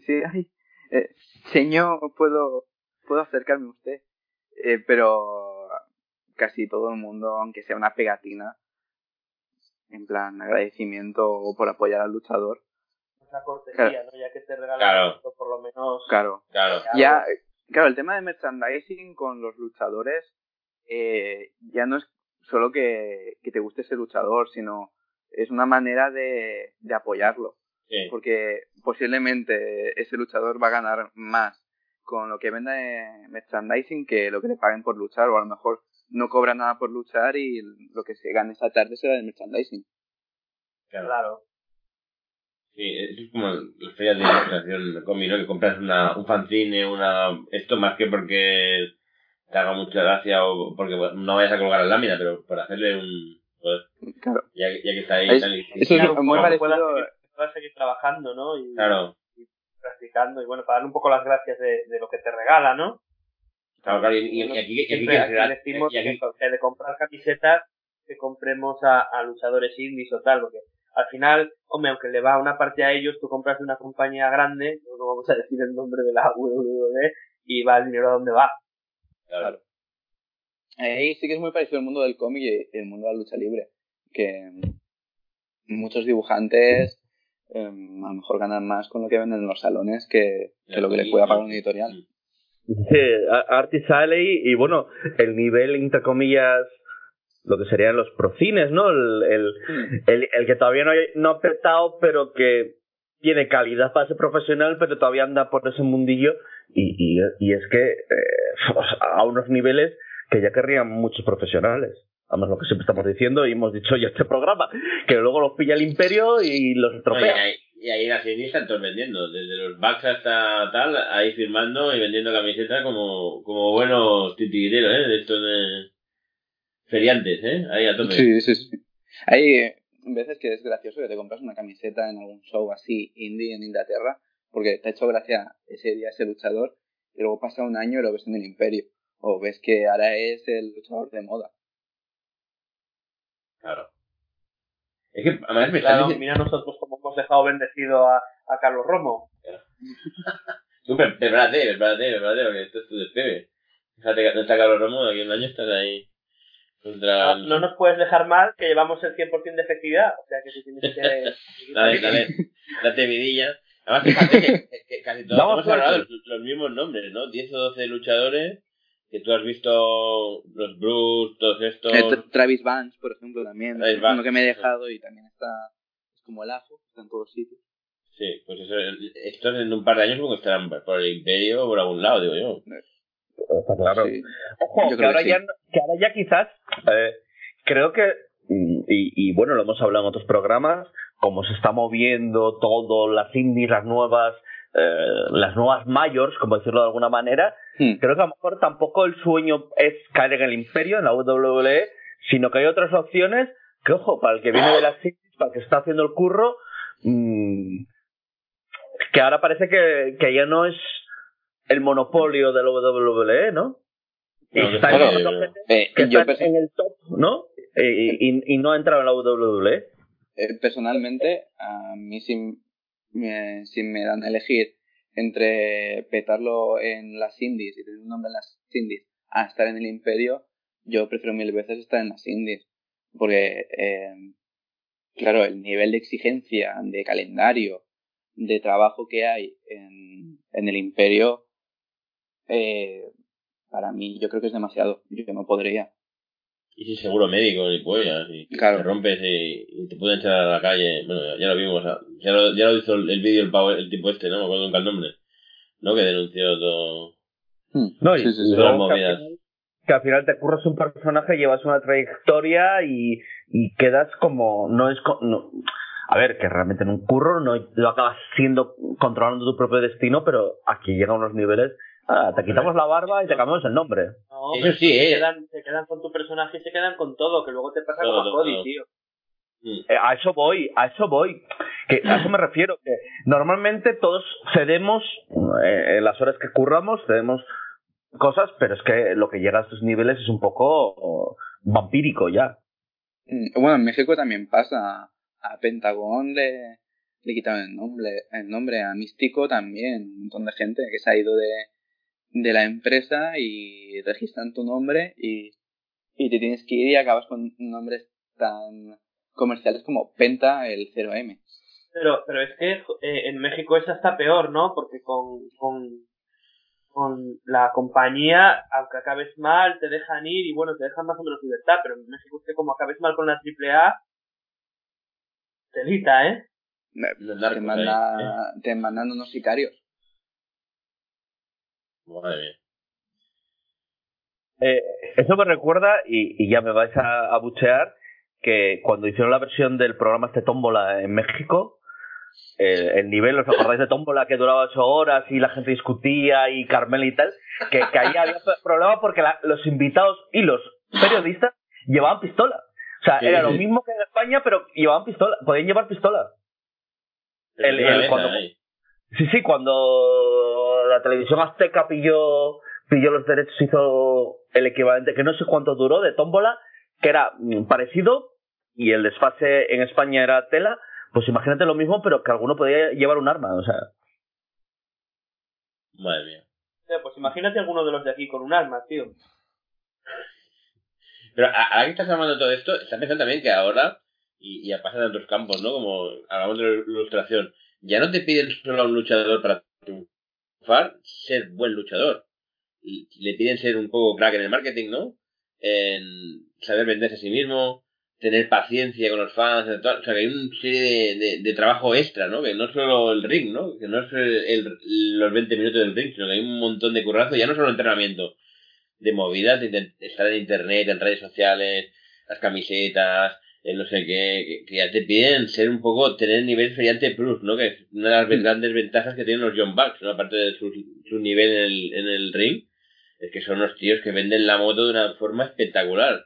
Sí, ay, eh, señor, puedo, puedo acercarme a usted. Eh, pero casi todo el mundo, aunque sea una pegatina, en plan agradecimiento por apoyar al luchador. Una cortesía, Claro. ¿no? Ya que te regalan Claro. esto, por lo menos. Claro. Claro. Ya, claro, el tema de merchandising con los luchadores eh, ya no es solo que, que te guste ese luchador, sino es una manera de, de apoyarlo. Sí. Porque posiblemente ese luchador va a ganar más con lo que venda de merchandising que lo que le paguen por luchar, o a lo mejor no cobra nada por luchar y lo que se gane esa tarde será de merchandising. Claro. Claro. Sí, eso es como las ferias de ilustración de cómic, ¿no? Que compras una, un fanzine, una... Esto más que porque te haga mucha gracia o porque bueno, no vayas a colgar la lámina, pero para hacerle un... joder, Claro. ya, que- ya que está ahí Es- tal y- eso es Claro, muy para que parecido. puedas seguir, trabajando, ¿no? Y, Claro, y practicando. Y bueno, para darle un poco las gracias de, de lo que te regala, ¿no? claro, claro. Y, y- y aquí, y aquí, Siempre aquí que- decimos y aquí- que, que de comprar camisetas que compremos a, a luchadores indies o tal, porque al final, hombre, aunque le va una parte a ellos, tú compras de una compañía grande, no vamos a decir el nombre de la WWE, y va el dinero a donde va. claro. Ahí sí que es muy parecido el mundo del cómic y el mundo de la lucha libre. Que mm, muchos dibujantes eh, a lo mejor ganan más con lo que venden en los salones que, que lo que les pueda pagar un editorial. Sí, Artis Alley y bueno, el nivel, entre comillas, lo que serían los procines, ¿no? El, el, el, el que todavía no, hay- no ha petado, pero que tiene calidad para ser profesional, pero todavía anda por ese mundillo y, y, y es que eh, a unos niveles que ya querrían muchos profesionales. Además, lo que siempre estamos diciendo y hemos dicho ya este programa, que luego los pilla el imperio y los estropea. ahí, y ahí en la serie están todos vendiendo, desde los backs hasta tal, ahí firmando y vendiendo camisetas como, como buenos titiriteros, ¿eh? De estos de feriantes, ¿eh? Ahí a tope. Sí, sí, sí. Hay eh, veces que es gracioso que te compras una camiseta en algún show así indie en Inglaterra porque te ha hecho gracia ese día ese luchador y luego pasa un año y lo ves en el imperio o ves que ahora es el luchador de moda. Claro. Es que, además, me Claro, están diciendo... mira nosotros cómo hemos dejado bendecido a, a Carlos Romo. Tú, pre- prepárate, prepárate, prepárate, porque esto es tu despegue. Fíjate que no está Carlos Romo, de aquí un año estás ahí contra... No, no nos puedes dejar mal que llevamos el 100% de efectividad. O sea que si tienes que... Dale, dale, date vidilla. Además, fíjate que, que casi todos hemos hablado los, los mismos nombres, ¿no? 10 o 12 luchadores que tú has visto los Bruce, todos estos... Eh, Tra- Travis Vance, por ejemplo, también. Travis Vance. uno que me he dejado y también está. Es como el ajo, está en todos sitios. Sí, pues eso, estos en un par de años como estarán por el imperio o por algún lado, digo yo. Está claro. Sí. Ojo, que ahora, sí. ya, que ahora ya quizás, eh, creo que, mm, y, y bueno, lo hemos hablado en otros programas, como se está moviendo todo, las indies, las nuevas, eh, las nuevas mayors, como decirlo de alguna manera, Hmm. creo que a lo mejor tampoco el sueño es caer en el imperio, en la WWE, sino que hay otras opciones que, ojo, para el que viene de las indies, para el que está haciendo el curro, mm, que ahora parece que, que ya no es el monopolio de la WWE, ¿no? No, está Eh, que yo en el top, ¿no? Y, y no ha entrado en la WWE. eh, personalmente, a mí si me, si me dan a elegir entre petarlo en las indies y tener un nombre en las indies a estar en el imperio, yo prefiero mil veces estar en las indies. Porque, eh, claro, el nivel de exigencia, de calendario, de trabajo que hay en, en el imperio, eh, para mí yo creo que es demasiado. Yo no podría. Y sin seguro médico ni pollas, y Claro. te rompes y, y te pueden echar a la calle. Bueno, ya, ya lo vimos, ya lo, ya lo hizo el, el vídeo el, pavo- el tipo este, ¿no? Me acuerdo nunca el nombre. ¿No? Que denunció todo. Hmm. No, y Sí, sí, sí. Todas que, al movidas. final, que al final te curras un personaje, llevas una trayectoria y, y quedas como. No es. co- no- a ver, que realmente en un curro no lo acabas siendo controlando tu propio destino, pero aquí llega a unos niveles. Ah, te quitamos la barba y te cambiamos el nombre. No, Eso pero sí, se eh. quedan, se quedan con tu personaje y se quedan con todo, que luego te pasa Todo, como a Cody, todo. tío. Mm. Eh, a eso voy, a eso voy. Que a eso me refiero. Que normalmente todos cedemos eh, en las horas que curramos, cedemos cosas, pero es que lo que llega a estos niveles es un poco vampírico ya. Mm, Bueno, en México también pasa. A Pentagón le, le quitaron el nombre, el nombre, a Místico también. Un montón de gente que se ha ido de, de la empresa y registran tu nombre y, y te tienes que ir y acabas con nombres tan comerciales como Penta, el 0M. Pero, pero es que eh, en México es hasta peor, ¿no? Porque con, con, con la compañía, aunque acabes mal, te dejan ir y bueno, te dejan más o menos libertad, pero en México es que como acabes mal con la AAA, telita, ¿eh? Te, manda, ahí, te mandan unos sicarios. Madre mía. Eh, eso me recuerda, y, y ya me vais a, a buchear, que cuando hicieron la versión del programa este Tómbola en México, el nivel, ¿os acordáis de Tómbola que duraba ocho horas y la gente discutía y Carmel y tal? Que, que ahí había problema porque la- los invitados y los periodistas llevaban pistola. O sea, Sí, era lo mismo que en España, pero llevaban pistola, podían llevar pistola. El- el- cuando- ahí. Sí, sí, cuando la televisión azteca pilló, pilló los derechos, hizo el equivalente, que no sé cuánto duró, de tómbola, que era mm, parecido, y el desfase en España era tela, pues imagínate lo mismo, pero que alguno podía llevar un arma, o sea. Madre mía. Pues imagínate alguno de los de aquí con un arma, tío. Pero a- ahora que estás hablando de todo esto, está pensando también que ahora, y, y pasa en otros campos, ¿no? Como hablamos de la ilustración, ya no te piden solo a un luchador para triunfar ser buen luchador. Le piden ser un poco crack en el marketing, ¿no? En saber venderse a sí mismo, tener paciencia con los fans, o sea, que hay una serie de, de, trabajo extra, ¿no? Que no es solo el ring, ¿no? Que no es el- los 20 minutos del ring, sino que hay un montón de currazo, ya no solo entrenamiento, de movidas, de, estar en internet, en redes sociales, las camisetas, el no sé qué, que, ya te piden ser un poco, tener el nivel feriante plus, ¿no? Que es una de las grandes ventajas que tienen los John Bucks, ¿no? Aparte de su, su nivel en el, en el ring, es que son unos tíos que venden la moto de una forma espectacular.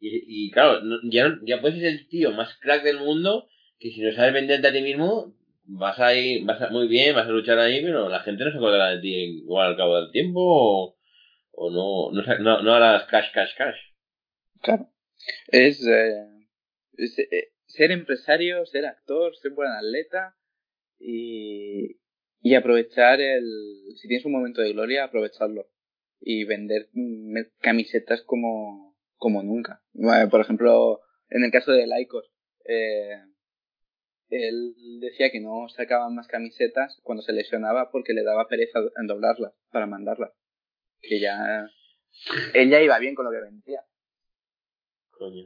Y, y claro, no- ya, ya puedes ser el tío más crack del mundo, que si no sabes venderte a ti mismo, vas a ir, vas a, muy bien, vas a luchar ahí, pero la gente no se acordará de ti igual al cabo del tiempo, o, o no, no, no, no harás cash, cash, cash. Claro. Es, eh, es, eh, ser empresario, ser actor, ser buen atleta y, y aprovechar el... Si tienes un momento de gloria, aprovecharlo. Y vender mm, camisetas como, como nunca. Por ejemplo, en el caso de Laicos, eh, él decía que no sacaban más camisetas cuando se lesionaba porque le daba pereza en doblarlas para mandarlas. Que ya. Él ya iba bien con lo que vendía. Coño.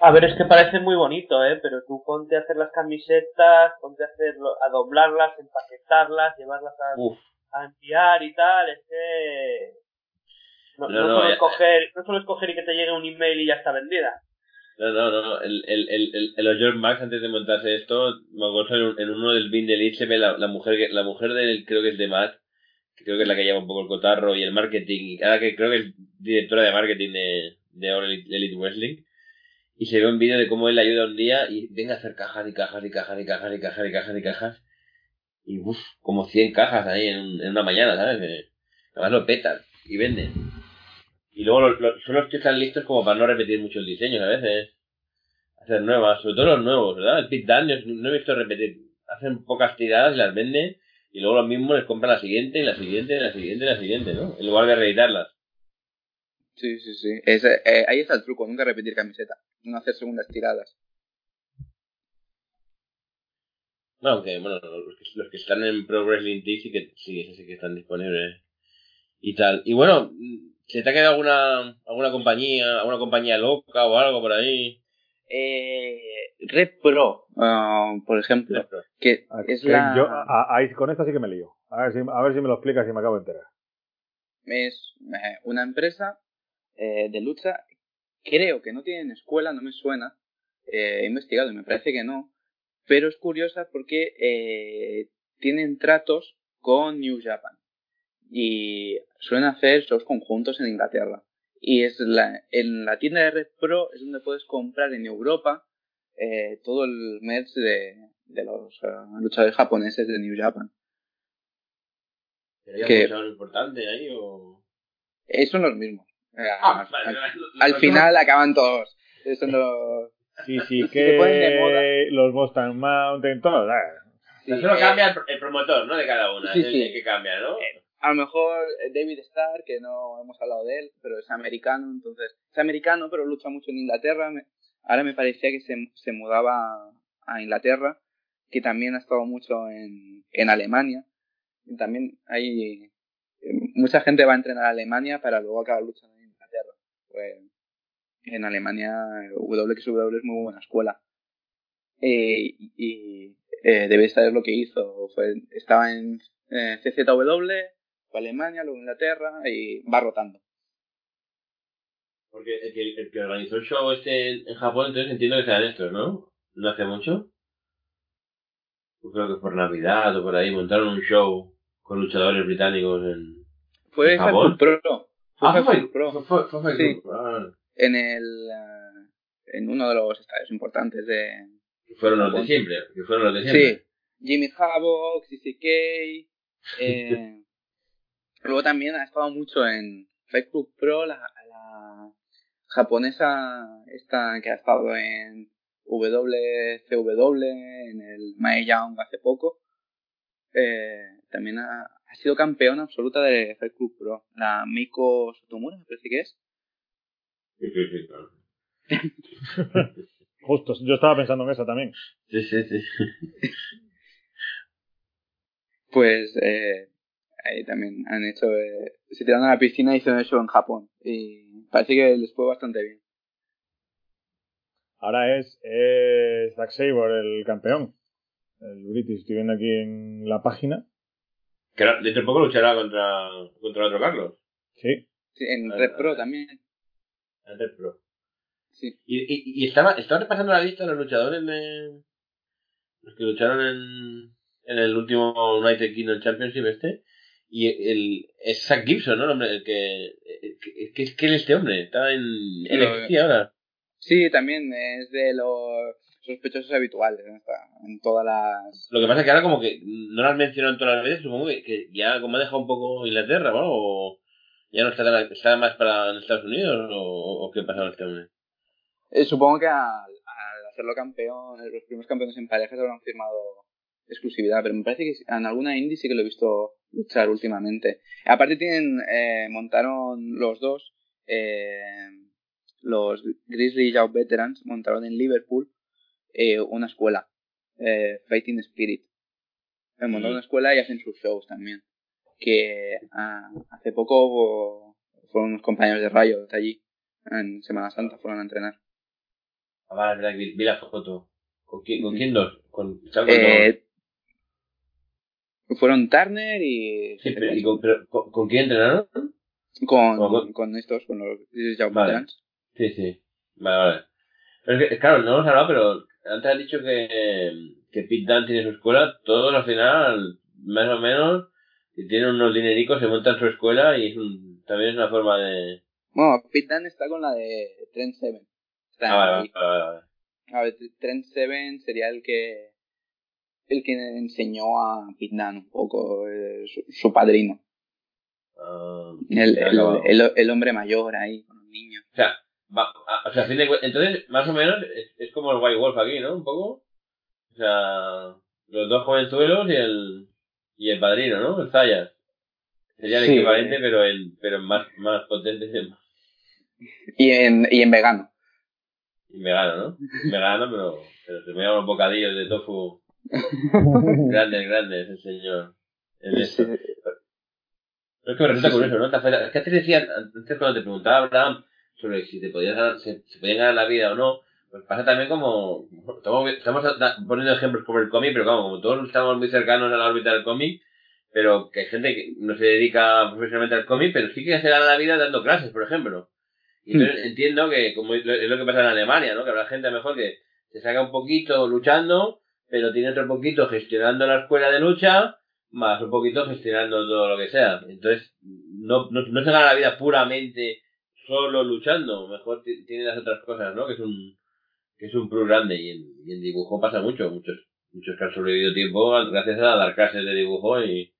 A ver, es que parece muy bonito, ¿eh? Pero tú ponte a hacer las camisetas, ponte a, hacerlo, a doblarlas, empaquetarlas, llevarlas a, a enviar y tal. Es que... No, No, no, no, solo eh, escoger, no solo escoger y que te llegue un email y ya está vendida. No, no, no. El, el, el, el, el los George Max, antes de montarse esto, me acuerdo en, un- en uno del Bin de se ve la, la mujer, que- la mujer del, creo que es de Matt, que creo que es la que lleva un poco el cotarro y el marketing, y cada que creo que es directora de marketing de, de All Elite, Wrestling. Y se ve un vídeo de cómo él ayuda un día y venga a hacer cajas y cajas y cajas y cajas y cajas y cajas y cajas. Y uff, como 100 cajas ahí en, en una mañana, ¿sabes? Que además lo petan y venden. Y luego lo- son los que están listos como para no repetir mucho el diseño a veces. Hacer nuevas, sobre todo los nuevos, ¿verdad? El Pit Dan, yo no he visto repetir. Hacen pocas tiradas y las venden. Y luego los mismos les compran la siguiente, y la siguiente, y la siguiente, y la siguiente, ¿no? En lugar de reeditarlas. Sí, sí, sí. Es, eh, ahí está el truco, nunca repetir camiseta. No hacer segundas tiradas. No, aunque, bueno, los que, los que están en Pro Wrestling Tees sí que, sí, sí que están disponibles. Y tal. Y bueno, ¿se te ha quedado alguna, alguna compañía, alguna compañía loca o algo por ahí? Eh, Red Pro, ah, por ejemplo, que Ah, es que la... yo- a- ahí con esta sí que me lío. A ver si, a ver si me lo explicas y me acabo de enterar. es eh, una empresa eh, de lucha. Creo que no tienen escuela, no me suena. Eh, he investigado y me parece que no. Pero es curiosa porque eh, tienen tratos con New Japan. Y suelen hacer shows conjuntos en Inglaterra. Y es la, en la tienda de Red Pro es donde puedes comprar en Europa eh, todo el merch de, de los eh, luchadores japoneses de New Japan. ¿Pero hay que- algún luchador importante ahí o...? Eh, son los mismos. Eh, Ah, al- final acaban todos. Son los... Sí, sí, que los Mustang Mountain, todos. Sí, solo eh, cambia el, pro- el promotor, ¿no? De cada una. Sí, sí. que cambia, ¿no? A lo mejor eh, David Starr, que no hemos hablado de él, pero es americano, entonces es americano, pero lucha mucho en Inglaterra. Ahora me parecía que se, se mudaba a Inglaterra, que también ha estado mucho en, en Alemania. Y también hay eh, mucha gente va a entrenar a Alemania para luego acabar luchando. Pues, en Alemania WXW es muy buena escuela. Eh, y y, eh, debéis saber lo que hizo. Fue, estaba en eh, CZW, fue a Alemania, luego Inglaterra y va rotando. Porque el que, el que organizó el show este en, en Japón, entonces entiendo que sean estos, ¿no? ¿No hace mucho? Pues creo que por Navidad o por ahí montaron un show con luchadores británicos en... Fue ¿En Japón? Pro. Fue Ah, fue, fue, fue, fue Sí. Ah, En el eh, en uno de los estadios importantes de que fueron los de siempre, que fueron los de siempre. Sí, Jimmy Havoc, CCK. Eh, luego también ha estado mucho en Club Pro, la, la japonesa esta que ha estado en WCW, en el Mae Young hace poco. Eh, también ha, ha sido campeona absoluta de Fight Club Pro. La Miko Sotomura, me parece que es. Sí, sí, sí, claro. Justo, yo estaba pensando en esa también. Sí, sí, sí. Pues eh, ahí también han hecho, eh, se tiraron a la piscina y hicieron eso en Japón. Y parece que les fue bastante bien. Ahora es, es Zack Sabre el campeón. El British, estoy viendo aquí en la página. Que dentro de poco luchará contra, contra el otro Carlos. Sí. Sí, en Ah, Red Pro también. En Red Pro. Sí. Y, y, y estaba, estaba repasando la lista de los luchadores de. Los que lucharon en, en el último United Kingdom Championship este. Y el, es Zack Gibson, ¿no? El hombre, el que. el que- ¿Qué es que es este hombre? Está en NXT ahora. Sí, también es de los sospechosos habituales. ¿no? Está en todas las... Lo que pasa es que ahora, como que no lo has mencionado todas las veces, supongo que, ya como ha dejado un poco Inglaterra, ¿no? O ¿Ya no está, tan- está más para en Estados Unidos o, o qué pasa con este hombre? Eh, supongo que al, al hacerlo campeón, los primeros campeones en parejas habrán firmado exclusividad, pero me parece que en alguna indie sí que lo he visto luchar últimamente. Aparte tienen, eh, montaron los dos, eh, los Grizzly Young Veterans, montaron en Liverpool eh, una escuela, eh, Fighting Spirit. Eh, montaron una escuela y hacen sus shows también. Que ah, hace poco fueron unos compañeros de Rayo de allí, en Semana Santa, fueron a entrenar. Ah, vale, verdad vi, vi la foto. ¿Con quién, con quién dos? ¿Con, con? Eh, fueron Turner y, Sí, pero, ¿y con, pero, ¿con, con quién entrenaron? con, con- estos, con los Vale. Sí, sí. Vale, vale. Pero es que, claro, no hemos hablado, pero antes has dicho que, que Pete Dunne tiene su escuela. Todos al final, más o menos, si tienen unos dinericos, se montan su escuela y es un, también es una forma de... Bueno, Pete Dunne está con la de Trent Seven. Está Ah, vale, vale, vale. A ver, Trent Seven sería el que el que enseñó a Pete Dunne un poco, eh, su, su padrino. Ah, El, el, el, el hombre mayor ahí con los niños. O sea, va- a- o sea, a fin de entonces, más o menos, es, es como el White Wolf aquí, ¿no? Un poco. O sea, los dos jovenzuelos y el, y el padrino, ¿no? El Zayas. Sería el Sí. equivalente, pero en, pero más, más potente y en, y en vegano. y vegano, ¿no? Vegano, pero, pero se me llaman unos bocadillos de tofu grandes, grandes, el señor. El Sí. esto. Pero es que me resulta Sí, sí. curioso, ¿no? Es que antes decía, antes cuando te preguntaba Abraham sobre si te podías ganar, se, se podían ganar la vida o no, pues pasa también como, estamos, estamos poniendo ejemplos como el cómic, pero claro, como todos estamos muy cercanos a la órbita del cómic, pero que hay gente que no se dedica profesionalmente al cómic, pero sí que se gana la vida dando clases, por ejemplo. Y entonces entiendo que como es lo es lo que pasa en Alemania, ¿no? Que habrá gente a lo mejor que se saca un poquito luchando, pero tiene otro poquito gestionando la escuela de lucha, más un poquito gestionando todo lo que sea. Entonces, no, no, no se gana la vida puramente solo luchando, mejor ti- tiene las otras cosas, ¿no? Que es un, que es un plus grande y en, y en dibujo pasa mucho, muchos, muchos que han sobrevivido tiempo gracias a dar clases de dibujo y,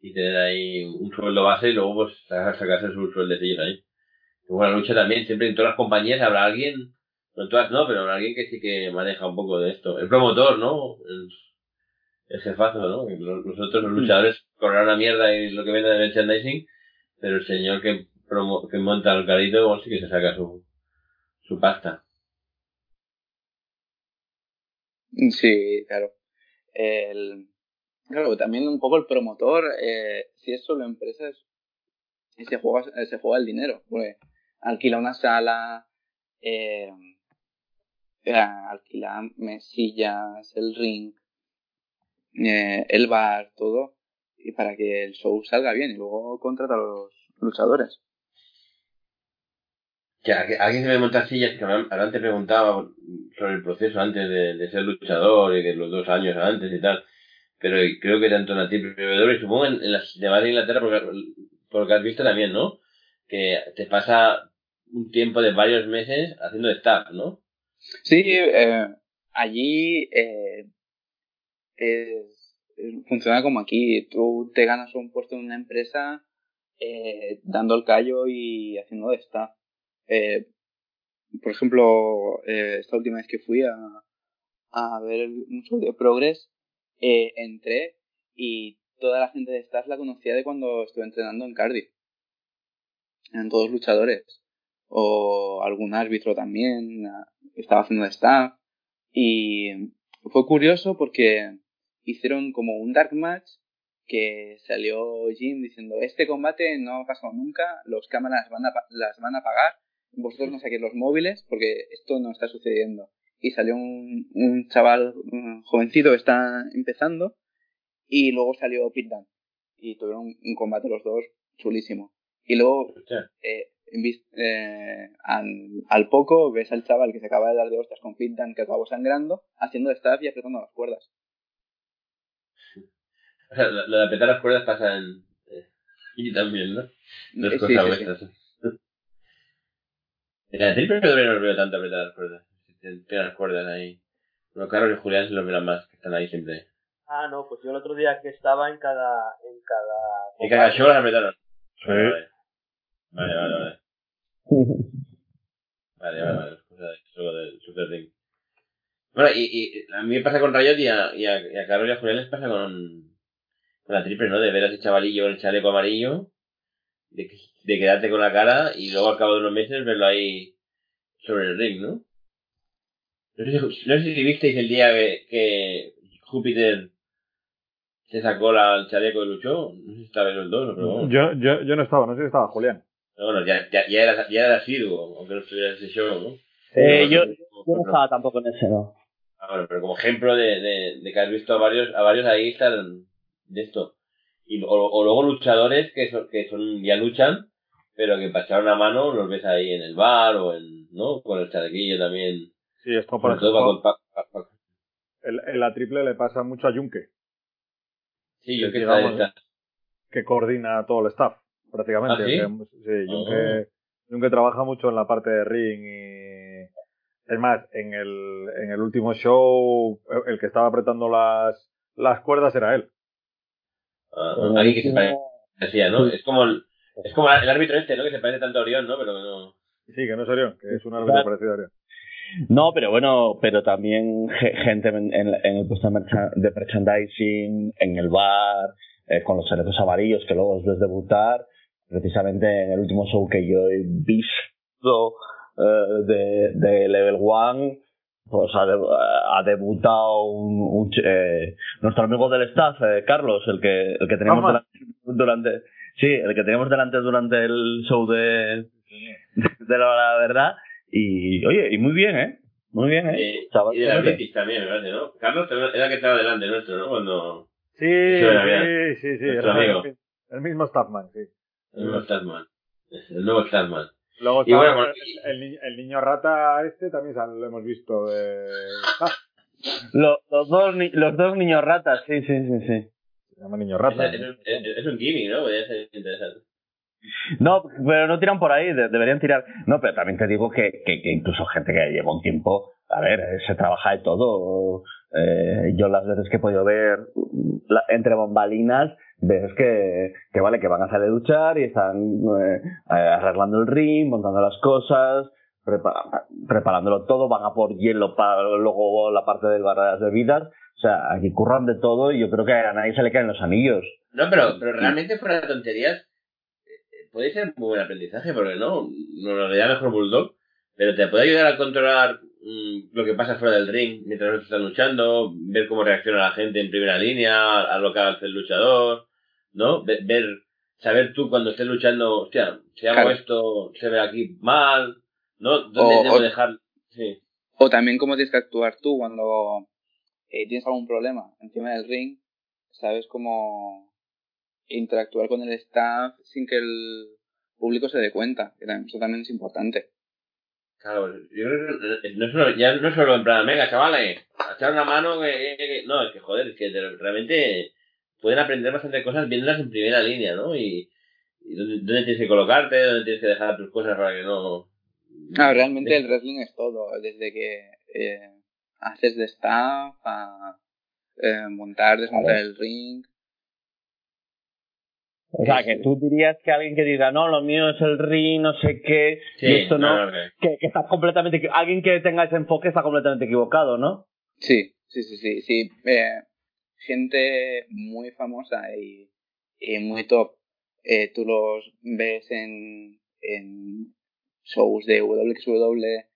y tener ahí un sueldo base y luego pues sa- sacarse sus sueldecillos ahí. Luego la lucha también, siempre en todas las compañías habrá alguien, no en todas no, pero habrá alguien que sí que maneja un poco de esto. El promotor, ¿no? El, el jefazo, ¿no? Nosotros los luchadores cobran una mierda y lo que vende de merchandising, pero el señor que, que monta el carrito, pues sí que se saca su, su pasta. Sí, claro. El, claro, también un poco el promotor, eh, si es solo empresas, se juega, eh, se juega el dinero, alquila una sala, eh, eh, alquila mesillas, el ring, eh, el bar, todo, y para que el show salga bien, y luego contrata a los luchadores. Que alguien se me monta sillas que Abraham te preguntaba sobre el proceso antes de, de ser luchador y que los dos años antes y tal. Pero creo que tanto en la TPW y supongo en, en las demás de Inglaterra, porque, por lo que has visto también, ¿no? Que te pasa un tiempo de varios meses haciendo staff, ¿no? Sí, eh, allí eh, es- funciona como aquí. Tú te ganas un puesto en una empresa eh, dando el callo y haciendo de staff. Eh, por ejemplo, eh, esta última vez que fui a, a ver un show de Progress, eh, entré y toda la gente de staff la conocía de cuando estuve entrenando en Cardiff. Eran todos luchadores. O algún árbitro también ah, estaba haciendo de staff. Y fue curioso porque hicieron como un dark match que salió Jim diciendo este combate no ha pasado nunca, los cámaras van a, las van a pagar, vosotros no saquéis los móviles porque esto no está sucediendo. Y salió un, un chaval un jovencito que está empezando y luego salió Pit Dunne. Y tuvieron un, un combate los dos chulísimo. Y luego eh, eh, al, al poco ves al chaval que se acaba de dar de hostias con Pit Dunne que acabó sangrando, haciendo staff y apretando las cuerdas. O sea, lo, lo de apretar las cuerdas pasa en... eh, y también, ¿no? No es Eh, cosa sí, la triple no los veo tanto apretar las cuerdas. Tienen las cuerdas ahí. Los Carlos y Julián se los veo más, que están ahí siempre. Ah, no, pues yo el otro día que estaba en cada... En cada Y cada show las apretaron. Sí. Vale, vale. Vale, vale, vale. Vale, vale, Eso del Super Ring. Bueno, y, y a mí me pasa con Riot y a, y a, y a Carlos y a Julián les pasa con, con la triple, ¿no? De ver a ese chavalillo con el chaleco amarillo, de, que- de quedarte con la cara y luego al cabo de unos meses verlo ahí sobre el ring, ¿no? No sé, si- no sé si visteis el día que, que Júpiter se sacó la, el chaleco y luchó. No sé si estabais los dos, pero vamos. Yo, yo, yo no estaba, no sé si estaba Julián. Pero bueno, ya, ya, ya, era, ya era asiduo, aunque no estuviera ese show, ¿no? Eh, yo, Como- yo no estaba tampoco en ese, ¿no? Ah, bueno, pero como ejemplo de, de, de que has visto a varios, a varios ahí estar de esto. Y, o, o luego luchadores que son, que son, ya luchan, pero que para echar una mano los ves ahí en el bar o en, ¿no? Con el chalequillo también. Sí, esto por ejemplo, para, pa- pa- pa- el- en la triple le pasa mucho a Junque, Sí, que digamos, está, que coordina todo el staff, prácticamente. ¿Ah, sí? Que- sí, Oh. Junque, Junque trabaja mucho en la parte de ring y... Es más, en el, en el último show, el que estaba apretando las, las cuerdas era él. ah, alguien que se parecía, ¿no? Es como el, es como el árbitro este, ¿no? Que se parece tanto a Orión, ¿no? Pero que no. Sí, que no es Orión, que es un árbitro Claro. parecido a Orión. No, pero bueno, pero también ge- gente en, en- en el puesto de, mercha- de merchandising, en el bar, eh, con los chalecos amarillos que luego os ves debutar. Precisamente en el último show que yo he visto eh, de, de Level One, pues ha, de- ha debutado un, eh, nuestro amigo del staff, eh, Carlos, el que, el que teníamos durante, sí, el que teníamos delante durante el show de, de la verdad. Y, oye, y muy bien, ¿eh? Muy bien, ¿eh? Eh, Chaval, y de la. British también, me parece, ¿no? Carlos era el que estaba delante nuestro, ¿no? Cuando. Sí, sí, sí, sí. Nuestro era amigo. el, mismo Staffman, sí. El nuevo Statman. El nuevo Statman. Luego Y estaba bueno, bueno, el, el ni- el niño rata este también lo hemos visto de... Ah, Lo- los, dos, los dos niños ratas, sí, sí, sí, sí. Se llama niño rata. Es, es- es- es un gimmick, ¿no? Podría ser interesante. No, pero no tiran por ahí, de- deberían tirar. No, pero también te digo que, que, que incluso gente que lleva un tiempo, a ver, eh, se trabaja de todo. Eh, yo las veces que he podido ver la- entre bombalinas, ves que, que vale, que van a salir a luchar y están eh, arreglando el ring, montando las cosas, prepa- preparándolo todo, van a por hielo para luego la parte de las bebidas. O sea, aquí curran de todo y yo creo que a nadie se le caen los anillos. No, pero, pero realmente fuera de tonterías, eh, puede ser muy buen aprendizaje, porque no, no lo haría mejor Bulldog, pero te puede ayudar a controlar mm, lo que pasa fuera del ring mientras otros están luchando, ver cómo reacciona la gente en primera línea, a lo que hace el luchador, ¿no? Ver, ver- saber tú cuando estés luchando, hostia, si hago Claro. esto, se ve aquí mal, ¿no? ¿Dónde O- debo o- dejar? Sí. O también cómo tienes que actuar tú cuando eh, tienes algún problema encima del ring, sabes cómo interactuar con el staff sin que el público se dé cuenta, que también- eso también es importante. Claro, yo creo que eh, no es solo, ya no solo en plan, venga, chavales, echar una mano, que, que- que-". no, es que joder, es que realmente pueden aprender bastante cosas viéndolas en primera línea, ¿no? Y, y dónde, dónde tienes que colocarte, dónde tienes que dejar tus cosas para que no... Ah, realmente el wrestling es todo, desde que eh, haces de staff a eh, montar, desmontar el ring. O sea, que tú dirías que alguien que diga, no, lo mío es el ring, no sé qué, Sí, y esto no, que- que, que está completamente, alguien que tenga ese enfoque está completamente equivocado, ¿no? Sí, sí, sí, sí, sí. Eh, gente muy famosa y, y muy top. Eh, tú los ves en, en shows de WXW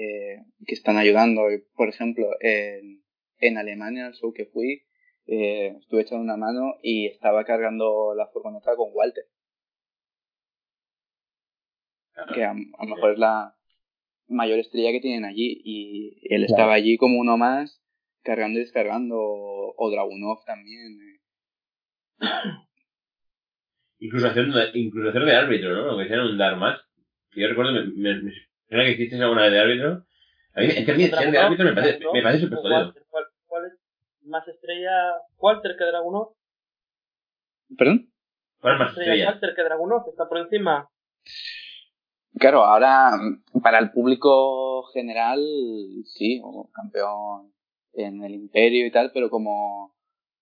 eh, que están ayudando. Por ejemplo, en, en Alemania, el show que fui, eh, estuve echando una mano y estaba cargando la furgoneta con Walter. Que a, lo mejor es la mayor estrella que tienen allí y él Claro. estaba allí como uno más cargando y descargando o, o Dragunov también. eh. Incluso hacer, incluso hacer de árbitro, ¿no? Aunque sea un dar más. Yo recuerdo, me, me, me suena que hiciste alguna vez de árbitro. A mí, es que a mí ser de árbitro me parece, me parece súper jodido. ¿cuál, cuál es más estrella Walter que Dragunov? ¿Perdón? ¿Cuál es más Estrella estrella? Walter que Dragunov, está por encima. Claro, ahora para el público general sí, o campeón en el imperio y tal, pero como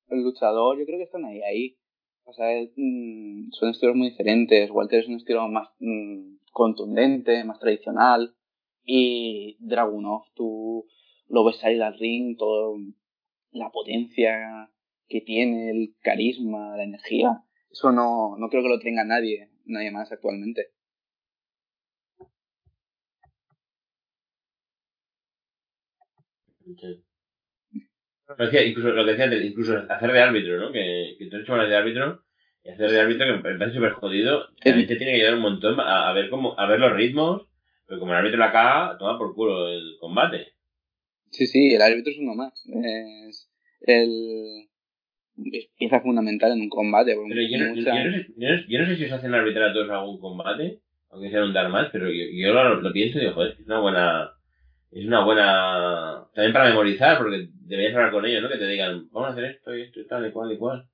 luchador yo creo que están ahí, ahí. O sea, mm, son estilos muy diferentes. Walter es un estilo más mm, contundente, más tradicional. Y Dragunov, tú lo ves salir al ring, todo la potencia que tiene, el carisma, la energía. Eso no, no creo que lo tenga nadie, nadie más actualmente. incluso lo que decía incluso hacer de árbitro, ¿no? Que, que tú eres de árbitro y hacer de árbitro que me parece súper jodido. También te tiene que ayudar un montón a, ver cómo, a ver los ritmos, pero como el árbitro la caga, toma por culo el combate. Sí, sí, el árbitro es uno más. Es el es pieza fundamental en un combate. Pero yo no, yo, no sé, si os hacen arbitrar a todos algún combate, aunque sea un dar más, pero yo, yo lo, lo, pienso y digo, joder, es una buena es una buena. También para memorizar, porque deberías hablar con ellos, ¿no? Que te digan, vamos a hacer esto y esto y tal y cual y cual.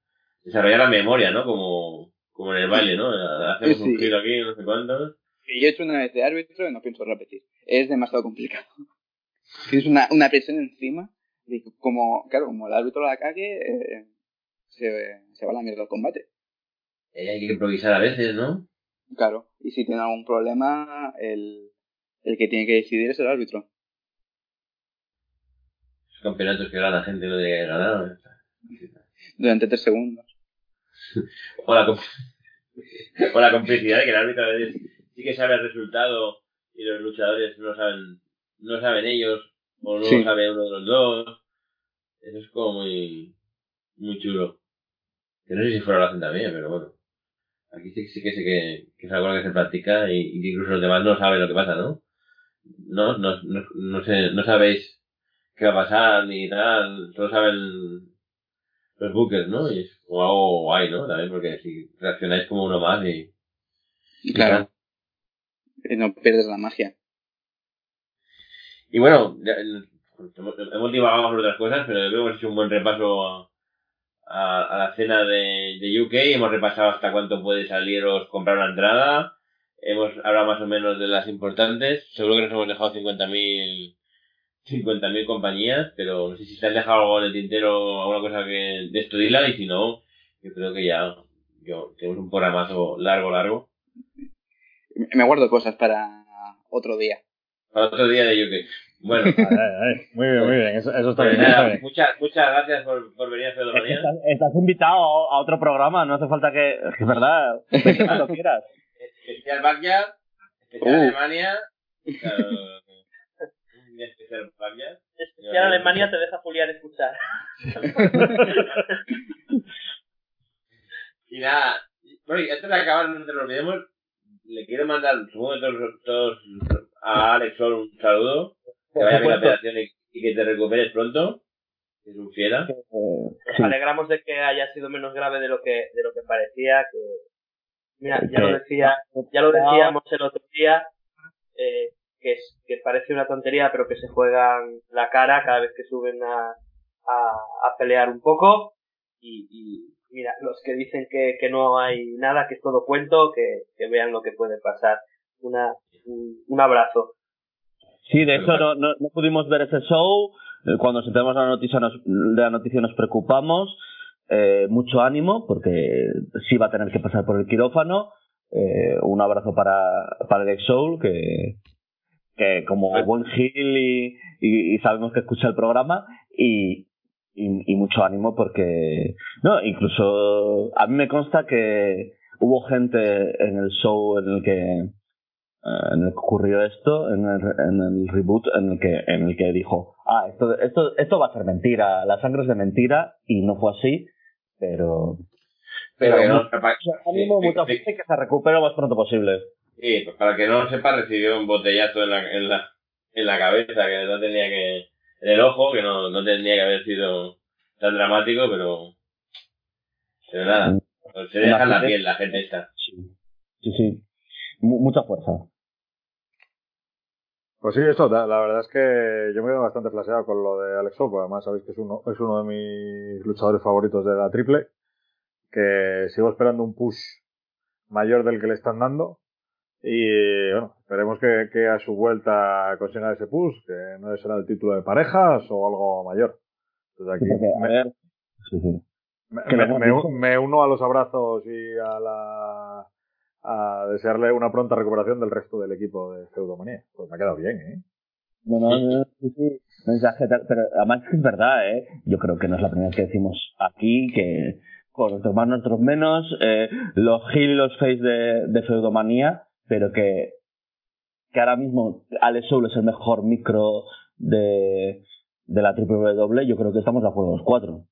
Desarrollar la memoria, ¿no? Como, como en el baile, ¿no? Hacemos un giro aquí, no sé cuántos. Y yo he hecho una vez de árbitro y no pienso repetir. Es demasiado complicado. Tienes una, una presión encima. Y como, claro, como el árbitro la cague, eh, se, se va a la mierda el combate. Y hay que improvisar a veces, ¿no? Claro. Y si tiene algún problema, el, el que tiene que decidir es el árbitro campeonatos que gana gente no tiene que ganar. Durante tres segundos. o, la o la complicidad de que el árbitro a veces sí que sabe el resultado y los luchadores no saben, no saben ellos, o no lo sabe uno de los dos. Eso es como muy, muy chulo. Que no sé si fuera lo hacen también, pero bueno. Aquí sí, sí que sé que, que es algo que se practica y, y, incluso los demás no saben lo que pasa, ¿no? No, no, no, no, sé, no sabéis qué va a pasar ni tal, solo saben los buques, ¿no? Y es como algo guay, ¿no? También porque si reaccionáis como uno más y... Claro. Y no pierdes la magia. Y bueno, ya, hemos divagado por otras cosas, pero hemos hecho un buen repaso a, a, la cena de, de, UK. Hemos repasado hasta cuánto puede saliros comprar una entrada. Hemos hablado más o menos de las importantes. Seguro que nos hemos dejado 50.000 50.000 compañías, pero no sé si te has dejado algo en el tintero, alguna cosa que de esto y si no, yo creo que ya yo, tenemos un programazo largo, largo. Me guardo cosas para otro día. Para otro día de UK. Bueno. muy bien, muy bien. Eso, está, pues bien, Muchas, muchas gracias por, por venir a Fedomanía. Estás, estás, invitado a otro programa, no hace falta que... Es verdad, cuando quieras. Especial Backyard, especial uh. Alemania... especial Alemania te deja Julián escuchar. y nada, bueno, y antes de acabar, no te lo olvidemos, le quiero mandar, supongo todos, todos a Alex Sol un saludo, que vaya bien la operación y, que te recuperes pronto. Que es un fiera. Nos alegramos de que haya sido menos grave de lo que, de lo que parecía, que Mira, ya lo decía, ya lo decíamos el otro día, eh, que, es, que parece una tontería, pero que se juegan la cara cada vez que suben a, a, pelear un poco. Y, mira, los que dicen que, que no hay nada, que es todo cuento, que, que vean lo que puede pasar. Una, un, abrazo. Sí, de hecho no, no, no, pudimos ver ese show. Eh, cuando sentimos la noticia nos, la noticia nos preocupamos. Eh, mucho ánimo porque sí va a tener que pasar por el quirófano. Eh, un abrazo para, para Alex Soul que, que como buen Gil y, y, sabemos que escucha el programa y, y, mucho ánimo porque no incluso a mí me consta que hubo gente en el show en el que eh, en el que ocurrió esto en el, en el reboot en el que en el que dijo ah esto esto esto va a ser mentira la sangre es de mentira y no fue así pero pero, pero ánimo mucha gente que se recupere lo más pronto posible Sí, pues para que no lo sepa, recibió un botellazo en la, en la, en la cabeza, que no tenía que, en el ojo, que no, no tendría que haber sido tan dramático, pero, pero nada, pues se deja la piel la gente esta. Sí, sí, sí. mucha fuerza. Pues sí, eso, la, verdad es que yo me quedo bastante flaseado con lo de Alex Opo, además sabéis que es uno, es uno de mis luchadores favoritos de la triple, que sigo esperando un push mayor del que le están dando, y bueno, esperemos que, que, a su vuelta consiga ese push, que no será el título de parejas o algo mayor. Entonces aquí me, Me, Que lo me- hemos me- visto. me uno a los abrazos y a la a desearle una pronta recuperación del resto del equipo de Feudomanía. Pues me ha quedado bien, ¿eh? No, no, no, sí, sí. Mensaje pero además es verdad, ¿eh? Yo creo que no es la primera vez que decimos aquí que con nuestros más, nuestros menos, eh, los heel y los face de, de Feudomanía, pero que, que ahora mismo Alex Soul es el mejor micro de, de la WWE, yo creo que estamos de acuerdo los cuatro.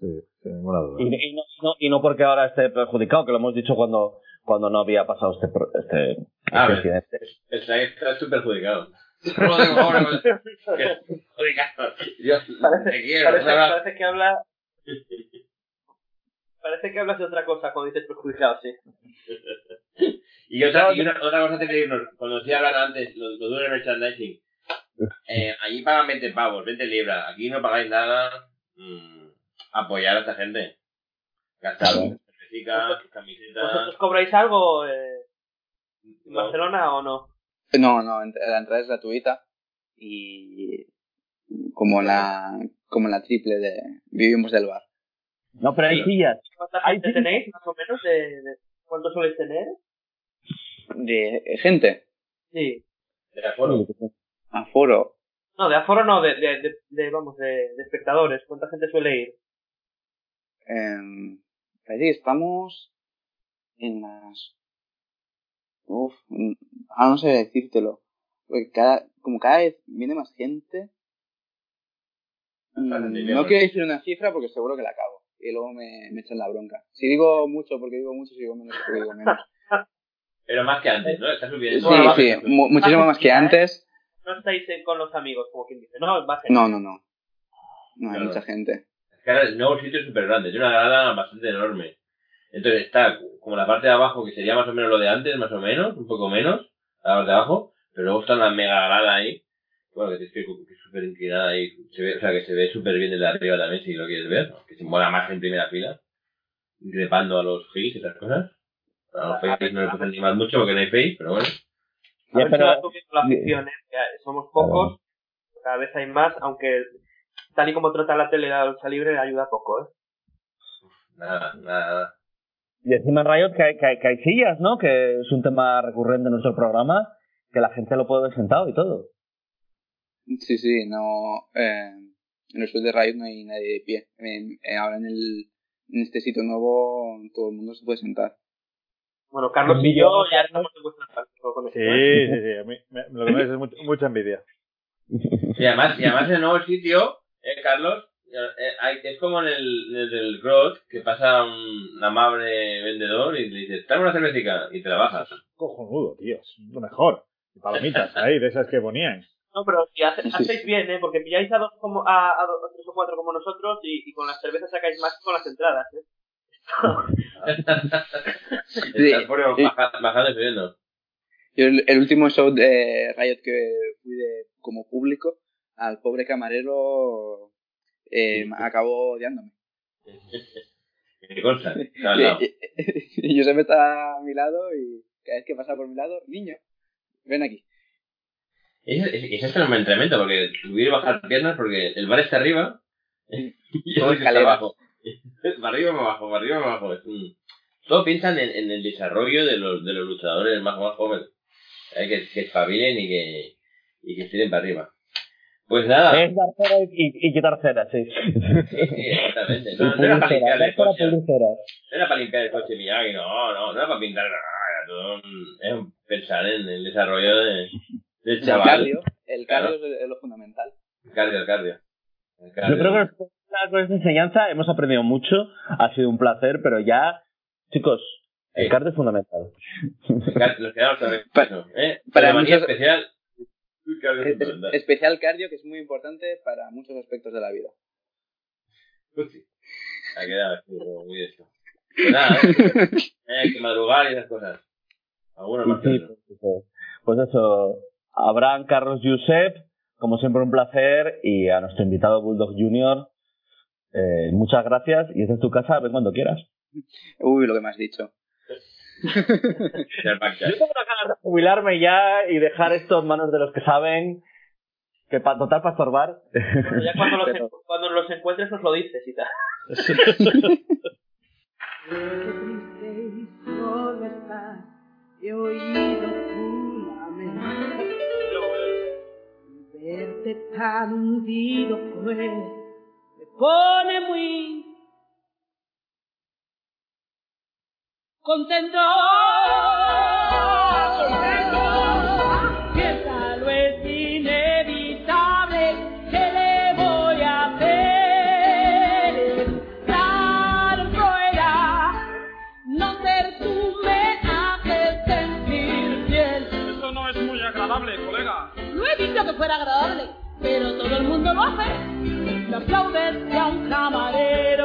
Sí, sin ninguna duda. Y, y no, no- y no porque ahora esté perjudicado, que lo hemos dicho cuando, cuando no había pasado este, pro- este, Ah, este ves. incidente. El Sainz está súper perjudicado. No lo digo ahora, que- perjudicado. Yo Parece, te quiero, parece, ¿sabes? parece que habla. Parece que hablas de otra cosa cuando dices perjudicado, sí. Y otra, y una, otra cosa antes de irnos, cuando decía hablar antes, lo, lo duro de merchandising. Eh, allí pagan 20 pavos, 20 libras. Aquí no pagáis nada. mm, apoyar a esta gente. Gastar cervecitas, camisetas. ¿Vosotros cobráis algo eh, en No. Barcelona o no? No, no, la entrada es gratuita y como la, como la triple de Vivimos del Bar. No, pero hay sillas. ¿Cuánta Hay gente sillas. tenéis, más o menos? De, de- ¿Cuánto soléis tener? De gente, Sí. De aforo. aforo, No, de aforo no, de, de, de, de, vamos, de, de espectadores. ¿Cuánta gente suele ir? em, parece que estamos en las... Uf, ahora no sé decírtelo. Porque cada, como cada vez viene más gente, mm, no quiero decir una cifra porque seguro que la acabo. Y luego me, me echan la bronca. Si digo mucho porque digo mucho, si digo menos porque digo menos. Pero más que antes, ¿no? Está Sí, subiendo. sí, mu- muchísimo más que antes. No estáis con los amigos, como quien dice. No, va a ser. No, no, no. No, hay Claro. mucha gente. Es que ahora el nuevo sitio es súper grande, tiene una grada bastante enorme. Entonces está como la parte de abajo, que sería más o menos lo de antes, más o menos, un poco menos, la parte de abajo, pero luego está una mega grada ahí, bueno, que es que que es súper inclinada ahí, se ve, o sea, que se ve súper bien desde arriba también, si lo quieres ver, que se mola más en primera fila, increpando a los face y esas cosas. A los face no le puedes animar mucho porque no hay face, pero bueno. A ver si pero- la afición, ¿eh? Somos pocos, cada vez hay más, aunque tal y como trata la tele la lucha libre ayuda poco, ¿eh? Nada, nada, nada. Y encima en Riot que hay, que, hay, que hay sillas, ¿no? Que es un tema recurrente en nuestro programa, que la gente lo puede ver sentado y todo. Sí, sí, no. Eh, en el sur de Riot no hay nadie de pie. Eh, ahora en, el, en este sitio nuevo todo el mundo se puede sentar. Bueno, Carlos y yo ya estamos en vuestra parte Sí, sí, sí. A mí me- lo que me da es mucha, mucha envidia. Y además, y además en el nuevo sitio, eh, Carlos, eh, hay- es como en el, en el del Grot, que pasa un amable vendedor y le dices, tráeme una cervecita y te la bajas. Cojonudo, tío. Es lo mejor. Y palomitas ahí, de esas que ponían. No, pero si hace- Sí, sí. hacéis bien, ¿eh? Porque pilláis a dos como a, a dos, a tres o cuatro como nosotros y, y con las cervezas sacáis más que con las entradas, ¿eh? Sí, Estás por bajando subiendo. Yo el, el último show de Riot que fui de, como público, al pobre camarero eh, acabó odiándome. ¿Qué cosa? Siempre está a mi lado y cada vez que pasa por mi lado, niño, ven aquí. Ese- ese es entrenamiento, porque subir y bajar piernas, porque el bar está arriba y Todo está abajo. Para arriba, para abajo, para arriba, para abajo. Es un... Todo piensan en, en el desarrollo de los, de los luchadores más, más jóvenes. Hay que, que espabilen y que, y que tiren para arriba. Pues nada, Es dar cera y, y, quitar cera, sí. sí, sí, exactamente. No, no era para limpiar el coche, no era para limpiar el coche Miyagi, no, no, no era para pintar nada, era todo un- era un pensar en el desarrollo de, El chaval. cardio, el cardio es, es lo fundamental. El cardio, el cardio. El cardio. Yo creo que con esta enseñanza hemos aprendido mucho, ha sido un placer, pero ya, chicos, el Sí. cardio es fundamental. Nos quedamos ¿eh? para Ceremonia muchos- especial. El cardio es Es- es- especial cardio que es muy importante para muchos aspectos de la vida. Hostia. Ha quedado muy esto. Pues nada, ¿eh? Eh, hay que madrugar y esas cosas. Algunos más que Sí, otros. pues, pues eso, Abraham, Carlos, Josep, como siempre un placer, y a nuestro invitado Bulldog Junior, eh, muchas gracias, y esta es tu casa, ven cuando quieras. Uy, lo que me has dicho. Yo tengo una ganas de jubilarme ya y dejar esto en manos de los que saben. que para total para estorbar. Bueno, ya cuando los, en- cuando los encuentres nos lo dices y tal. triste y solo estás, he oído tu lamento. Verte tan hundido pues me pone muy contento. Pero todo el mundo lo hace. Lo aplaudes si a un camarero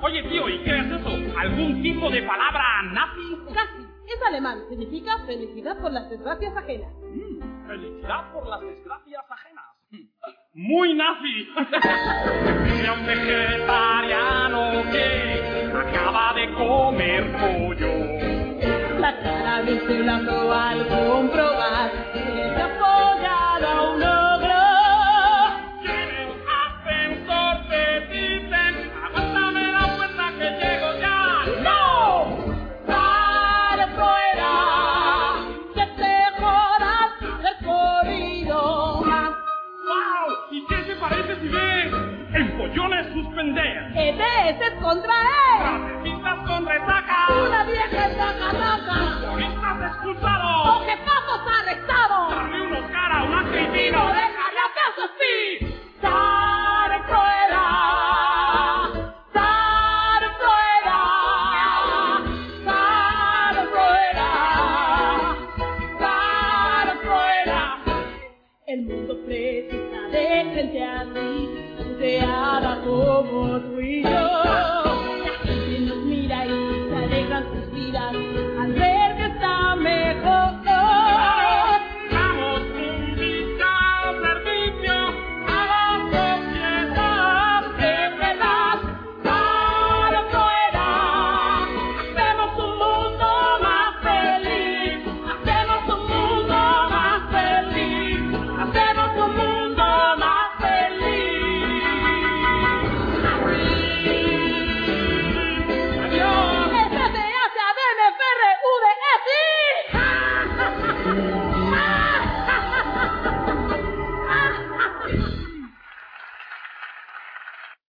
Oye, tío, ¿y qué es eso? ¿Algún tipo de palabra nazi? Casi. Es alemán. Significa felicidad por las desgracias ajenas. Felicidad por las desgracias ajenas. Muy nazi. Mira un vegetariano que acaba de comer pollo. La cara de lazo al comprobar suspender? ¡Que ves contra él! ¡Racistas con resaca! ¡Una vieja saca ¡Turistas expulsados! ¡O jefazos arrestados! ¡Darle unos cara a un argentino! ¡No déjale acaso sí!